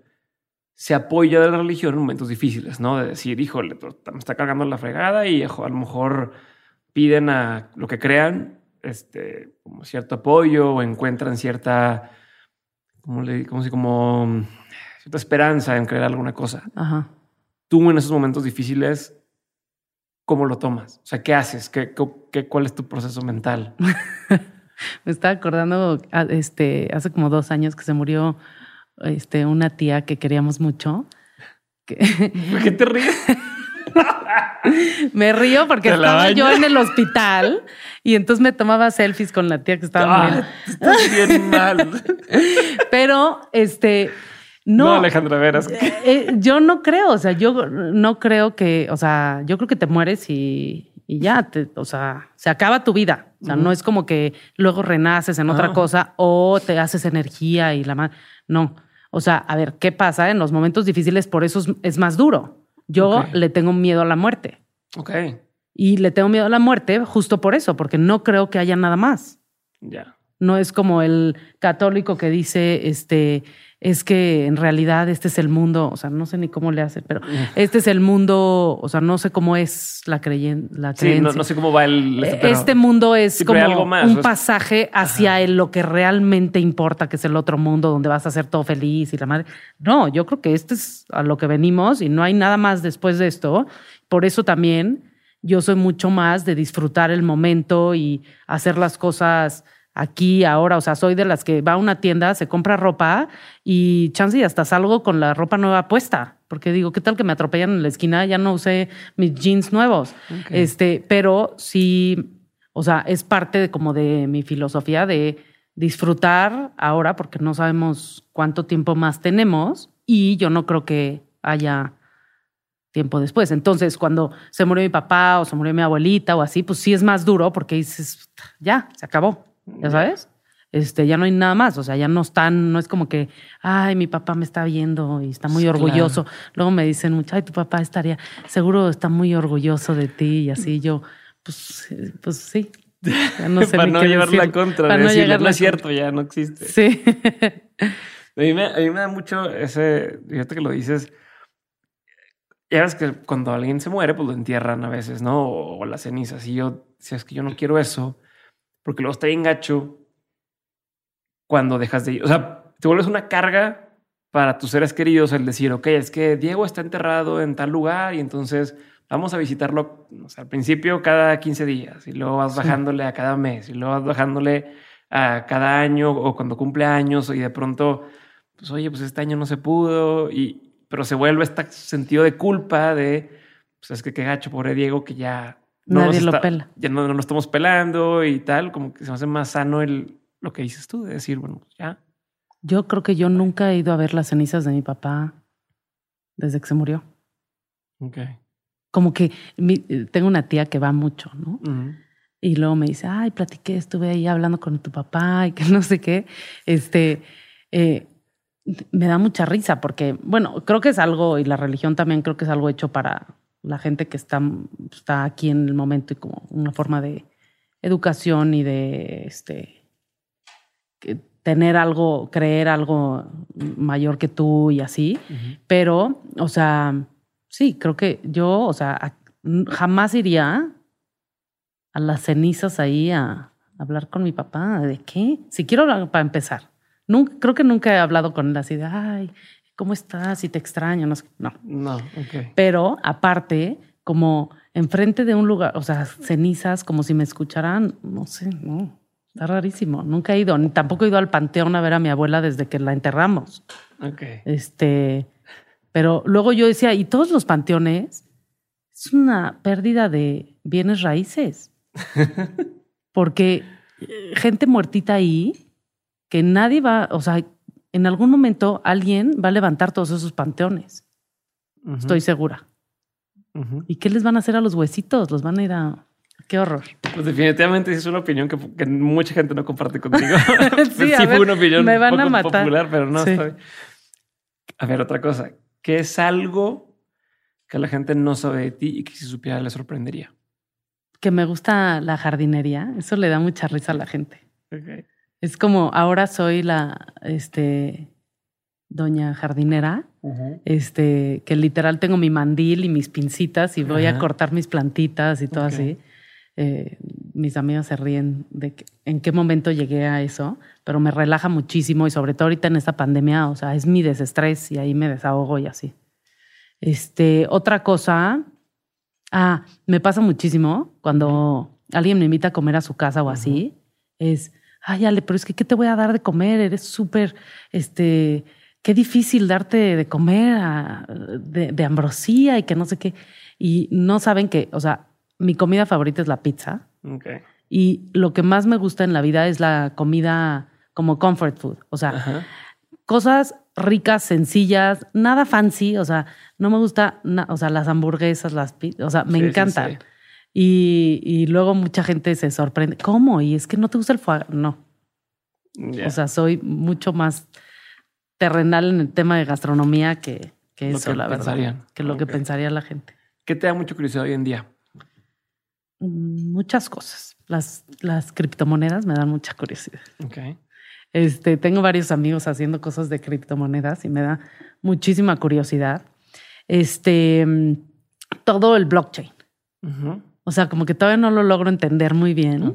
se apoya de la religión en momentos difíciles, ¿no? De decir, híjole, me está cargando la fregada y a lo mejor piden a lo que crean, este, como cierto apoyo o encuentran cierta, como le, como si como esperanza en creer alguna cosa. Ajá. Tú en esos momentos difíciles, ¿cómo lo tomas? O sea, ¿qué haces? ¿Qué, qué, cuál es tu proceso mental? Me estaba acordando ah, este, hace como dos años que se murió este, una tía que queríamos mucho. ¿Por qué te ríes? me río porque estaba yo en el hospital y entonces me tomaba selfies con la tía que estaba ah, Estás bien mal. Pero este no, Alejandra Veras. Eh, eh, yo no creo, o sea, yo no creo que, o sea, yo creo que te mueres y, ya, te, o sea, se acaba tu vida. O sea, no es como que luego renaces en otra ah. cosa o te haces energía y la más. No. O sea, a ver, ¿qué pasa? En los momentos difíciles, por eso es, más duro. Yo le tengo miedo a la muerte. Ok. Y le tengo miedo a la muerte justo por eso, porque no creo que haya nada más. Ya. No es como el católico que dice, este, es que en realidad este es el mundo, o sea, no sé ni cómo le hace, pero este es el mundo, o sea, no sé cómo es la, creyen, la creencia. Sí, no, sé cómo va el... Este, este mundo es como un pasaje hacia el, lo que realmente importa, que es el otro mundo donde vas a ser todo feliz y la madre. No, yo creo que este es a lo que venimos y no hay nada más después de esto. Por eso también yo soy mucho más de disfrutar el momento y hacer las cosas aquí, ahora. O sea, soy de las que va a una tienda, se compra ropa y chance y hasta salgo con la ropa nueva puesta. Porque digo, ¿qué tal que me atropellan en la esquina? Ya no usé mis jeans nuevos. Este, pero sí, o sea, es parte de, como de mi filosofía de disfrutar ahora, porque no sabemos cuánto tiempo más tenemos y yo no creo que haya tiempo después. Entonces, cuando se murió mi papá o se murió mi abuelita o así, pues sí es más duro porque dices, ya, se acabó ya sabes. Este, ya no hay nada más, o sea, ya no están, no es como que, ay, mi papá me está viendo y está muy orgulloso. Luego me dicen mucho, ay, tu papá estaría, seguro está muy orgulloso de ti y así yo, pues, pues sí. no sé para no llevar la contra, para no llegar no es cierto, ya no existe. Sí. a, mí me, a mí me da mucho ese, fíjate que lo dices, ya ves que cuando alguien se muere, pues lo entierran a veces, ¿no? O, o las cenizas. Y yo, si es que yo no quiero eso, porque luego está bien gacho cuando dejas de ir. O sea, te vuelves una carga para tus seres queridos el decir, ok, es que Diego está enterrado en tal lugar y entonces vamos a visitarlo al principio cada 15 días y luego vas bajándole a cada mes y luego vas bajándole a cada año o cuando cumple años y de pronto, pues oye, pues este año no se pudo y pero se vuelve este sentido de culpa de, pues es que qué gacho, pobre Diego, que ya Nadie lo pela. Ya no, no estamos pelando y tal, como que se me hace más sano el, lo que dices tú, de decir, bueno, ya. Yo creo que yo nunca he ido a ver las cenizas de mi papá desde que se murió. Ok. Como que tengo una tía que va mucho, ¿no? Y luego me dice, ay, platiqué, estuve ahí hablando con tu papá y que no sé qué. Este, eh, me da mucha risa porque, bueno, creo que es algo, y la religión también creo que es algo hecho para la gente que está, está aquí en el momento y como una forma de educación y de este, tener algo, creer algo mayor que tú y así. Pero, o sea, sí, creo que yo, o sea, jamás iría a las cenizas ahí a hablar con mi papá. ¿De qué? Si quiero para empezar. Nunca, creo que nunca he hablado con él así de, ay, ¿cómo estás? Y te extraño, no No. No, ok. Pero aparte, como enfrente de un lugar, o sea, cenizas, como si me escucharan, no sé, no. Está rarísimo. Nunca he ido, ni tampoco he ido al panteón a ver a mi abuela desde que la enterramos. Ok. Este, pero luego yo decía, ¿y todos los panteones? Es una pérdida de bienes raíces. Porque eh, gente muertita ahí, que nadie va, o sea, en algún momento alguien va a levantar todos esos panteones. Estoy segura. ¿Y qué les van a hacer a los huesitos? Los van a ir a... Qué horror. Pues definitivamente es una opinión que, mucha gente no comparte contigo. sí, fue una opinión me van a matar. popular, pero no estoy. A ver, otra cosa. ¿Qué es algo que la gente no sabe de ti y que si supiera le sorprendería? Que me gusta la jardinería. Eso le da mucha risa a la gente. Okay. Es como ahora soy la este doña jardinera, este que literal tengo mi mandil y mis pincitas y voy a cortar mis plantitas y todo así. Eh, mis amigos se ríen de en qué momento llegué a eso, pero me relaja muchísimo y sobre todo ahorita en esta pandemia, o sea, es mi desestrés y ahí me desahogo y así. Este, otra cosa, ah, me pasa muchísimo cuando alguien me invita a comer a su casa o así, es ay, Ale, pero es que, ¿qué te voy a dar de comer? Eres súper, este, qué difícil darte de comer de, ambrosía y que no sé qué. Y no saben que, o sea, mi comida favorita es la pizza. Okay. Y lo que más me gusta en la vida es la comida como comfort food. O sea, cosas ricas, sencillas, nada fancy. O sea, no me gusta, o sea, las hamburguesas, las pizzas, o sea, me encantan. Y, luego mucha gente se sorprende. ¿Cómo? Y es que no te gusta el foie. No. O sea, soy mucho más terrenal en el tema de gastronomía que, que eso, la verdad. Que lo que pensaría la gente. ¿Qué te da mucha curiosidad hoy en día? Mm, muchas cosas. Las, las criptomonedas me dan mucha curiosidad. Ok. Este, tengo varios amigos haciendo cosas de criptomonedas y me da muchísima curiosidad. Este, mm, todo el blockchain. Ujú. O sea, como que todavía no lo logro entender muy bien,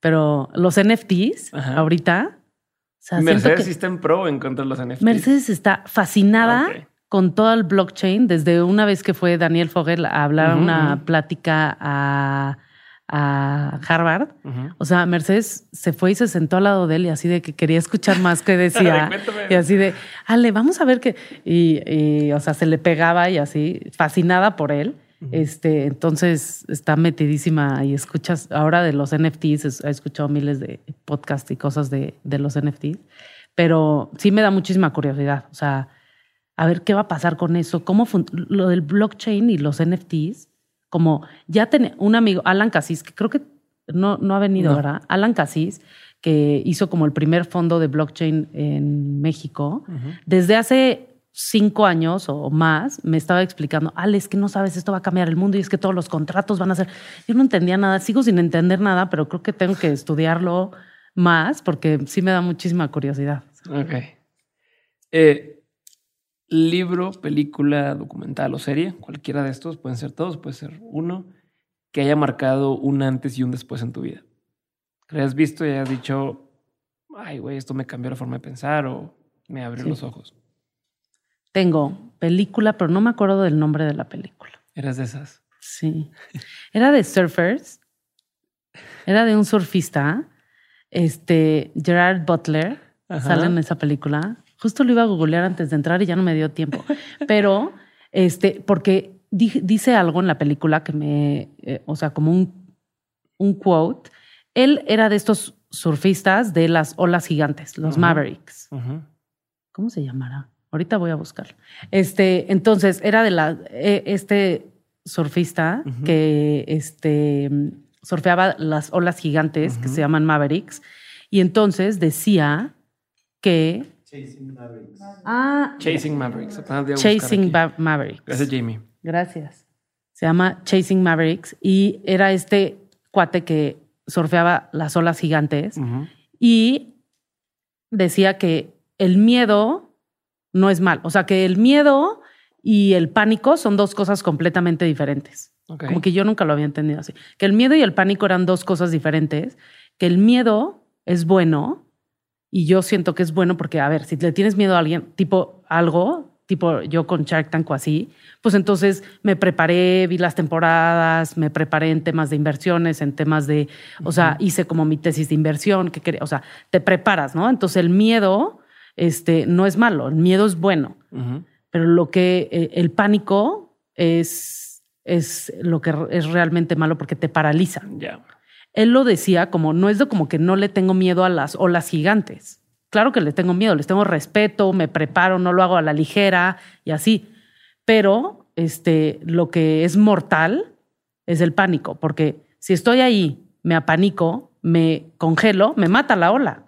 pero los NFTs Ajá. ahorita, o sea, Mercedes que está en pro en contra de los NFTs. Mercedes está fascinada con todo el blockchain desde una vez que fue Daniel Fogel a hablar una plática a, a Harvard. O sea, Mercedes se fue y se sentó al lado de él y así de que quería escuchar más que decía. Y así de, Ale, vamos a ver qué. Y, y, o sea, se le pegaba y así, fascinada por él. Este, entonces está metidísima y escuchas ahora de los NFTs, he escuchado miles de podcasts y cosas de, de los NFTs, pero sí me da muchísima curiosidad. O sea, a ver qué va a pasar con eso, cómo lo del blockchain y los NFTs, como ya tenía un amigo, Alan Cassis, que creo que no, no ha venido, No. ¿verdad? Alan Cassis, que hizo como el primer fondo de blockchain en México, desde hace cinco años o más me estaba explicando, Ale, es que no sabes, esto va a cambiar el mundo y es que todos los contratos van a ser... Yo no entendía nada, sigo sin entender nada, pero creo que tengo que estudiarlo más porque sí me da muchísima curiosidad. Ok. Eh, libro, película, documental o serie, cualquiera de estos, pueden ser todos, puede ser uno, que haya marcado un antes y un después en tu vida. Que hayas visto y hayas dicho, ay, güey, esto me cambió la forma de pensar o me abrió Sí. los ojos. Tengo película, pero no me acuerdo del nombre de la película. Eras de esas. Sí. Era de surfers. Era de un surfista. Este, Gerard Butler. Ajá. Sale en esa película. Justo lo iba a googlear antes de entrar y ya no me dio tiempo. Pero, este, porque di- dice algo en la película que me, eh, o sea, como un, un quote. Él era de estos surfistas de las olas gigantes, los. Mavericks. ¿Cómo se llamará? Ahorita voy a buscar. Este, entonces, era de la, eh, este surfista que este, surfeaba las olas gigantes que se llaman Mavericks. Y entonces decía que. Ah, Chasing Mavericks. apenas voy a buscar Chasing Mavericks. Gracias, Jamie. Gracias. Se llama Chasing Mavericks y era este cuate que surfeaba las olas gigantes y decía que el miedo no es mal. O sea, que el miedo y el pánico son dos cosas completamente diferentes. Ok. Como que yo nunca lo había entendido así. Que el miedo y el pánico eran dos cosas diferentes. Que el miedo es bueno y yo siento que es bueno porque, a ver, si le tienes miedo a alguien, tipo algo, tipo yo con Shark Tank o así, pues entonces me preparé, vi las temporadas, me preparé en temas de inversiones, en temas de, o sea, hice como mi tesis de inversión, que quería, o sea, te preparas, ¿no? Entonces el miedo, este, no es malo, el miedo es bueno pero lo que eh, el pánico es, es lo que es realmente malo porque te paraliza. Él lo decía como, no es de como que no le tengo miedo a las olas gigantes. Claro que le tengo miedo, les tengo respeto, me preparo, no lo hago a la ligera y así. Pero este, lo que es mortal es el pánico, porque si estoy ahí, me apanico, me congelo, me mata la ola.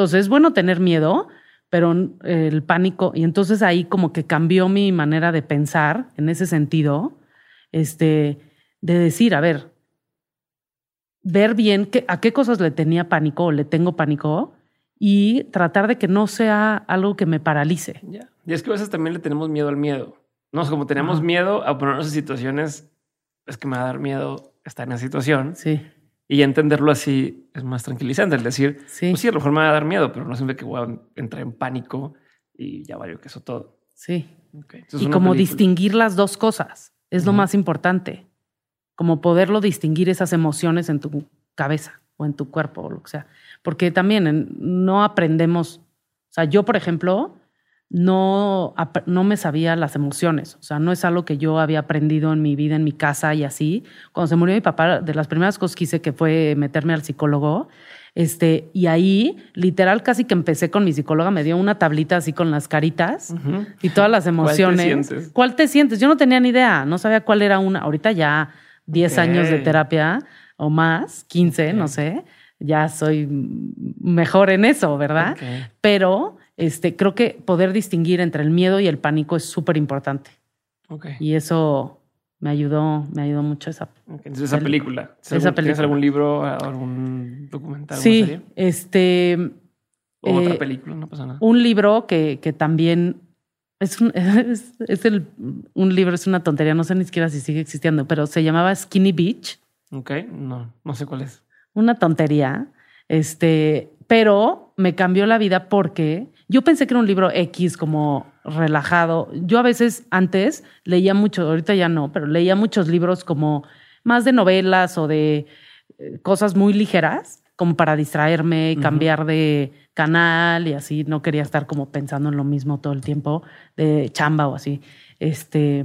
Entonces es bueno tener miedo, pero eh, el pánico, y entonces ahí como que cambió mi manera de pensar en ese sentido, este, de decir, a ver, ver bien qué- a qué cosas le tenía pánico o le tengo pánico y tratar de que no sea algo que me paralice. Ya. Y es que a veces también le tenemos miedo al miedo. No, como tenemos Ajá. miedo a ponernos en situaciones, es que me va a dar miedo estar en esa situación. Sí, Y entenderlo así es más tranquilizante. El decir, sí, pues sí, a lo mejor me va a dar miedo, pero no siempre que voy a entrar en pánico y ya valió que eso todo. sí. Entonces, Y como película. distinguir las dos cosas es lo más importante. Como poderlo distinguir esas emociones en tu cabeza o en tu cuerpo o lo que sea. Porque también no aprendemos. O sea, yo, por ejemplo, no, no me sabía las emociones. O sea, no es algo que yo había aprendido en mi vida, en mi casa y así. Cuando se murió mi papá, de las primeras cosas que hice que fue meterme al psicólogo. Este, y ahí, literal, casi que empecé con mi psicóloga, me dio una tablita así con las caritas y todas las ¿Cuál te emociones. sientes? ¿Cuál te sientes? Yo no tenía ni idea, no sabía cuál era una. Ahorita ya 10 Ok. años de terapia o más, 15, no sé, ya soy mejor en eso, ¿verdad? Pero este, creo que poder distinguir entre el miedo y el pánico es súper importante. Ok. Y eso me ayudó, me ayudó mucho esa. Entonces, esa película. Esa ¿Tienes algún libro, algún documental? Sí, serie? este. O otra eh, película, no pasa nada. Un libro que, que también es un, es, el, un libro, es una tontería, no sé ni siquiera si sigue existiendo, pero se llamaba Skinny Beach. Ok, no, no sé cuál es. Una tontería, este, pero me cambió la vida porque yo pensé que era un libro X como relajado. Yo a veces antes leía mucho, ahorita ya no, pero leía muchos libros como más de novelas o de eh, cosas muy ligeras, como para distraerme, cambiar de canal y así. No quería estar como pensando en lo mismo todo el tiempo, de chamba o así. Este,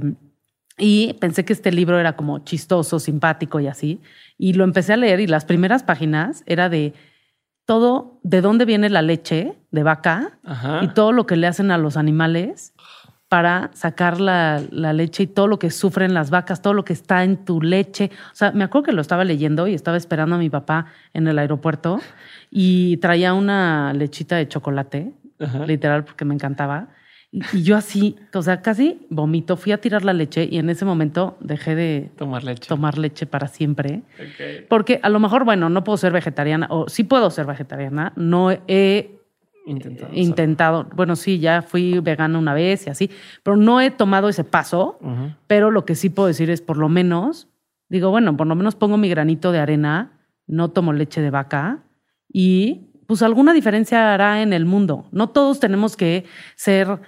y pensé que este libro era como chistoso, simpático y así. Y lo empecé a leer y las primeras páginas era de todo, de dónde viene la leche de vaca y todo lo que le hacen a los animales para sacar la, leche y todo lo que sufren las vacas, todo lo que está en tu leche. O sea, me acuerdo que lo estaba leyendo y estaba esperando a mi papá en el aeropuerto y traía una lechita de chocolate, literal, porque me encantaba. Y, yo así, o sea, casi vomito, fui a tirar la leche y en ese momento dejé de tomar leche, tomar leche para siempre. Porque a lo mejor, bueno, no puedo ser vegetariana, o sí puedo ser vegetariana, no he intentado. intentado bueno, sí, ya fui vegana una vez y así, pero no he tomado ese paso, pero lo que sí puedo decir es por lo menos, digo, bueno, por lo menos pongo mi granito de arena, no tomo leche de vaca y pues alguna diferencia hará en el mundo. No todos tenemos que ser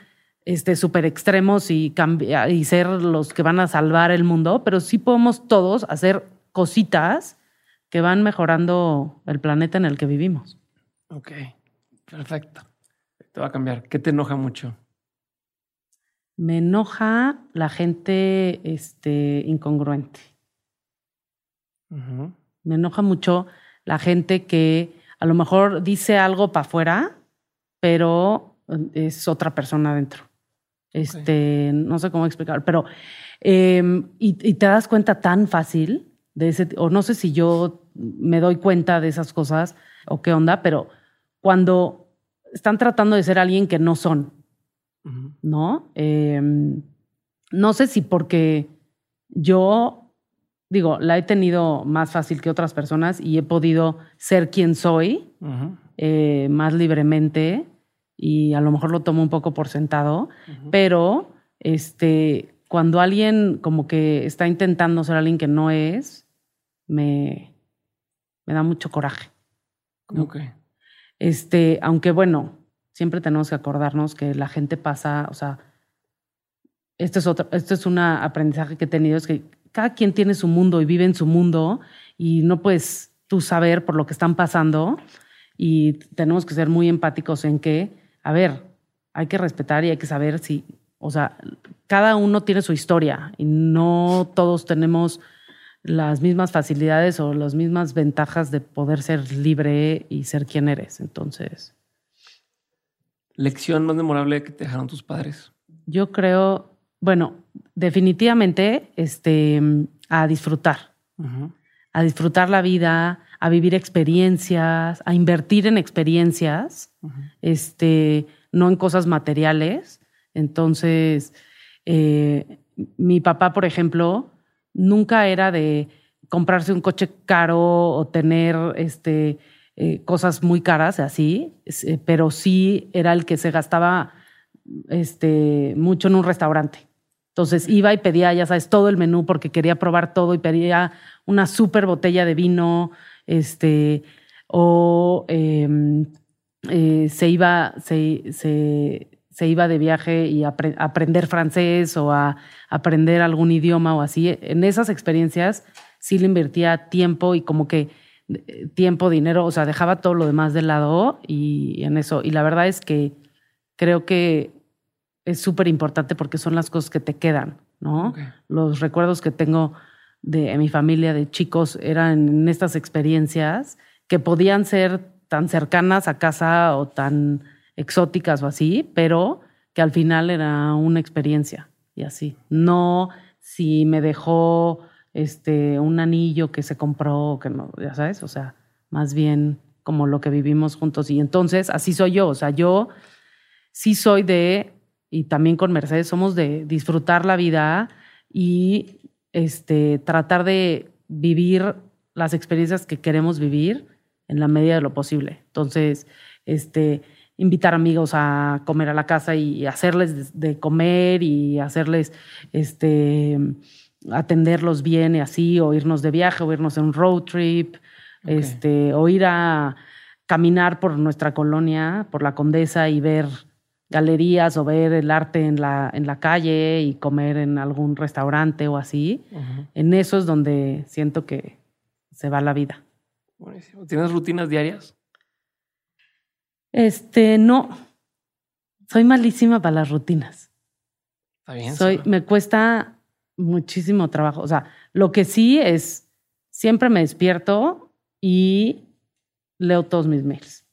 este, súper extremos y, y ser los que van a salvar el mundo, pero sí podemos todos hacer cositas que van mejorando el planeta en el que vivimos. Ok, perfecto. Te va a cambiar. ¿Qué te enoja mucho? Me enoja la gente este, incongruente. Me enoja mucho la gente que a lo mejor dice algo para afuera, pero es otra persona adentro. Este, no sé cómo explicar, pero em, y, te das cuenta tan fácil de ese, o no sé si yo me doy cuenta de esas cosas o qué onda, pero cuando están tratando de ser alguien que no son, ¿no? Em, no sé si porque yo, digo, la he tenido más fácil que otras personas y he podido ser quien soy eh, más libremente y a lo mejor lo tomo un poco por sentado, pero este, cuando alguien como que está intentando ser alguien que no es, me, me da mucho coraje. Ok. Este, aunque bueno, siempre tenemos que acordarnos que la gente pasa, o sea, esto es otro, esto es un aprendizaje que he tenido, es que cada quien tiene su mundo y vive en su mundo y no puedes tú saber por lo que están pasando y tenemos que ser muy empáticos en que a ver, hay que respetar y hay que saber si, o sea, cada uno tiene su historia y no todos tenemos las mismas facilidades o las mismas ventajas de poder ser libre y ser quien eres. Entonces. ¿Lección más memorable que te dejaron tus padres? Yo creo, bueno, definitivamente este, a disfrutar. A disfrutar la vida, a vivir experiencias, a invertir en experiencias, este, no en cosas materiales. Entonces, eh, mi papá, por ejemplo, nunca era de comprarse un coche caro o tener este, eh, cosas muy caras, así, eh, pero sí era el que se gastaba este, mucho en un restaurante. Entonces iba y pedía, ya sabes, todo el menú porque quería probar todo y pedía una súper botella de vino, este, o em, eh, se, iba, se, se, iba de viaje y aprender francés o a aprender algún idioma o así. En esas experiencias sí le invertía tiempo y como que eh, tiempo, dinero, o sea, dejaba todo lo demás de lado y en eso. Y la verdad es que creo que es súper importante porque son las cosas que te quedan, ¿no? Los recuerdos que tengo de mi familia de chicos eran en estas experiencias que podían ser tan cercanas a casa o tan exóticas o así, pero que al final era una experiencia y así. No si me dejó este un anillo que se compró que no, ya sabes, o sea, más bien como lo que vivimos juntos y entonces así soy yo, o sea, yo sí soy de y también con Mercedes somos de disfrutar la vida y este, tratar de vivir las experiencias que queremos vivir en la medida de lo posible. Entonces, este, invitar amigos a comer a la casa y hacerles de comer y hacerles, este, atenderlos bien y así, o irnos de viaje, o irnos en un road trip, este, o ir a caminar por nuestra colonia, por la Condesa y ver galerías o ver el arte en la, en la calle y comer en algún restaurante o así. En eso es donde siento que se va la vida. Buenísimo. ¿Tienes rutinas diarias? Este, no. Soy malísima para las rutinas. Está bien. Soy, me cuesta muchísimo trabajo. O sea, lo que sí es, siempre me despierto y leo todos mis mails.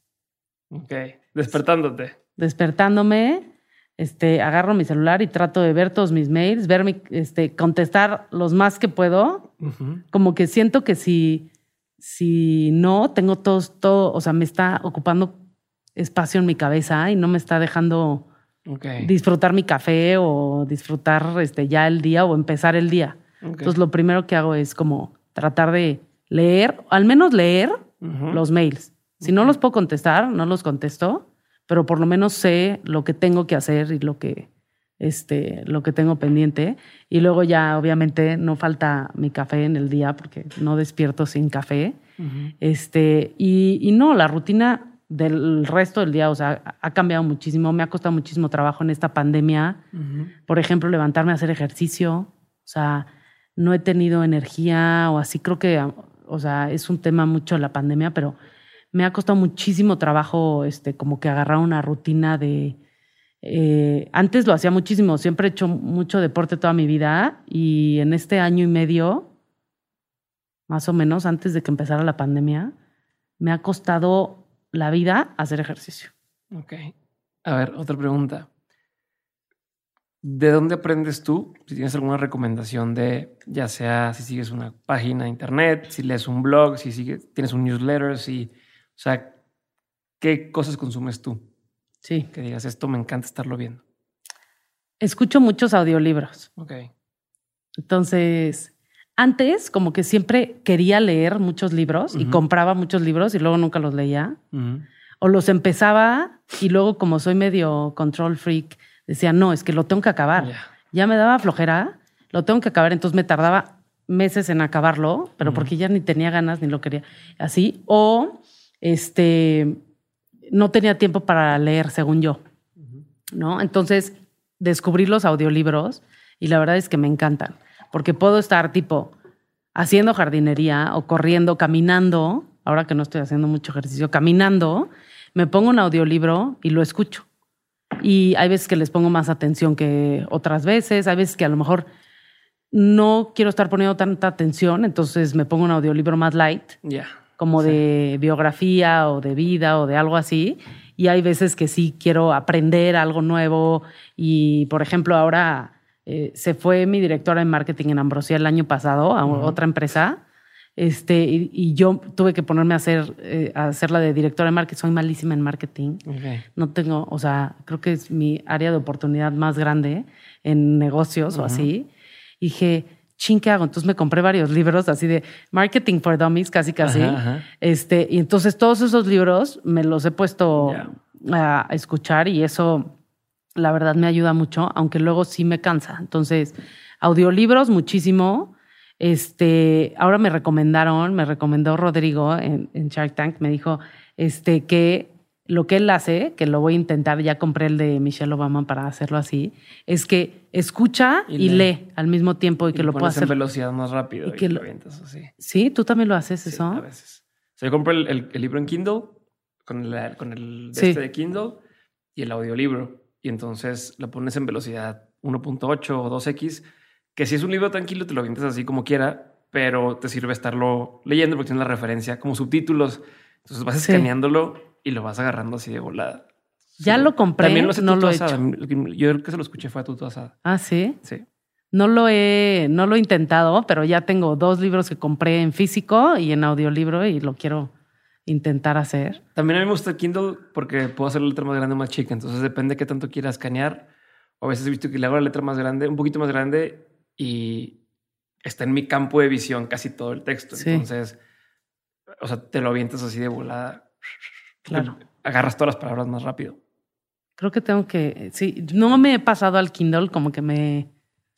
Ok, despertándote. Despertándome, este, agarro mi celular y trato de ver todos mis mails, ver mi, este, contestar los más que puedo. Como que siento que si, si no, tengo todos, todo, o sea, me está ocupando espacio en mi cabeza y no me está dejando disfrutar mi café o disfrutar este, ya el día o empezar el día. Entonces, lo primero que hago es como tratar de leer, al menos leer los mails. Si no los puedo contestar, no los contesto, pero por lo menos sé lo que tengo que hacer y lo que, este, lo que tengo pendiente. Y luego ya, obviamente, no falta mi café en el día porque no despierto sin café. este, y, y no, la rutina del resto del día, o sea, ha cambiado muchísimo, me ha costado muchísimo trabajo en esta pandemia. Por ejemplo, levantarme a hacer ejercicio, o sea, no he tenido energía o así, creo que, o sea, es un tema mucho la pandemia, pero me ha costado muchísimo trabajo, este, como que agarrar una rutina de... Eh, antes lo hacía muchísimo, siempre he hecho mucho deporte toda mi vida y en este año y medio, más o menos, antes de que empezara la pandemia, me ha costado la vida hacer ejercicio. Ok. A ver, otra pregunta. ¿De dónde aprendes tú? Si tienes alguna recomendación de, ya sea si sigues una página de internet, si lees un blog, si sigues, tienes un newsletter, si, o sea, ¿qué cosas consumes tú? Sí. Que digas, esto me encanta estarlo viendo. Escucho muchos audiolibros. Ok. Entonces, antes, como que siempre quería leer muchos libros y compraba muchos libros y luego nunca los leía. O los empezaba y luego, como soy medio control freak, decía, no, es que lo tengo que acabar. Ya me daba flojera, lo tengo que acabar. Entonces me tardaba meses en acabarlo, pero porque ya ni tenía ganas ni lo quería. Así. O este, no tenía tiempo para leer, según yo. ¿No? Entonces descubrí los audiolibros y la verdad es que me encantan porque puedo estar tipo haciendo jardinería o corriendo, caminando, ahora que no estoy haciendo mucho ejercicio, caminando, me pongo un audiolibro y lo escucho. Y hay veces que les pongo más atención que otras veces, hay veces que a lo mejor no quiero estar poniendo tanta atención, entonces me pongo un audiolibro más light, como de biografía o de vida o de algo así. Y hay veces que sí quiero aprender algo nuevo y, por ejemplo, ahora eh, se fue mi directora de marketing en Ambrosia el año pasado a otra empresa. Este, y, yo tuve que ponerme a hacer, eh, a hacer la de directora de marketing. Soy malísima en marketing. No tengo, o sea, creo que es mi área de oportunidad más grande en negocios o así. Y dije, ching, ¿qué hago? Entonces me compré varios libros así de marketing for dummies, casi casi. Este, y entonces todos esos libros me los he puesto a escuchar y eso la verdad me ayuda mucho, aunque luego sí me cansa. Entonces, audiolibros muchísimo. Este, ahora me recomendaron, me recomendó Rodrigo en, Shark Tank, me dijo este, que lo que él hace, que lo voy a intentar, ya compré el de Michelle Obama para hacerlo así, es que escucha y, lee. al mismo tiempo y, que lo pueda hacer. en velocidad más rápido y, que lo, así. Sí, tú también lo haces eso. A veces. O sea, yo compré el, libro en Kindle con el, con el de, este de Kindle y el audiolibro y entonces lo pones en velocidad 1.8 o 2x, que si es un libro tranquilo te lo avientas así como quiera, pero te sirve estarlo leyendo porque tiene la referencia como subtítulos. Entonces vas escaneándolo y lo vas agarrando así de volada. Ya lo compré, También lo no lo he hecho. Yo creo que se lo escuché fue a tu asada. Ah, ¿sí? Sí. No lo he, no lo he intentado, pero ya tengo dos libros que compré en físico y en audiolibro y lo quiero intentar hacer. También a mí me gusta Kindle porque puedo hacer la letra más grande o más chica. Entonces depende de qué tanto quieras escanear. O a veces he visto que le hago la letra más grande, un poquito más grande y está en mi campo de visión casi todo el texto. Entonces, o sea, te lo avientas así de volada. Claro. Agarras todas las palabras más rápido. Creo que tengo que, sí, no me he pasado al Kindle, como que me,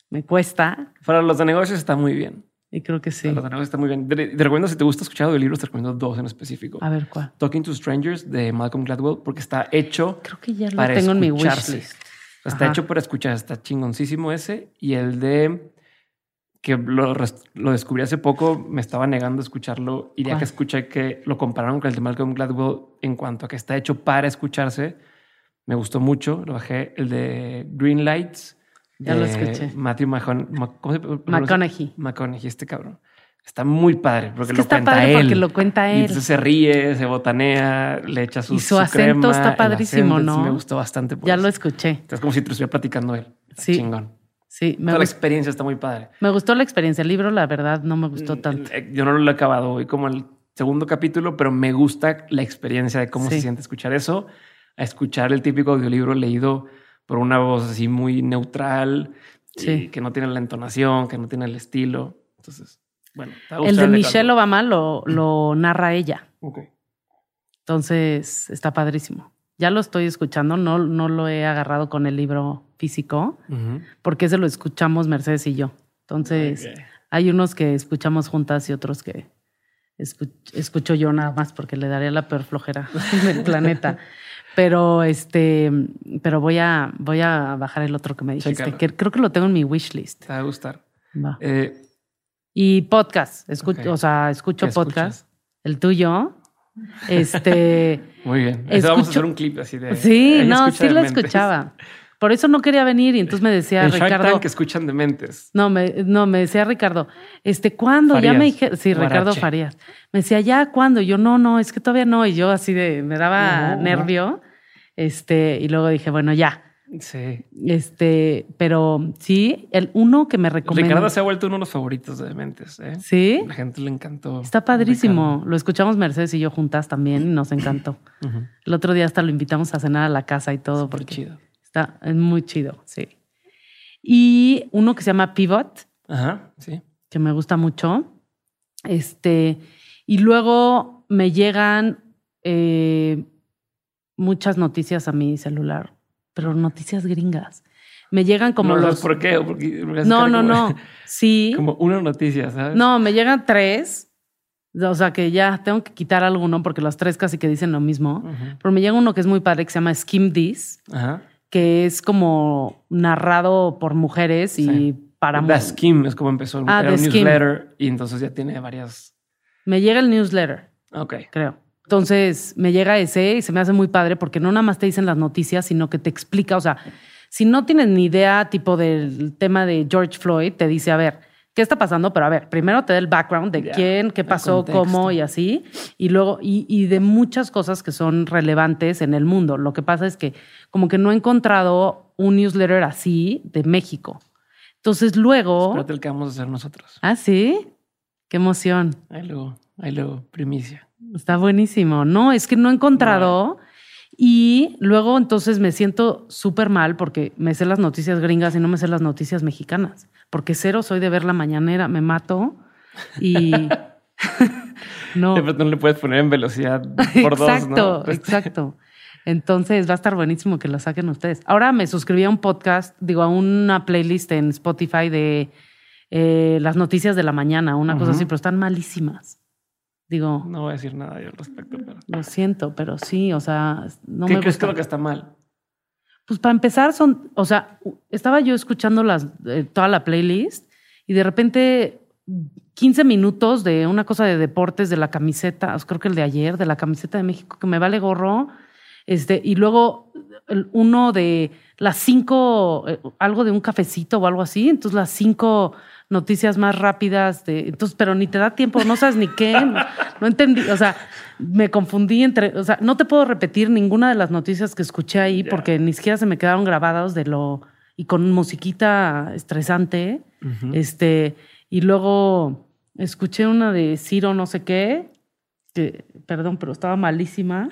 me cuesta. Para los de negocios está muy bien. Y creo que sí. Para los de negocios está muy bien. Te, recomiendo, si te gusta escuchar libros, te recomiendo dos en específico. A ver, ¿cuál? Talking to Strangers de Malcolm Gladwell, porque está hecho Creo que ya lo tengo en mi wishlist. Está hecho para escuchar, está chingoncísimo ese. Y el de que lo, lo, descubrí hace poco, me estaba negando a escucharlo y ya que escuché que lo compararon con el de Malcolm Gladwell en cuanto a que está hecho para escucharse, me gustó mucho. Lo bajé, el de Green Lights. Ya lo escuché. Matthew McConaughey. McConaughey, este cabrón. Está muy padre porque lo está cuenta padre él. Porque lo cuenta él. Y entonces se ríe, se botanea, le echa su Y su, acento está padrísimo, ¿no? me gustó bastante. ya lo escuché. Es como si te estuviera platicando él. Sí. Chingón. Sí, me la experiencia está muy padre. Me gustó la experiencia. El libro, la verdad, no me gustó mm, tanto. Eh, yo no lo he acabado hoy como el segundo capítulo, pero me gusta la experiencia de cómo se siente escuchar eso, a escuchar el típico audiolibro leído por una voz así muy neutral, sí. que no tiene la entonación, que no tiene el estilo. Entonces, bueno. El de Michelle Obama lo, lo narra ella. Ok. Entonces, está padrísimo. Ya lo estoy escuchando, no, no lo he agarrado con el libro físico, porque ese lo escuchamos Mercedes y yo. Entonces, hay unos que escuchamos juntas y otros que escucho yo nada más porque le daría la peor flojera del planeta. Pero este, pero voy a, voy a bajar el otro que me dijiste, que creo que lo tengo en mi wish list. Te va a gustar. Eh, y podcast, escucho, o sea, escucho podcast. El tuyo. Este. Muy bien. vamos a hacer un clip así de. Sí, no, sí lo escuchaba. Por eso no quería venir y entonces me decía Ricardo. que escuchan de mentes. No, me, no, me decía Ricardo, este, ¿cuándo? Ya me dije, sí, Ricardo Farías. Me decía, ¿ya cuándo? yo, no, no, es que todavía no. Y yo así de, me daba nervio. Este, y luego dije, bueno, ya. Sí. Este, pero sí, el uno que me recomienda. Ricardo se ha vuelto uno de los favoritos de Dementes. ¿eh? Sí. La gente le encantó. Está padrísimo. Lo escuchamos Mercedes y yo juntas también y nos encantó. El otro día hasta lo invitamos a cenar a la casa y todo. porque chido. Está es muy chido, sí. Y uno que se llama Pivot. Ajá, sí. Que me gusta mucho. Este, y luego me llegan eh, muchas noticias a mi celular, pero noticias gringas. Me llegan como no, los. ¿Por qué? no, no, no. Sí. Como una noticia, ¿sabes? No, me llegan tres. O sea que ya tengo que quitar alguno porque los tres casi que dicen lo mismo. Pero me llega uno que es muy padre que se llama Skim This. Ajá que es como narrado por mujeres y para The Skim es como empezó. Ah, Era un newsletter y entonces ya tiene varias. Me llega el newsletter. Ok. Creo. Entonces me llega ese y se me hace muy padre porque no nada más te dicen las noticias, sino que te explica. O sea, si no tienes ni idea, tipo del tema de George Floyd, te dice, a ver, qué está pasando, pero a ver, primero te da el background de quién, qué pasó, cómo y así, y luego, y, de muchas cosas que son relevantes en el mundo. Lo que pasa es que como que no he encontrado un newsletter así de México. Entonces luego... Espérate el que vamos a hacer nosotros. Ah, sí. Qué emoción. Ahí luego, ahí luego, primicia. Está buenísimo. No, es que no he encontrado... Y luego entonces me siento súper mal porque me sé las noticias gringas y no me sé las noticias mexicanas. Porque cero soy de ver la mañanera, me mato y no. no le puedes poner en velocidad por dos, Exacto, exacto. Entonces va a estar buenísimo que lo saquen ustedes. Ahora me suscribí a un podcast, digo, a una playlist en Spotify de eh, las noticias de la mañana, una cosa así, pero están malísimas. Digo. No voy a decir nada yo al respecto, pero. Lo siento, pero sí, o sea, no ¿Qué me crees que lo que está mal? Pues para empezar, son. O sea, estaba yo escuchando las, eh, toda la playlist y de repente 15 minutos de una cosa de deportes de la camiseta, creo que el de ayer, de la camiseta de México, que me vale gorro. Este, y luego uno de las cinco, eh, algo de un cafecito o algo así. Entonces, las cinco noticias más rápidas de entonces pero ni te da tiempo no sabes ni qué no, entendí o sea me confundí entre o sea no te puedo repetir ninguna de las noticias que escuché ahí porque ni siquiera se me quedaron grabados de lo y con musiquita estresante este y luego escuché una de Ciro no sé qué que perdón pero estaba malísima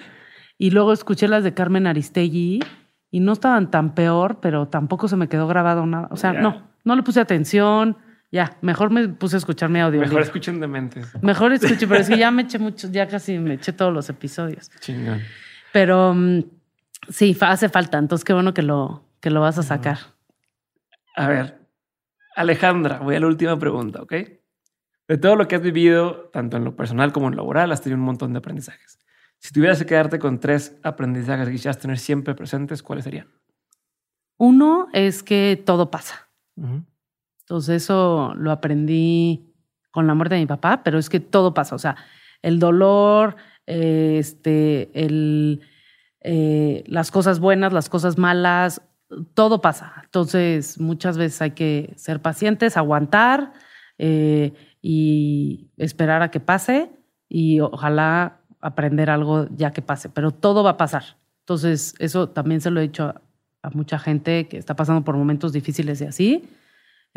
y luego escuché las de Carmen Aristegui y no estaban tan peor pero tampoco se me quedó grabado nada o sea no no le puse atención Ya, mejor me puse a escuchar mi audio. Mejor escuchen de mentes. Mejor escuchen, pero es que ya me eché muchos, ya casi me eché todos los episodios. Chingón. Pero mm, sí, hace falta. Entonces, qué bueno que lo, que lo vas a sacar. A ver, Alejandra, voy a la última pregunta, ¿ok? De todo lo que has vivido, tanto en lo personal como en lo laboral, has tenido un montón de aprendizajes. Si tuvieras que quedarte con tres aprendizajes que quisieras tener siempre presentes, ¿cuáles serían? Uno es que todo pasa. Entonces eso lo aprendí con la muerte de mi papá, pero es que todo pasa. O sea, el dolor, este, el, eh, las cosas buenas, las cosas malas, todo pasa. Entonces muchas veces hay que ser pacientes, aguantar eh, y esperar a que pase y ojalá aprender algo ya que pase, pero todo va a pasar. Entonces eso también se lo he dicho a mucha gente que está pasando por momentos difíciles y así,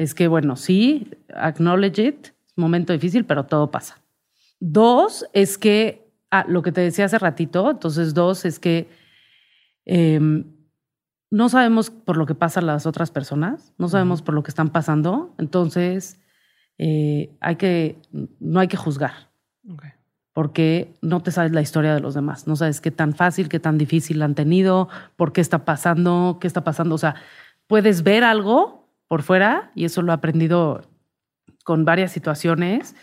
es que, bueno, sí, acknowledge it, es un momento difícil, pero todo pasa. Dos, es que, ah, lo que te decía hace ratito, entonces dos, es que em, no sabemos por lo que pasan las otras personas, no sabemos por lo que están pasando, entonces eh, hay que, no hay que juzgar. Porque no te sabes la historia de los demás, no sabes qué tan fácil, qué tan difícil han tenido, por qué está pasando, qué está pasando. O sea, puedes ver algo por fuera, y eso lo he aprendido con varias situaciones.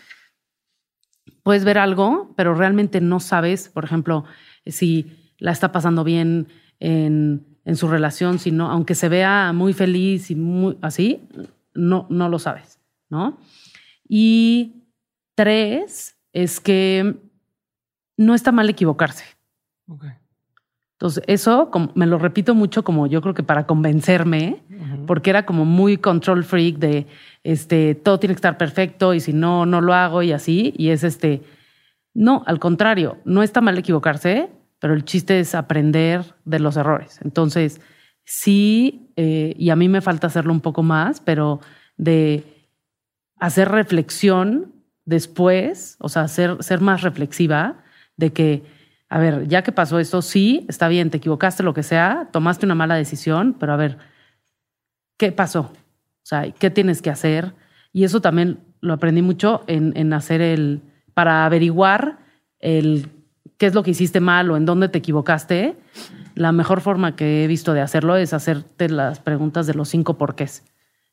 Puedes ver algo, pero realmente no sabes, por ejemplo, si la está pasando bien en, en su relación, si no, aunque se vea muy feliz y muy así, no, no lo sabes, ¿no? Y tres, es que no está mal equivocarse. Entonces, eso me lo repito mucho como yo creo que para convencerme, porque era como muy control freak de este, todo tiene que estar perfecto y si no, no lo hago y así. Y es este, no, al contrario, no está mal equivocarse, pero el chiste es aprender de los errores. Entonces, sí, eh, y a mí me falta hacerlo un poco más, pero de hacer reflexión después, o sea, ser, ser más reflexiva de que, a ver, ya que pasó esto, sí, está bien, te equivocaste, lo que sea, tomaste una mala decisión, pero a ver, ¿qué pasó? O sea, ¿qué tienes que hacer? Y eso también lo aprendí mucho en, hacer el, para averiguar el qué es lo que hiciste mal o en dónde te equivocaste, la mejor forma que he visto de hacerlo es hacerte las preguntas de los cinco porqués.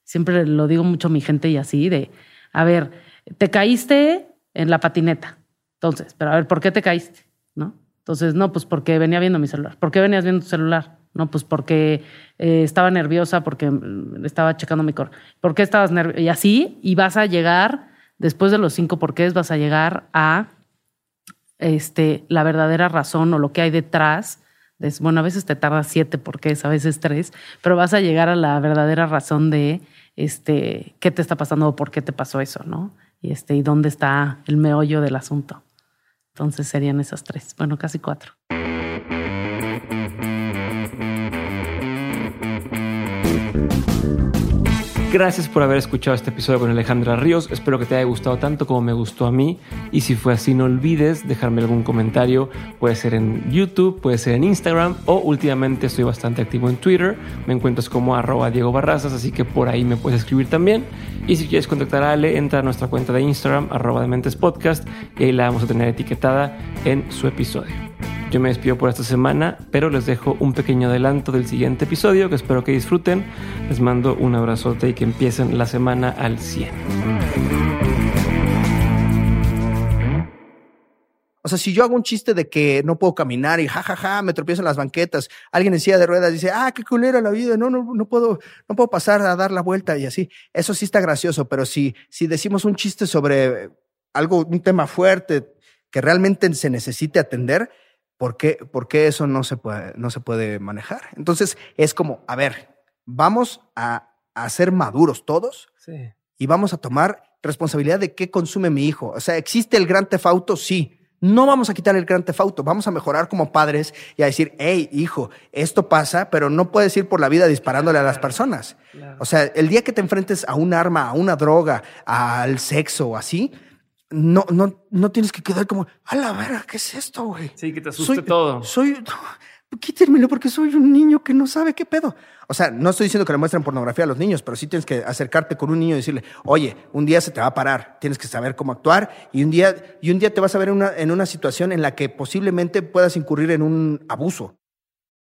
Siempre lo digo mucho a mi gente y así, de, a ver, te caíste en la patineta. Entonces, pero a ver, ¿por qué te caíste? ¿No? Entonces, no, pues porque venía viendo mi celular. ¿Por qué venías viendo tu celular? No, pues porque eh, estaba nerviosa, porque mm, estaba checando mi cor. ¿Por qué estabas nerviosa? Y así, y vas a llegar, después de los cinco porqués, vas a llegar a este, la verdadera razón o lo que hay detrás. bueno, a veces te tarda siete porqués, a veces tres, pero vas a llegar a la verdadera razón de este, qué te está pasando o por qué te pasó eso, ¿no? Y, este, y dónde está el meollo del asunto. Entonces serían esas tres, bueno, casi cuatro. Gracias por haber escuchado este episodio con Alejandra Ríos. Espero que te haya gustado tanto como me gustó a mí. Y si fue así, no olvides dejarme algún comentario. Puede ser en YouTube, puede ser en Instagram o últimamente estoy bastante activo en Twitter. Me encuentras como arroba Diego Barrazas, así que por ahí me puedes escribir también. Y si quieres contactar a Ale, entra a nuestra cuenta de Instagram, arroba de Mentes Podcast, y ahí la vamos a tener etiquetada en su episodio. Yo me despido por esta semana, pero les dejo un pequeño adelanto del siguiente episodio que espero que disfruten. Les mando un abrazote y que empiecen la semana al 100. O sea, si yo hago un chiste de que no puedo caminar y jajaja, ja, ja, me tropiezo en las banquetas, alguien en de ruedas dice, ah, qué culera la vida, no, no, no puedo, no puedo pasar a dar la vuelta y así. Eso sí está gracioso, pero si, si decimos un chiste sobre algo, un tema fuerte que realmente se necesite atender, ¿Por qué, ¿Por qué, eso no se, puede, no se puede manejar? Entonces es como, a ver, vamos a, a ser maduros todos sí. y vamos a tomar responsabilidad de qué consume mi hijo. O sea, ¿existe el gran tefauto? Sí. No vamos a quitar el gran tefauto, vamos a mejorar como padres y a decir, hey, hijo, esto pasa, pero no puedes ir por la vida disparándole a las personas. Claro. O sea, el día que te enfrentes a un arma, a una droga, al sexo o así, no, no, no tienes que quedar como, a la verga, ¿qué es esto, güey? Sí, que te asuste todo. Soy, quítenmelo porque soy un niño que no sabe qué pedo. O sea, no estoy diciendo que le muestren pornografía a los niños, pero sí tienes que acercarte con un niño y decirle, oye, un día se te va a parar, tienes que saber cómo actuar y un día, y un día te vas a ver en una, en una situación en la que posiblemente puedas incurrir en un abuso.